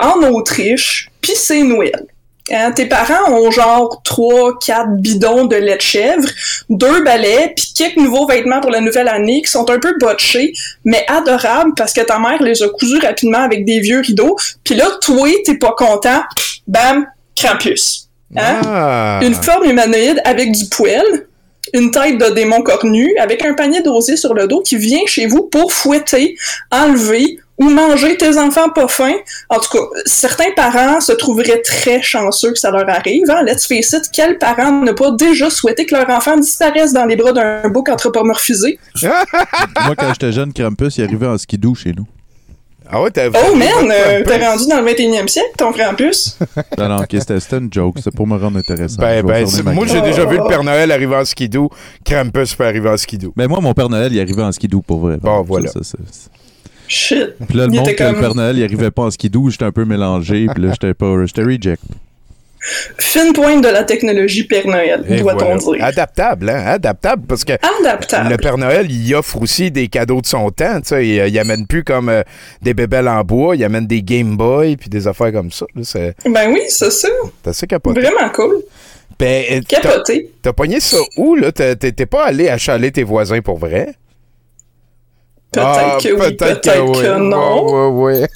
en Autriche, puis c'est Noël. Hein, tes parents ont genre 3 quatre bidons de lait de chèvre, deux balais, puis quelques nouveaux vêtements pour la nouvelle année qui sont un peu botchés, mais adorables parce que ta mère les a cousus rapidement avec des vieux rideaux. Puis là, toi, t'es pas content, bam, Krampus. Hein? Ah. Une forme humanoïde avec du poil, une tête de démon cornu, avec un panier d'osier sur le dos qui vient chez vous pour fouetter, enlever ou manger tes enfants pas fins. En tout cas, certains parents se trouveraient très chanceux que ça leur arrive. Hein? Let's face it, quel parent n'a pas déjà souhaité que leur enfant disparaisse dans les bras d'un bouc anthropomorphisé? Moi, quand j'étais jeune, Krampus, il arrivait en skidoo chez nous. Ah ouais, t'as Oh man, euh, t'es rendu dans le 21e siècle, ton Krampus? Non, non, ok, c'était une joke. C'était pour me rendre intéressant. Ben, ben, c'est- moi, j'ai déjà vu le Père Noël arriver en skidoo. Krampus peut arriver en skidoo. Ben, moi, mon Père Noël, il arrivait en skidoo pour vrai. Bon, voilà. Ça, ça, ça. Shit. Puis là, le Il monde le Père Noël, il arrivait pas en skidoo, j'étais un peu mélangé. Puis là, j'étais pas. J'étais reject. Fine pointe de la technologie Père Noël, doit-on voilà. dire. Adaptable, hein? Adaptable, parce que Adaptable. le Père Noël, il offre aussi des cadeaux de son temps, tu sais. Il, il amène plus comme euh, des bébelles en bois, il amène des Game Boy puis des affaires comme ça. là. Ben oui, c'est ça. c'est assez capoté. Vraiment cool. Ben, euh, t'as- Capoté. T'as pogné ça où, là? T'es t'es- t'es pas allé achaler tes voisins pour vrai? Peut-être Ah, que oui, peut-être que, oui. non. Ouais, ouais.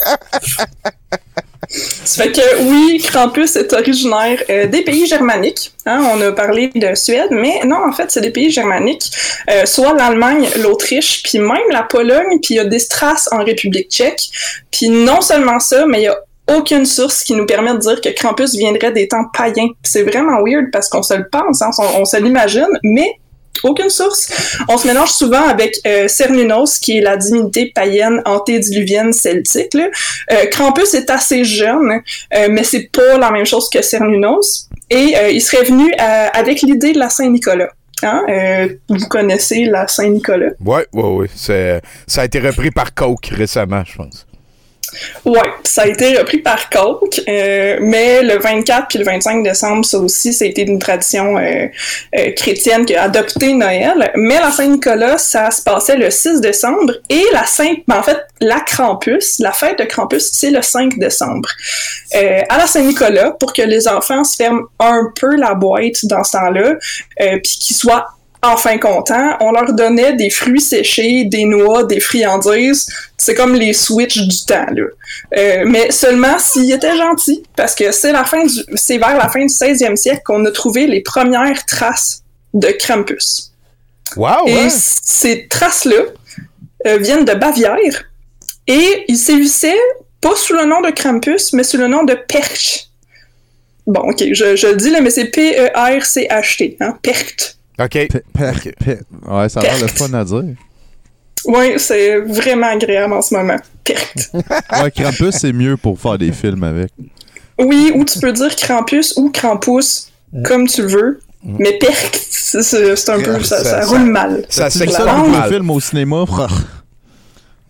Ça fait que oui, Krampus est originaire euh, des pays germaniques. Hein, on a parlé de Suède, mais non, en fait, c'est des pays germaniques, euh, soit l'Allemagne, l'Autriche, puis même la Pologne, puis il y a des strass en République tchèque. Puis non seulement ça, mais il y a aucune source qui nous permet de dire que Krampus viendrait des temps païens. C'est vraiment weird parce qu'on se le pense, hein, on, on se l'imagine, mais aucune source. On se mélange souvent avec euh, Cernunnos, qui est la divinité païenne antédiluvienne celtique. Là. Euh, Krampus est assez jeune, euh, mais c'est pas la même chose que Cernunnos. Et euh, il serait venu euh, avec l'idée de la Saint-Nicolas. Hein? Vous connaissez la Saint-Nicolas? Ouais, ouais. C'est- Ça a été repris par Coke récemment, je pense. Ouais, ça a été repris par Coke, euh, mais le 24 puis le 25 décembre, ça aussi, ça a été une tradition euh, euh, chrétienne qui a adopté Noël. Mais la Saint-Nicolas, ça se passait le 6 décembre et la Saint, ben, en fait, la Krampus, la fête de Krampus, c'est le 5 décembre. À la Saint-Nicolas, pour que les enfants se ferment un peu la boîte dans ce temps-là, puis qu'ils soient enfin contents, on leur donnait des fruits séchés, des noix, des friandises. C'est comme les switches du temps, là. Euh, mais seulement s'ils étaient gentils, parce que c'est la fin du, c'est vers la fin du 16e siècle qu'on a trouvé les premières traces de Krampus. Wow! Et ces traces-là euh, viennent de Bavière et ils sévissaient pas sous le nom de Krampus, mais sous le nom de Perch. Bon, ok, je, je le dis là, mais c'est P-E-R-C-H-T, hein, Percht. OK. Ouais, ça a l'air le fun à dire. Oui, c'est vraiment agréable en ce moment. Percht. Ouais, Krampus, c'est mieux pour faire des films avec. Oui, ou tu peux dire Krampus ou Krampus, comme tu veux. Mais Percht, c'est un peu, ça, ça roule mal. Ça, c'est ça le film au cinéma.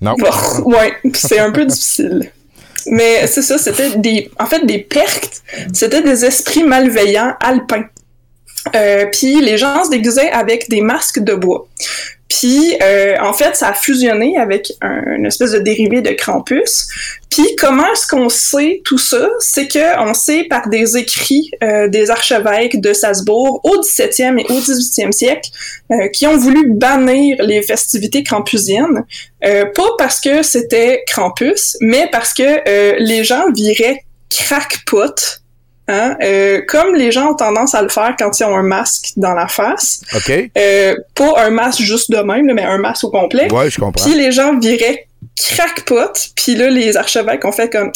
Non. ouais, c'est un peu difficile. Mais c'est ça, c'était des. En fait, des perctes, c'était des esprits malveillants alpins. Euh, puis les gens se déguisaient avec des masques de bois. Puis euh, en fait, ça a fusionné avec un- une espèce de dérivé de Krampus. Puis comment est-ce qu'on sait tout ça? C'est que on sait par des écrits euh, des archevêques de Salzbourg au 17e et au 18e siècle euh, qui ont voulu bannir les festivités krampusiennes, euh, pas parce que c'était Krampus, mais parce que les gens viraient crackpot. Hein, euh, comme les gens ont tendance à le faire quand ils ont un masque dans la face. OK. Euh, pas un masque juste de même, mais un masque au complet. Ouais, je comprends. Puis les gens viraient crackpot, puis là, les archevêques ont fait comme...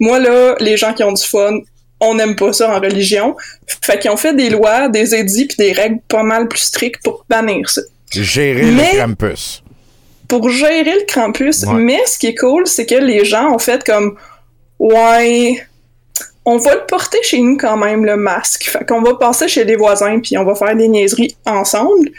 Moi, là, les gens qui ont du fun, on n'aime pas ça en religion. Fait qu'ils ont fait des lois, des édits, puis des règles pas mal plus strictes pour bannir ça. Gérer Mais- le Krampus. Pour gérer le Krampus, Ouais. mais ce qui est cool, c'est que les gens ont fait comme... Ouais... On va le porter chez nous quand même, le masque. Fait qu'on va passer chez les voisins, puis on va faire des niaiseries ensemble.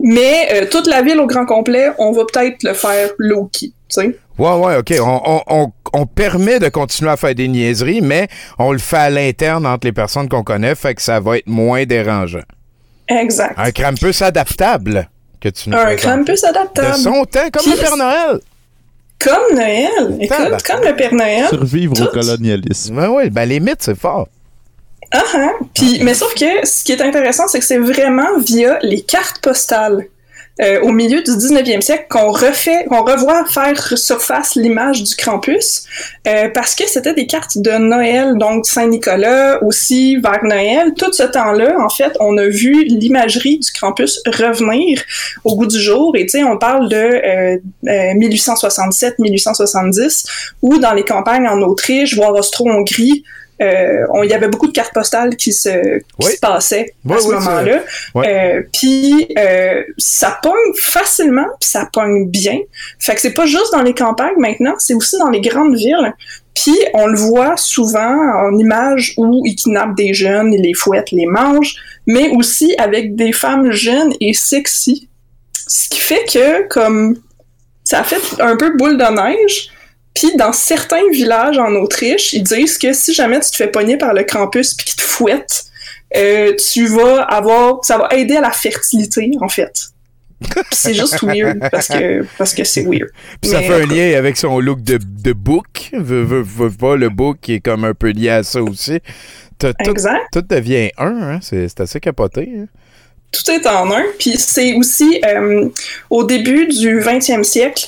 Mais euh, toute la ville au grand complet, on va peut-être le faire low-key, tu sais. Ouais, ouais, OK. On, on- on- on permet de continuer à faire des niaiseries, mais on le fait à l'interne entre les personnes qu'on connaît, fait que ça va être moins dérangeant. Exact. Un Krampus adaptable que tu nous Un. Krampus adaptable. De son temps, comme le Père Noël. Comme Noël. Écoute, comme le Père Noël. Survivre au colonialisme. Ben oui, ben les mythes, c'est fort. Ah, ah. Puis, mais sauf que ce qui est intéressant, c'est que c'est vraiment via les cartes postales euh, au milieu du 19e siècle qu'on refait, qu'on revoit faire surface l'image du Krampus euh, parce que c'était des cartes de Noël, donc Saint-Nicolas aussi vers Noël. Tout ce temps-là, en fait, on a vu l'imagerie du Krampus revenir au goût du jour. Et tu sais, on parle de euh, euh, 1867-1870 où dans les campagnes en Autriche, voire Austro-Hongrie, euh, on- il y avait beaucoup de cartes postales qui se, qui Oui. se passaient Oui, à ce oui, moment-là. Euh, puis euh, ça pogne facilement, puis ça pogne bien. Fait que c'est pas juste dans les campagnes maintenant, c'est aussi dans les grandes villes. Puis on le voit souvent en images où ils kidnappent des jeunes, ils les fouettent, les mangent, mais aussi avec des femmes jeunes et sexy. Ce qui fait que, comme ça a fait un peu boule de neige, Puis dans certains villages en Autriche, ils disent que si jamais tu te fais pogner par le Krampus puis qu'il te fouette, euh, tu vas avoir, ça va aider à la fertilité en fait. C'est juste weird parce que parce que c'est weird. Puis ça Mais, fait un lien avec son look de, de book. Veux, pas, le book qui est comme un peu lié à ça aussi. Tout, Exact. tout devient un, hein? c'est c'est assez capoté. hein. Tout est en un. Puis c'est aussi euh, au début du 20e siècle,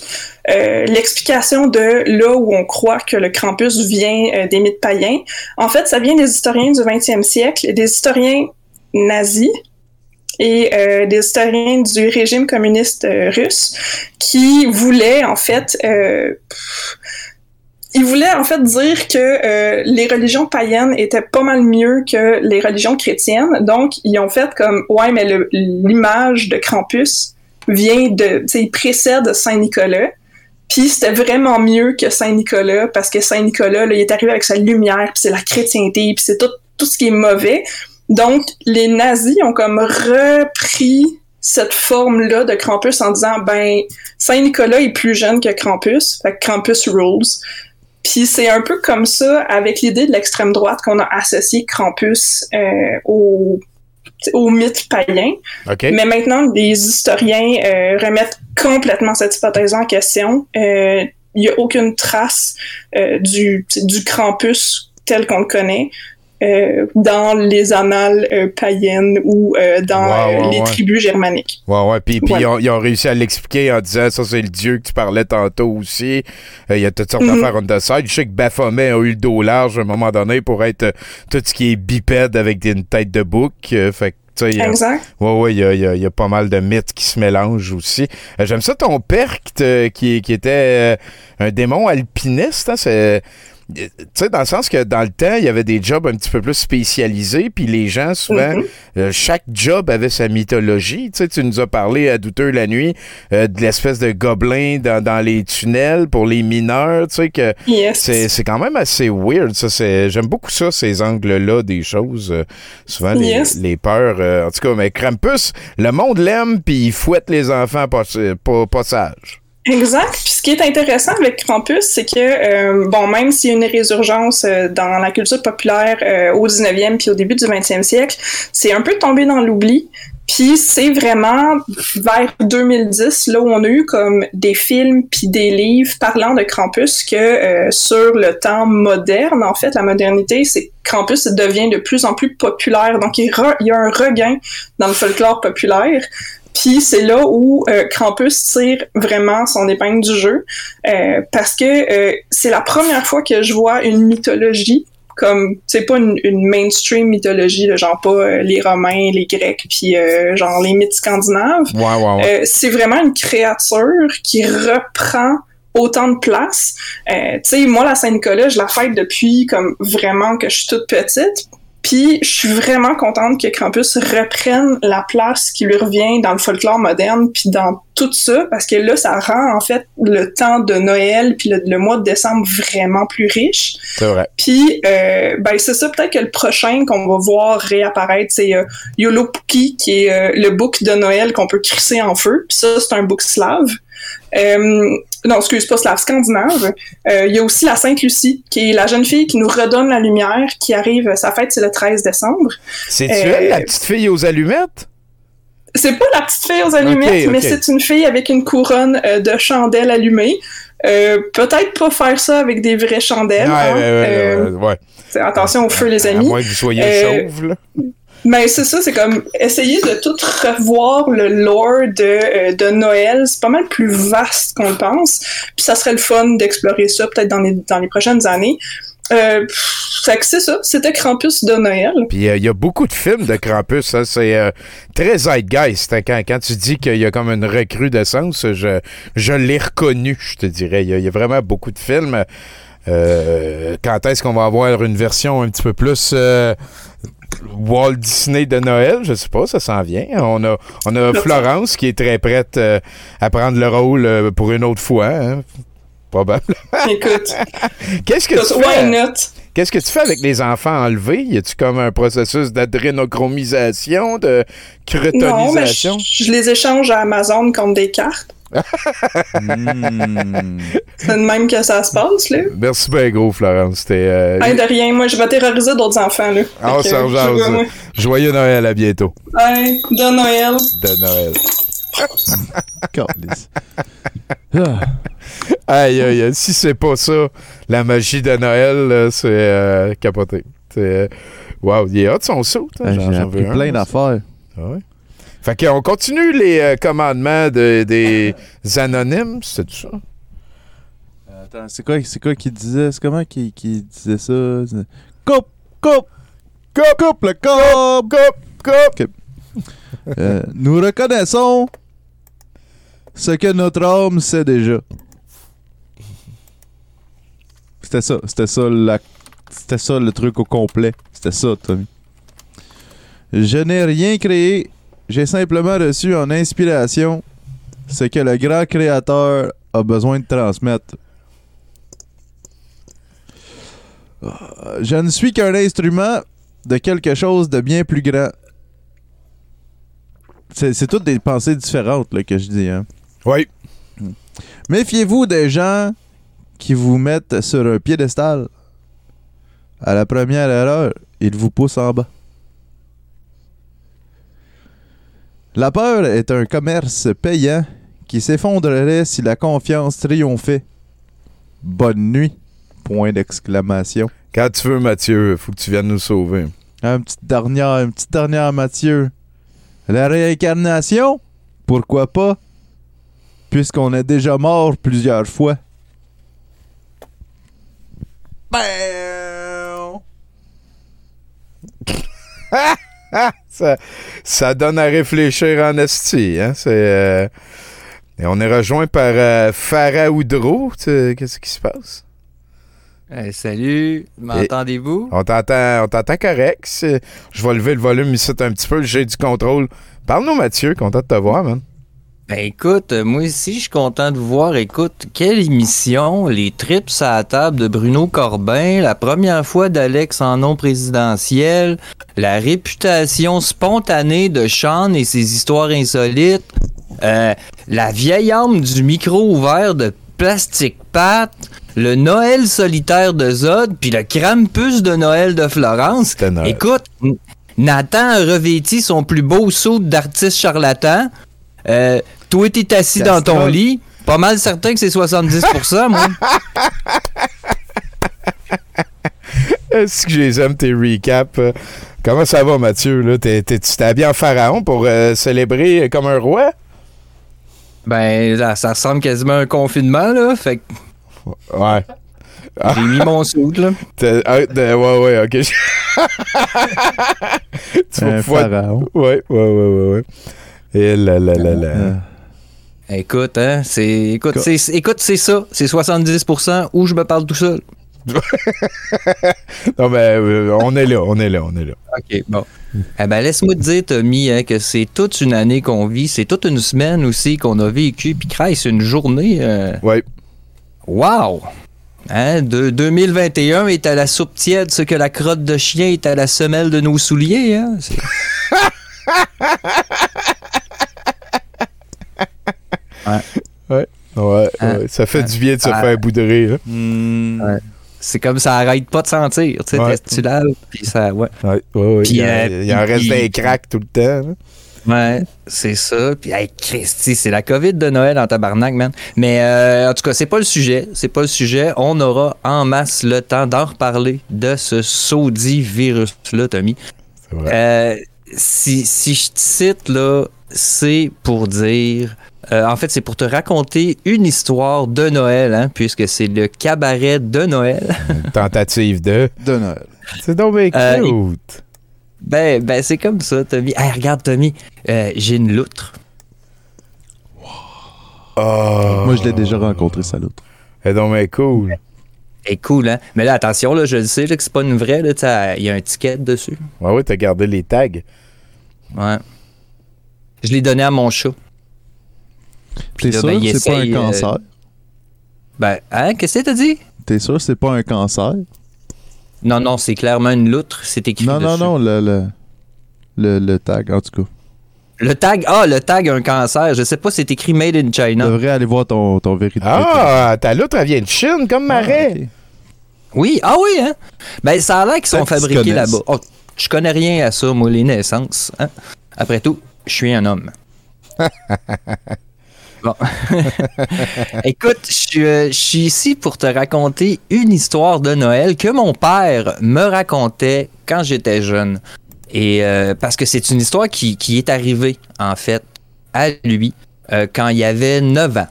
euh, l'explication de là où on croit que le Krampus vient euh, des mythes païens. En fait, ça vient des historiens du 20e siècle, des historiens nazis et euh, des historiens du régime communiste euh, russe qui voulaient en fait euh, ils voulaient en fait dire que euh, les religions païennes étaient pas mal mieux que les religions chrétiennes. Donc, ils ont fait comme, ouais, mais l'image de Krampus vient de, tu sais, il précède Saint-Nicolas. Puis c'était vraiment mieux que Saint-Nicolas parce que Saint-Nicolas, il est arrivé avec sa lumière, puis c'est la chrétienté, puis c'est tout, tout ce qui est mauvais. Donc, les nazis ont comme repris cette forme-là de Krampus en disant, ben, Saint-Nicolas est plus jeune que Krampus, fait que Krampus rules. Puis c'est un peu comme ça avec l'idée de l'extrême droite qu'on a associé Krampus euh, au, au mythe païen. Mais maintenant, les historiens euh, remettent complètement cette hypothèse en question. Euh, Il n'y a aucune trace euh, du, du Krampus tel qu'on le connaît. Euh, dans les annales euh, païennes ou euh, dans euh, les ouais. tribus germaniques. Ouais, ouais. Puis, puis ils, ont, ils ont réussi à l'expliquer en disant ça, c'est le dieu que tu parlais tantôt aussi. Euh, Il y a toutes sortes Mhm. d'affaires on the side. Je sais que Baphomet a eu le dos large à un moment donné pour être euh, tout ce qui est bipède avec une tête de bouc. Euh, fait il y a- Exact. Ouais, ouais, il y a, y a- y a pas mal de mythes qui se mélangent aussi. Euh, J'aime ça ton père qui, te- qui, qui était euh, un démon alpiniste. Hein. Tu sais, dans le sens que dans le temps, il y avait des jobs un petit peu plus spécialisés, puis les gens, souvent, Mhm. euh, chaque job avait sa mythologie. Tu sais, tu nous as parlé à Douteux la nuit euh, de l'espèce de gobelin dans, dans les tunnels pour les mineurs, tu sais, que Yes. c'est quand même assez weird, J'aime beaucoup ça, ces angles-là des choses. euh, souvent, les, Yes. les peurs. euh, en tout cas, mais Krampus, le monde l'aime, puis il fouette les enfants pas, pas, pas sages. Exact. Puis ce qui est intéressant avec Krampus, c'est que, euh, bon, même s'il y a une résurgence euh, dans la culture populaire euh, au 19e puis au début du 20e siècle, c'est un peu tombé dans l'oubli. Puis c'est vraiment vers 2010, là où on a eu comme des films puis des livres parlant de Krampus que euh, sur le temps moderne, en fait, la modernité, c'est Krampus devient de plus en plus populaire. Donc il y a un regain dans le folklore populaire. Puis c'est là où euh, Krampus tire vraiment son épingle du jeu, euh, parce que euh, c'est la première fois que je vois une mythologie comme, c'est pas une, une mainstream mythologie, là, genre pas euh, les Romains, les Grecs, puis euh, genre les mythes scandinaves. Ouais, ouais, ouais. Euh, c'est vraiment une créature qui reprend autant de place. Euh, tu sais, moi, la Saint-Nicolas, je la fête depuis comme vraiment que je suis toute petite. Puis je suis vraiment contente que Krampus reprenne la place qui lui revient dans le folklore moderne, puis dans tout ça, parce que là, ça rend en fait le temps de Noël puis le, le mois de décembre vraiment plus riche. C'est vrai. Puis, euh, ben c'est ça, peut-être que le prochain qu'on va voir réapparaître, c'est euh, Yolopuki, qui est euh, le book de Noël qu'on peut crisser en feu. Puis ça, c'est un book slave. Euh, non, excuse, pas slave, scandinave. Euh, Il y a aussi la Sainte Lucie, qui est la jeune fille qui nous redonne la lumière, qui arrive, sa fête, c'est le 13 décembre. C'est-tu Euh, elle, la petite fille aux allumettes? C'est pas la petite fille aux allumettes, mais c'est une fille avec une couronne euh, de chandelles allumées. Euh, Peut-être pas faire ça avec des vraies chandelles. Ouais, hein. ouais, ouais, Euh, c'est- Attention au feu, les À amis. moins que vous soyez Euh, chauve, là. Mais c'est ça, c'est comme essayer de tout revoir le lore de, euh, de Noël. C'est pas mal plus vaste qu'on le pense. Puis ça serait le fun d'explorer ça peut-être dans les, dans les prochaines années. Euh, fait que c'est ça, c'était Krampus de Noël. Puis euh, il y a beaucoup de films de Krampus. hein, c'est très zeitgeist. hein, quand, quand tu dis qu'il y a comme une recrudescence, je, je l'ai reconnu, je te dirais. Il y, a- vraiment beaucoup de films. Quand est-ce qu'on va avoir une version un petit peu plus Walt Disney de Noël? Je sais pas, ça s'en vient. On a, on a Florence qui est très prête euh, à prendre le rôle euh, pour une autre fois. hein, Probablement. Écoute. Qu'est-ce que tu fais? not? Qu'est-ce que tu fais avec les enfants enlevés? Y a-tu comme un processus d'adrénochromisation, de Non, mais je, je les échange à Amazon contre des cartes. Hmm. C'est de même que ça se passe, là. Merci bien gros, Florence. C'était. euh, Hey, de rien, moi, je vais terroriser d'autres enfants, là. Ça rejase. moi. Joyeux Noël, à bientôt. Hey, de Noël. De Noël. Aïe, aïe, aïe. Si c'est pas ça, la magie de Noël, c'est euh, capoté. C'est. euh, Wow, il est hot son saut. hein. J'en- veux plein d'affaires. Ah ouais? Fait qu'on continue les euh, commandements de- des anonymes, c'est tout ça? Attends, c'est quoi, c'est quoi qui disait? C'est comment qui, qui disait ça? C'est- Coupe! Coupe! Coupe! Coupe le coupe! Coupe! Coupe! Euh, nous reconnaissons ce que notre homme sait déjà. C'était ça, c'était ça la, c'était ça le truc au complet. C'était ça, Tommy. Je n'ai rien créé, j'ai simplement reçu en inspiration ce que le grand créateur a besoin de transmettre. Euh, Je ne suis qu'un instrument de quelque chose de bien plus grand. C'est, c'est toutes des pensées différentes là, que je dis. Hein. Oui. Méfiez-vous des gens qui vous mettent sur un piédestal. À la première erreur, ils vous poussent en bas. La peur est un commerce payant qui s'effondrerait si la confiance triomphait. Bonne nuit. Point d'exclamation. Quand tu veux, Mathieu, faut que tu viennes nous sauver. Un petite dernière, une petite dernière, Mathieu. La réincarnation? Pourquoi pas? Puisqu'on est déjà mort plusieurs fois. ça, ça donne à réfléchir en esti. Hein? C'est, euh, et on est rejoint par euh, Farah Oudreau. Qu'est-ce qui se passe? Eh, salut, m'entendez-vous? On t'entend, on t'entend correct. Je vais lever le volume ici un petit peu. J'ai du contrôle. Parle-nous, Mathieu. Content de te voir, man. Ben écoute, moi aussi, je suis content de vous voir. Écoute, quelle émission, les trips à la table de Bruno Corbin, la première fois d'Alex en nom présidentiel, la réputation spontanée de Sean et ses histoires insolites, euh, la vieille âme du micro ouvert de Plastic Pat, le Noël solitaire de Zod, puis le Krampus de Noël de Florence. Écoute, Nathan a revêti son plus beau saut d'artiste charlatan. Euh, toi, t'es assis dans ton lit. Pas mal certain que c'est 70%, moi. Est-ce que je les aime, tes recaps? Comment ça va, Mathieu? Là? T'es, t'es- tu t'es habillé en pharaon pour euh, célébrer comme un roi? Ben, là, ça ressemble quasiment à un confinement, là. Fait que. Ouais. J'ai mis mon saut, là. T'es- ah, de- ouais, ouais, ok. tu vas Un pouvoir- pharaon. Ouais, ouais, ouais, ouais, ouais. Et là, là, là, là. Écoute, hein, c'est. Écoute, c'est, c'est- écoute, c'est ça. C'est 70% où je me parle tout seul. non, mais euh, on est là, on est là, on est là. OK, bon. Eh ben, laisse-moi te dire, Tommy, hein, que c'est toute une année qu'on vit. C'est toute une semaine aussi qu'on a vécu. Puis, Christ, une journée. euh, Oui. Wow! Hein, de 2021 est à la soupe tiède ce que la crotte de chien est à la semelle de nos souliers. Hein? C'est- Ouais, ouais, Hein? ouais. Ça fait Hein? du bien de se Ah. faire boudrer. Ouais. C'est comme ça arrête pas de sentir. Tu sais, Ouais. tu laves, puis ça. Ouais. Ouais, ouais, il, y en- euh, il en reste des cracks tout le temps. là. Ouais, c'est ça. Puis, hey, Christy, c'est la COVID de Noël en tabarnak, man. Mais euh, en tout cas, c'est pas le sujet. C'est pas le sujet. On aura en masse le temps d'en reparler de ce saudi virus-là, Tommy. Euh, si, si je te cite, là, c'est pour dire. Euh, en fait, c'est pour te raconter une histoire de Noël, hein, puisque c'est le cabaret de Noël. Tentative de. De Noël. C'est donc bien Euh. Ben, ben c'est comme ça, Tommy. Hey, regarde, Tommy, euh, j'ai une loutre. Oh. Moi, je l'ai déjà rencontré, ça l'autre. C'est donc bien cool. Elle est cool, hein? Mais là, attention, là, je le sais là, que c'est pas une vraie, il y a un ticket dessus. Ouais, ouais, t'as gardé les tags. Ouais. Je l'ai donné à mon chat. T'es sûr ben, c'est pas un euh, cancer? Ben, hein, qu'est-ce que t'as dit? T'es sûr que c'est pas un cancer? Non, non, c'est clairement une loutre, c'est écrit Non, non, dessus. non, le, le, le, le tag, en tout cas. Le tag, ah, le tag a un cancer. Je sais pas, c'est écrit Made in Tu China. devrais aller voir ton, ton vérité. Ah, ta loutre, elle vient de Chine, comme Marais. Oui, ah oui, hein? Ben, ça a l'air qu'ils sont fabriqués là-bas. Oh, je connais rien à ça, moi, les naissances. hein. Après tout, je suis un homme. Bon. Écoute, je suis, euh, je suis ici pour te raconter une histoire de Noël que mon père me racontait quand j'étais jeune. Et euh, parce que c'est une histoire qui, est arrivée, en fait, à lui euh, quand il avait 9 ans.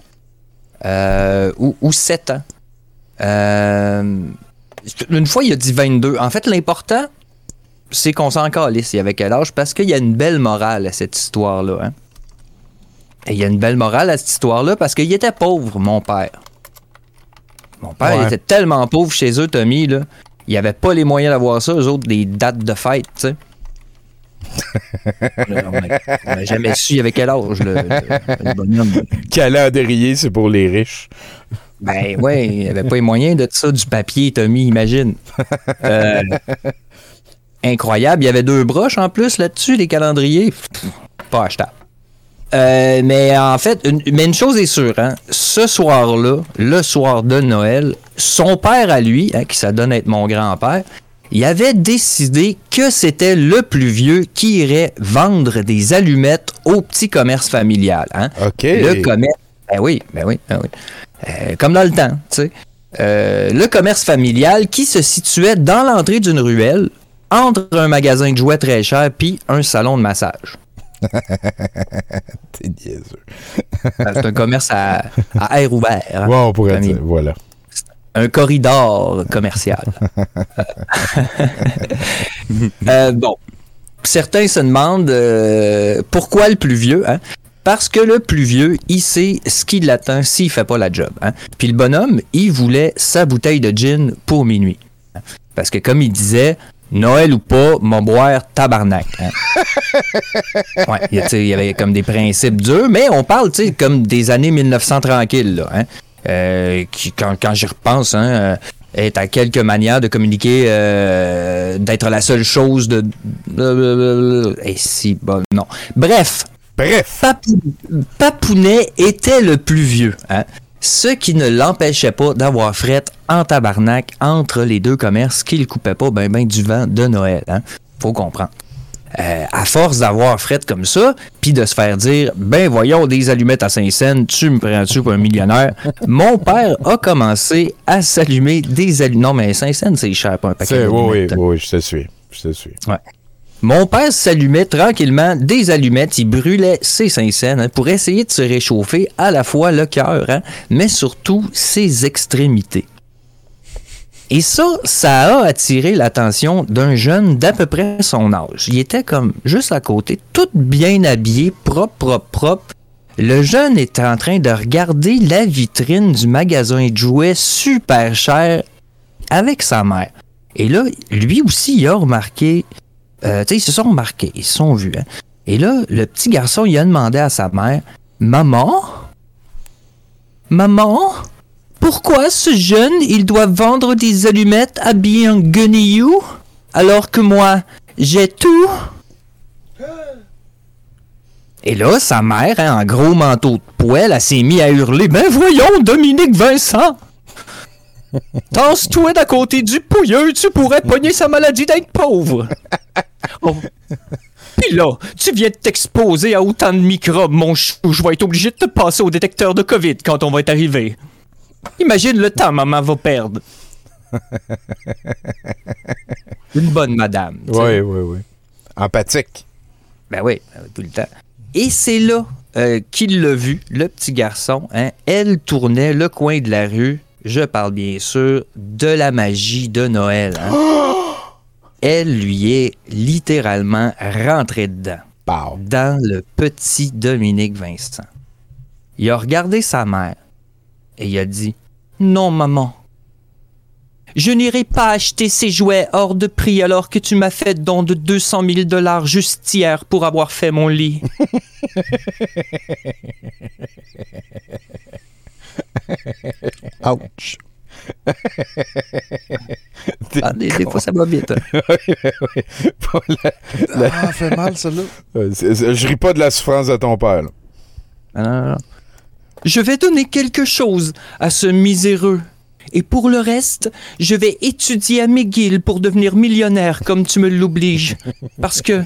Ou, ou 7 ans. Une fois, il a dit 22. En fait, l'important, c'est qu'on s'en calisse. Il avait quel âge? Parce qu'il y a une belle morale à cette histoire-là. hein. Et il y a une belle morale à cette histoire-là parce qu'il était pauvre, mon père. Mon père Ouais. était tellement pauvre chez eux, Tommy, là. Il avait pas les moyens d'avoir ça, eux autres, des dates de fête, tu sais. on a- on a jamais su il y avait quel âge, le, le- le bonhomme. Calendrier, c'est pour les riches. Ben ouais, il n'y avait pas les moyens de ça, du papier, Tommy, imagine. Euh, incroyable. Il y avait deux broches en plus là-dessus, les calendriers. Pff, Pas achetable. Euh, mais en fait, une, mais une chose est sûre, hein, ce soir-là, le soir de Noël, son père à lui, hein, qui s'adonne à être mon grand-père, il avait décidé que c'était le plus vieux qui irait vendre des allumettes au petit commerce familial. Hein. OK. Le commerce. Ben oui, ben oui, ben oui. Euh, comme dans le temps, tu sais. Euh, le commerce familial qui se situait dans l'entrée d'une ruelle entre un magasin de jouets très cher puis un salon de massage. T'es niaiseux. C'est un commerce à, à air ouvert. Ouais, on pourrait dire, il- voilà. un corridor commercial. Euh, bon, certains se demandent euh, pourquoi le plus vieux. Hein? Parce que le plus vieux, il sait ce qui l'attend s'il fait pas la job. Hein? Puis le bonhomme, il voulait sa bouteille de gin pour minuit. Parce que comme il disait, Noël ou pas, mon boire tabarnak. hein. Ouais, il y avait comme des principes durs, mais on parle, tu sais, comme des années 1900 tranquilles, là, hein. Euh, qui, quand, quand j'y repense, hein, euh, est à quelques manières de communiquer, euh, d'être la seule chose de... Et si, bon, non. Bref. Bref. Papounet était le plus vieux, hein. Ce qui ne l'empêchait pas d'avoir fret en tabarnak entre les deux commerces qui le coupaient pas ben ben du vent de Noël, hein. Faut comprendre. Euh, à force d'avoir fret comme ça, puis de se faire dire ben voyons des allumettes à 5 cents, tu me prends-tu pour un millionnaire, mon père a commencé à s'allumer des allumettes. Non mais 5 cents c'est cher pas un paquet Oui, oui, oui, je te suis. Je te suis. Ouais. Mon père s'allumait tranquillement des allumettes, il brûlait ses cinq cents hein, pour essayer de se réchauffer à la fois le cœur, hein, mais surtout ses extrémités. Et ça, ça a attiré l'attention d'un jeune d'à peu près son âge. Il était comme juste à côté, tout bien habillé, propre, propre, propre. Le jeune était en train de regarder la vitrine du magasin de jouets super cher avec sa mère. Et là, lui aussi, il a remarqué. Euh, ils se sont remarqués, ils se sont vus. hein. Et là, le petit garçon, il a demandé à sa mère Maman? Maman? Pourquoi ce jeune, il doit vendre des allumettes habillées en guenillou alors que moi, j'ai tout et là, sa mère, hein, en gros manteau de poêle, elle s'est mise à hurler Ben voyons, Dominique Vincent Tasse-toi d'à côté du pouilleux, tu pourrais pogner sa maladie d'être pauvre. Oh. Puis là, tu viens de t'exposer à autant de microbes, mon chou. Je vais être obligé de te passer au détecteur de COVID quand on va être arrivé. Imagine le temps maman va perdre. Une bonne madame. Oui, oui, oui. Empathique. Ben oui, euh, tout le temps. Et c'est là euh, qu'il l'a vu, le petit garçon. hein. Elle tournait le coin de la rue. Je parle bien sûr de la magie de Noël. hein. Elle lui est littéralement rentrée dedans. Dans le petit Dominique Vincent. Il a regardé sa mère et il a dit Non, maman. Je n'irai pas acheter ces jouets hors de prix alors que tu m'as fait don de 200 000 dollars juste hier pour avoir fait mon lit. Ouch. Ah, des, des fois, ça va vite. hein. Oui, oui, la- la- Ah, fait mal, celle-là. Je ris pas de la souffrance de ton père. là. Ah, non, non, non. Je vais donner quelque chose à ce miséreux. Et pour le reste, je vais étudier à McGill pour devenir millionnaire comme tu me l'obliges. Parce que,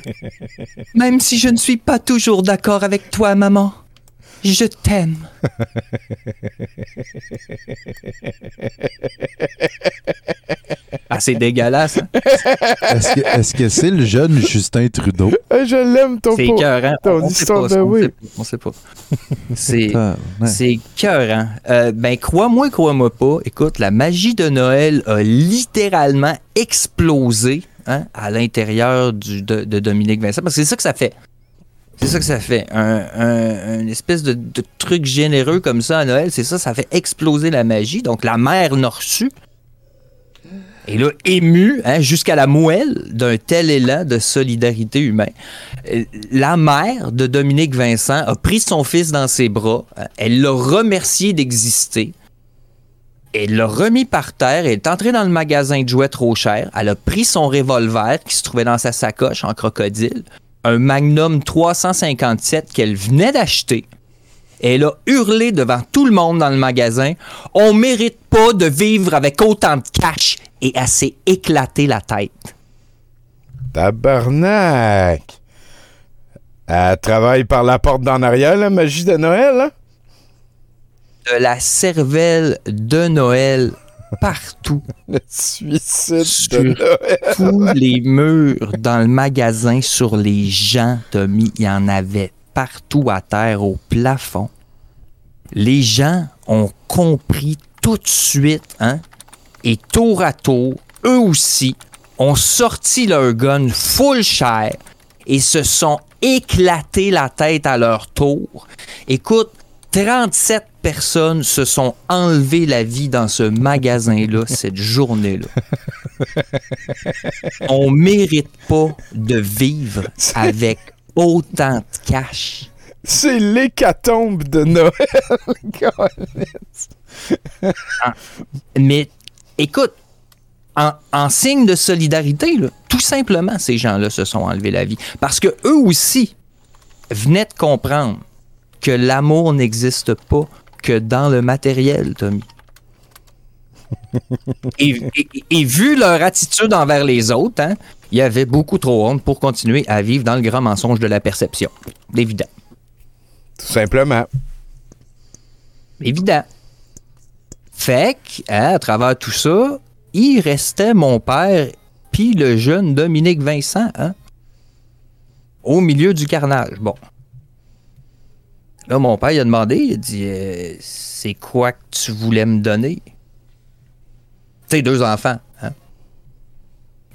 même si je ne suis pas toujours d'accord avec toi, maman, je t'aime. Ah, c'est dégueulasse. hein? Est-ce que est-ce que c'est le jeune Justin Trudeau? Je l'aime, ton C'est écœurant. ton On sait histoire pas, de on oui. sait pas, On sait pas. C'est Ah, c'est écœurant. Euh, ben, crois-moi, crois-moi pas. Écoute, la magie de Noël a littéralement explosé hein, à l'intérieur du- de, de Dominique Vincent. Parce que c'est ça que ça fait. C'est ça que ça fait. Un, espèce de, truc généreux comme ça à Noël, c'est ça, ça fait exploser la magie. Donc, la mère l'a reçu. Et là, ému hein, jusqu'à la moelle d'un tel élan de solidarité humaine, euh, la mère de Dominique Vincent a pris son fils dans ses bras, euh, elle l'a remercié d'exister, elle l'a remis par terre, elle est entrée dans le magasin de jouets trop cher, elle a pris son revolver qui se trouvait dans sa sacoche en crocodile, un Magnum 357 qu'elle venait d'acheter, et elle a hurlé devant tout le monde dans le magasin On mérite pas de vivre avec autant de cash. Et elle s'est éclatée la tête. Tabarnak! Elle travaille par la porte d'en arrière, la magie de Noël, hein? De la cervelle de Noël partout. Le suicide Sur de tous les murs dans le magasin, sur les gens, Tommy, il y en avait partout à terre, au plafond. Les gens ont compris tout de suite, hein? Et tour à tour, eux aussi, ont sorti leur gun full cher et se sont éclatés la tête à leur tour. Écoute, 37 personnes se sont enlevé la vie dans ce magasin-là cette journée-là. On mérite pas de vivre avec autant de cash. C'est l'hécatombe de Noël. Mais écoute, en, en signe de solidarité, là, tout simplement, ces gens-là se sont enlevés la vie. Parce que eux aussi venaient de comprendre que l'amour n'existe pas que dans le matériel, Tommy. Et, et- et vu leur attitude envers les autres, hein, il y avait beaucoup trop honte pour continuer à vivre dans le grand mensonge de la perception. Évident. Tout simplement. Évident. Fait que, hein, à travers tout ça, il restait mon père puis le jeune Dominique Vincent, hein, au milieu du carnage. Bon. Là, mon père, il a demandé, il a dit euh, C'est quoi que tu voulais me donner? Tu deux enfants, hein.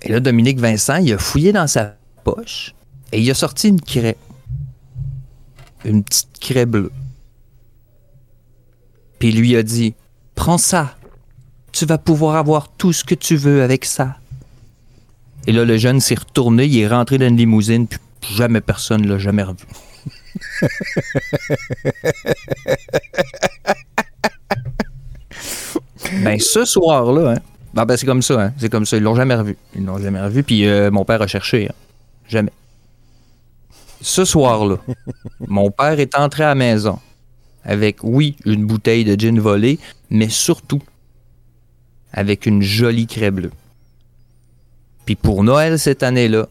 Et là, Dominique Vincent, il a fouillé dans sa poche et il a sorti une craie. Une petite craie bleue. Puis il lui a dit Prends ça. Tu vas pouvoir avoir tout ce que tu veux avec ça. Et là, le jeune s'est retourné, il est rentré dans une limousine, puis jamais personne l'a jamais revu. ben, ce soir-là, hein, ben, ben, c'est comme ça, hein, c'est comme ça, ils l'ont jamais revu. Ils l'ont jamais revu, puis euh, mon père a cherché, hein. jamais. Ce soir-là, mon père est entré à la maison avec, oui, une bouteille de gin volée, mais surtout avec une jolie craie bleue. Puis pour Noël cette année-là,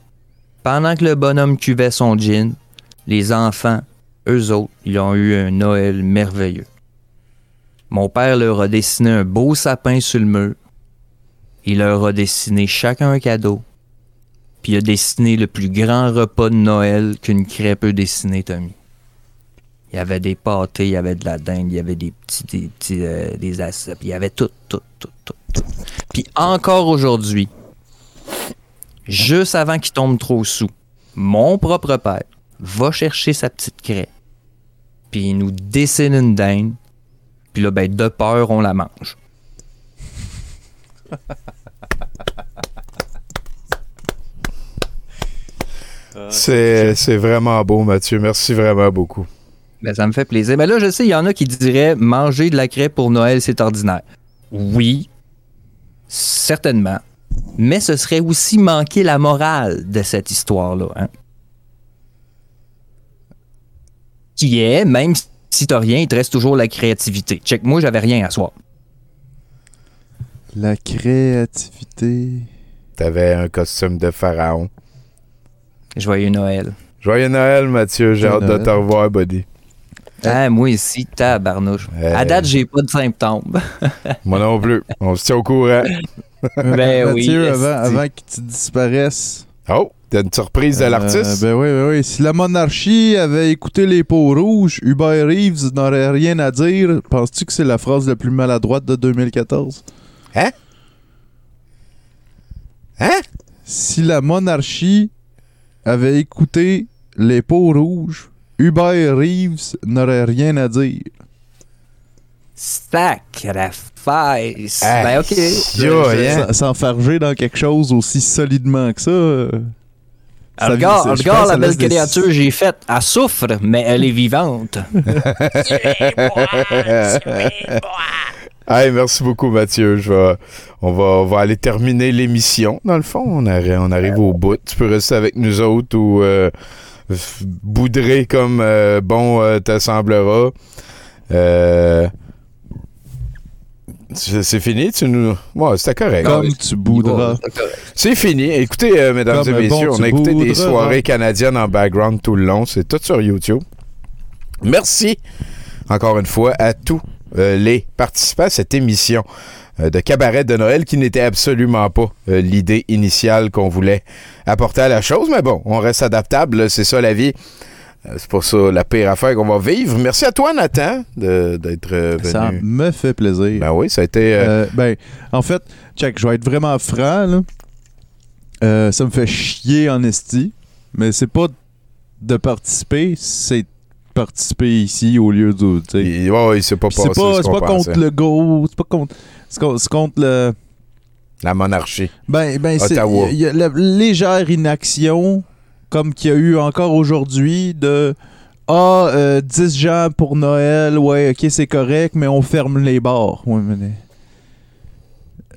pendant que le bonhomme cuvait son gin, les enfants, eux autres, ils ont eu un Noël merveilleux. Mon père leur a dessiné un beau sapin sur le mur. Il leur a dessiné chacun un cadeau. Puis il a dessiné le plus grand repas de Noël qu'une craie peut dessiner, Tommy. Il y avait des pâtés, il y avait de la dinde, il y avait des petits, des petits, euh, des assiettes, il y avait tout, tout, tout, tout, tout. Puis encore aujourd'hui, juste avant qu'il tombe trop sous, mon propre père va chercher sa petite craie, puis il nous dessine une dinde, puis là, ben, de peur, on la mange. C'est c'est vraiment beau, Mathieu. Merci vraiment beaucoup. Ben, ça me fait plaisir. Mais là, je sais, il y en a qui diraient manger de la crêpe pour Noël, c'est ordinaire. Oui, certainement. mais ce serait aussi manquer la morale de cette histoire-là. hein. Qui est, même si t'as rien, il te reste toujours la créativité. Check, moi, j'avais rien à soir. La créativité. T'avais un costume de pharaon. Joyeux Noël. Joyeux Noël, Mathieu. J'ai hâte de te revoir, buddy. Ah, moi ici, tabarnouche. À date, j'ai pas de symptômes. Moi non plus. On se tient au courant. Ben oui, Mathieu, esti. avant, avant que tu disparaisses. Oh, t'as une surprise de Euh, l'artiste? ben oui, ben oui. Si la monarchie avait écouté les peaux rouges, Hubert Reeves n'aurait rien à dire. Penses-tu que c'est la phrase la plus maladroite de 2014? Hein? Hein? Si la monarchie avait écouté les peaux rouges, Hubert Reeves n'aurait rien à dire. Sacrifice. Ah, ben ok. S'enfarger dans quelque chose aussi solidement que ça. Euh, ça- regarde, regarde la belle des- créature que j'ai faite. Elle souffre, mais elle est vivante. Hey, merci beaucoup, Mathieu. Je vais- on, va, on va aller terminer l'émission. Dans le fond, on arrive, on arrive au bout. Tu peux rester avec nous autres ou euh, boudrer comme euh, bon euh, te semblera. C'est c'est fini? Tu nous... Ouais, c'était correct. Comme tu boudras. C'est fini. Écoutez, euh, mesdames Comme et messieurs, bon on a écouté des soirées canadiennes en background tout le long. C'est tout sur YouTube. Merci encore une fois à tous euh, les participants à cette émission euh, de cabaret de Noël qui n'était absolument pas euh, l'idée initiale qu'on voulait apporter à la chose. Mais bon, on reste adaptable. C'est ça la vie. Euh, C'est pas ça la pire affaire qu'on va vivre. Merci à toi, Nathan, de- d'être euh, venu. Ça me fait plaisir. Ben oui, ça a été. euh, Euh, ben, en fait, check, je vais être vraiment franc, là. Euh, ça me fait chier en esti, mais c'est pas de participer, c'est participer ici au lieu de. tu sais. ouais, c'est pas C'est pas, ce pas contre le go, c'est pas contre. C'est contre, le. La monarchie. Ben, ben c'est. Légère inaction, comme qu'il y a eu encore aujourd'hui, de. Ah, euh, 10 gens pour Noël, ouais, ok, c'est correct, mais on ferme les bars.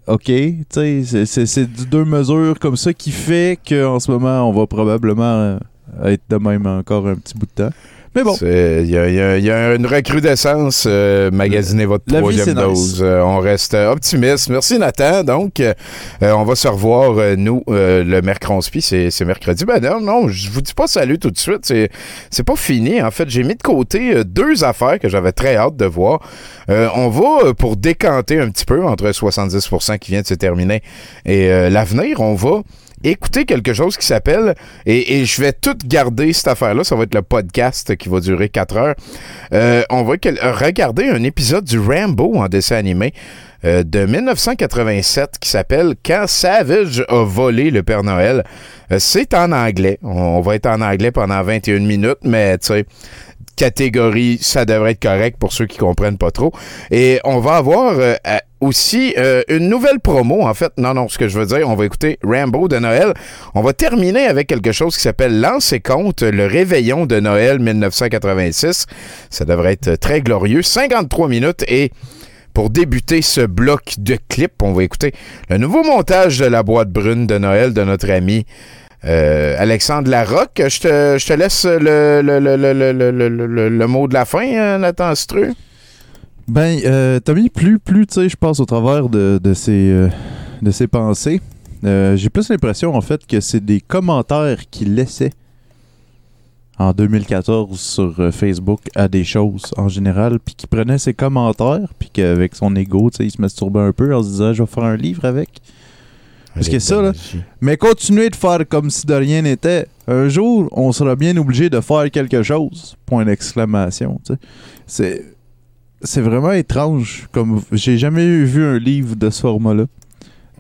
OK, tu sais, c'est- deux mesures comme ça qui fait qu'en ce moment, on va probablement euh, être de même encore un petit bout de temps. Mais bon. Il y, a- y y une recrudescence. euh, magasinez votre La vie, troisième nice. dose. Euh, on reste euh, optimiste. Merci, Nathan. Donc, euh, on va se revoir, nous, le mercredi. C'est mercredi. Ben non, non, je vous dis pas salut tout de suite. C'est pas fini. En fait, j'ai mis de côté deux affaires que j'avais très hâte de voir. On va, pour décanter un petit peu entre 70% qui vient de se terminer et l'avenir, on va écouter quelque chose qui s'appelle, et, je vais tout garder cette affaire-là, ça va être le podcast qui va durer 4 heures. Euh, on va regarder un épisode du Rambo en dessin animé euh, de 1987 qui s'appelle Quand Savage a volé le Père Noël. Euh, C'est en anglais. On, va être en anglais pendant 21 minutes, mais tu sais, catégorie, ça devrait être correct pour ceux qui comprennent pas trop. Et on va avoir aussi euh, une nouvelle promo, en fait. Non, non, ce que je veux dire, on va écouter Rambo de Noël. On va terminer avec quelque chose qui s'appelle Lance et compte, le réveillon de Noël 1986. Ça devrait être très glorieux. 53 minutes et pour débuter ce bloc de clips, on va écouter le nouveau montage de la boîte brune de Noël de notre ami euh, Alexandre Larocque. Je te, laisse le, le, mot de la fin, hein, Nathan Stru. Ben, euh, Tommy, plus, plus tu sais, je passe au travers de, de ces, euh, de ces pensées, euh, j'ai plus l'impression, en fait, que c'est des commentaires qu'il laissait en 2014 sur euh, Facebook à des choses en général, puis qu'il prenait ses commentaires, puis qu'avec son ego, tu sais, il se masturbait un peu en se disant « je vais faire un livre avec ». Parce que ça, là, mais continuez de faire comme si de rien n'était. Un jour, on sera bien obligé de faire quelque chose. Point d'exclamation. tu sais. C'est c'est vraiment étrange. Comme j'ai jamais vu un livre de ce format-là.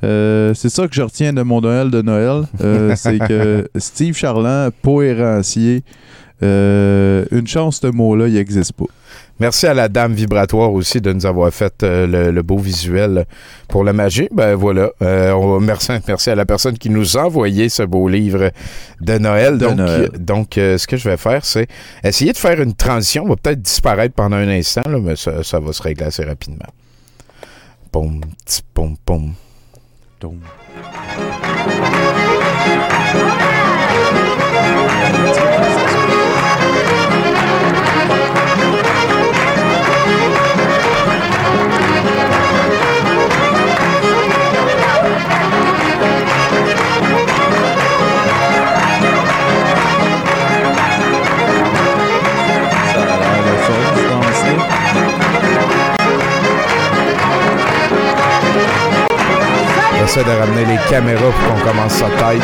Euh, c'est ça que je retiens de mon Noël de Noël. Euh, c'est que Steve Charland, poérancier, euh, une chance, ce mot-là, il n'existe pas. Merci à la dame vibratoire aussi de nous avoir fait euh, le, le beau visuel pour la magie. Ben voilà. Euh, on merci, merci à la personne qui nous a envoyé ce beau livre de Noël. De donc, Noël. euh, donc euh, ce que je vais faire, c'est essayer de faire une transition. On va peut-être disparaître pendant un instant, là, mais ça, ça va se régler assez rapidement. Pom, petit pom, pom. Tom. Essaie de ramener les caméras pour qu'on commence sa tête.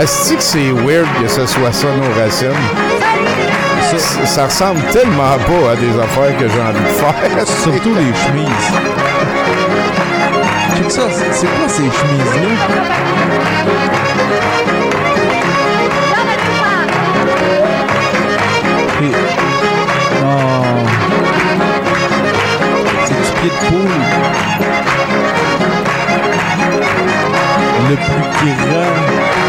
Est-ce que c'est weird que ce soit ça nos racines? Ça, ressemble tellement pas à des affaires que j'ai envie de faire. Surtout les chemises. Check ça, c'est quoi ces chemises-là? C'est du pied de poule. Le plus grand.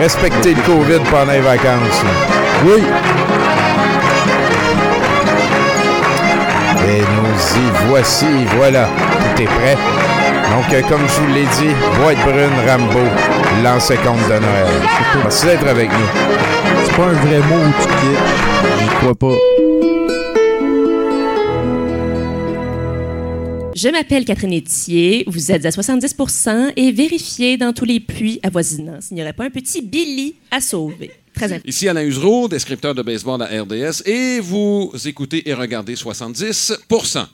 Respecter le COVID pendant les vacances. Oui. Et nous y voici, voilà. Tout est prêt. Donc, euh, comme je vous l'ai dit, boîte brune Rambo, lancez compte de Noël. Merci d'être avec nous. C'est pas un vrai mot kitsch. J'y crois pas. Je m'appelle Catherine Etier, vous êtes à 70% et vérifiez dans tous les puits avoisinants s'il n'y aurait pas un petit Billy à sauver. Très important. Ici Alain Usereau, descripteur de baseball à RDS, et vous écoutez et regardez 70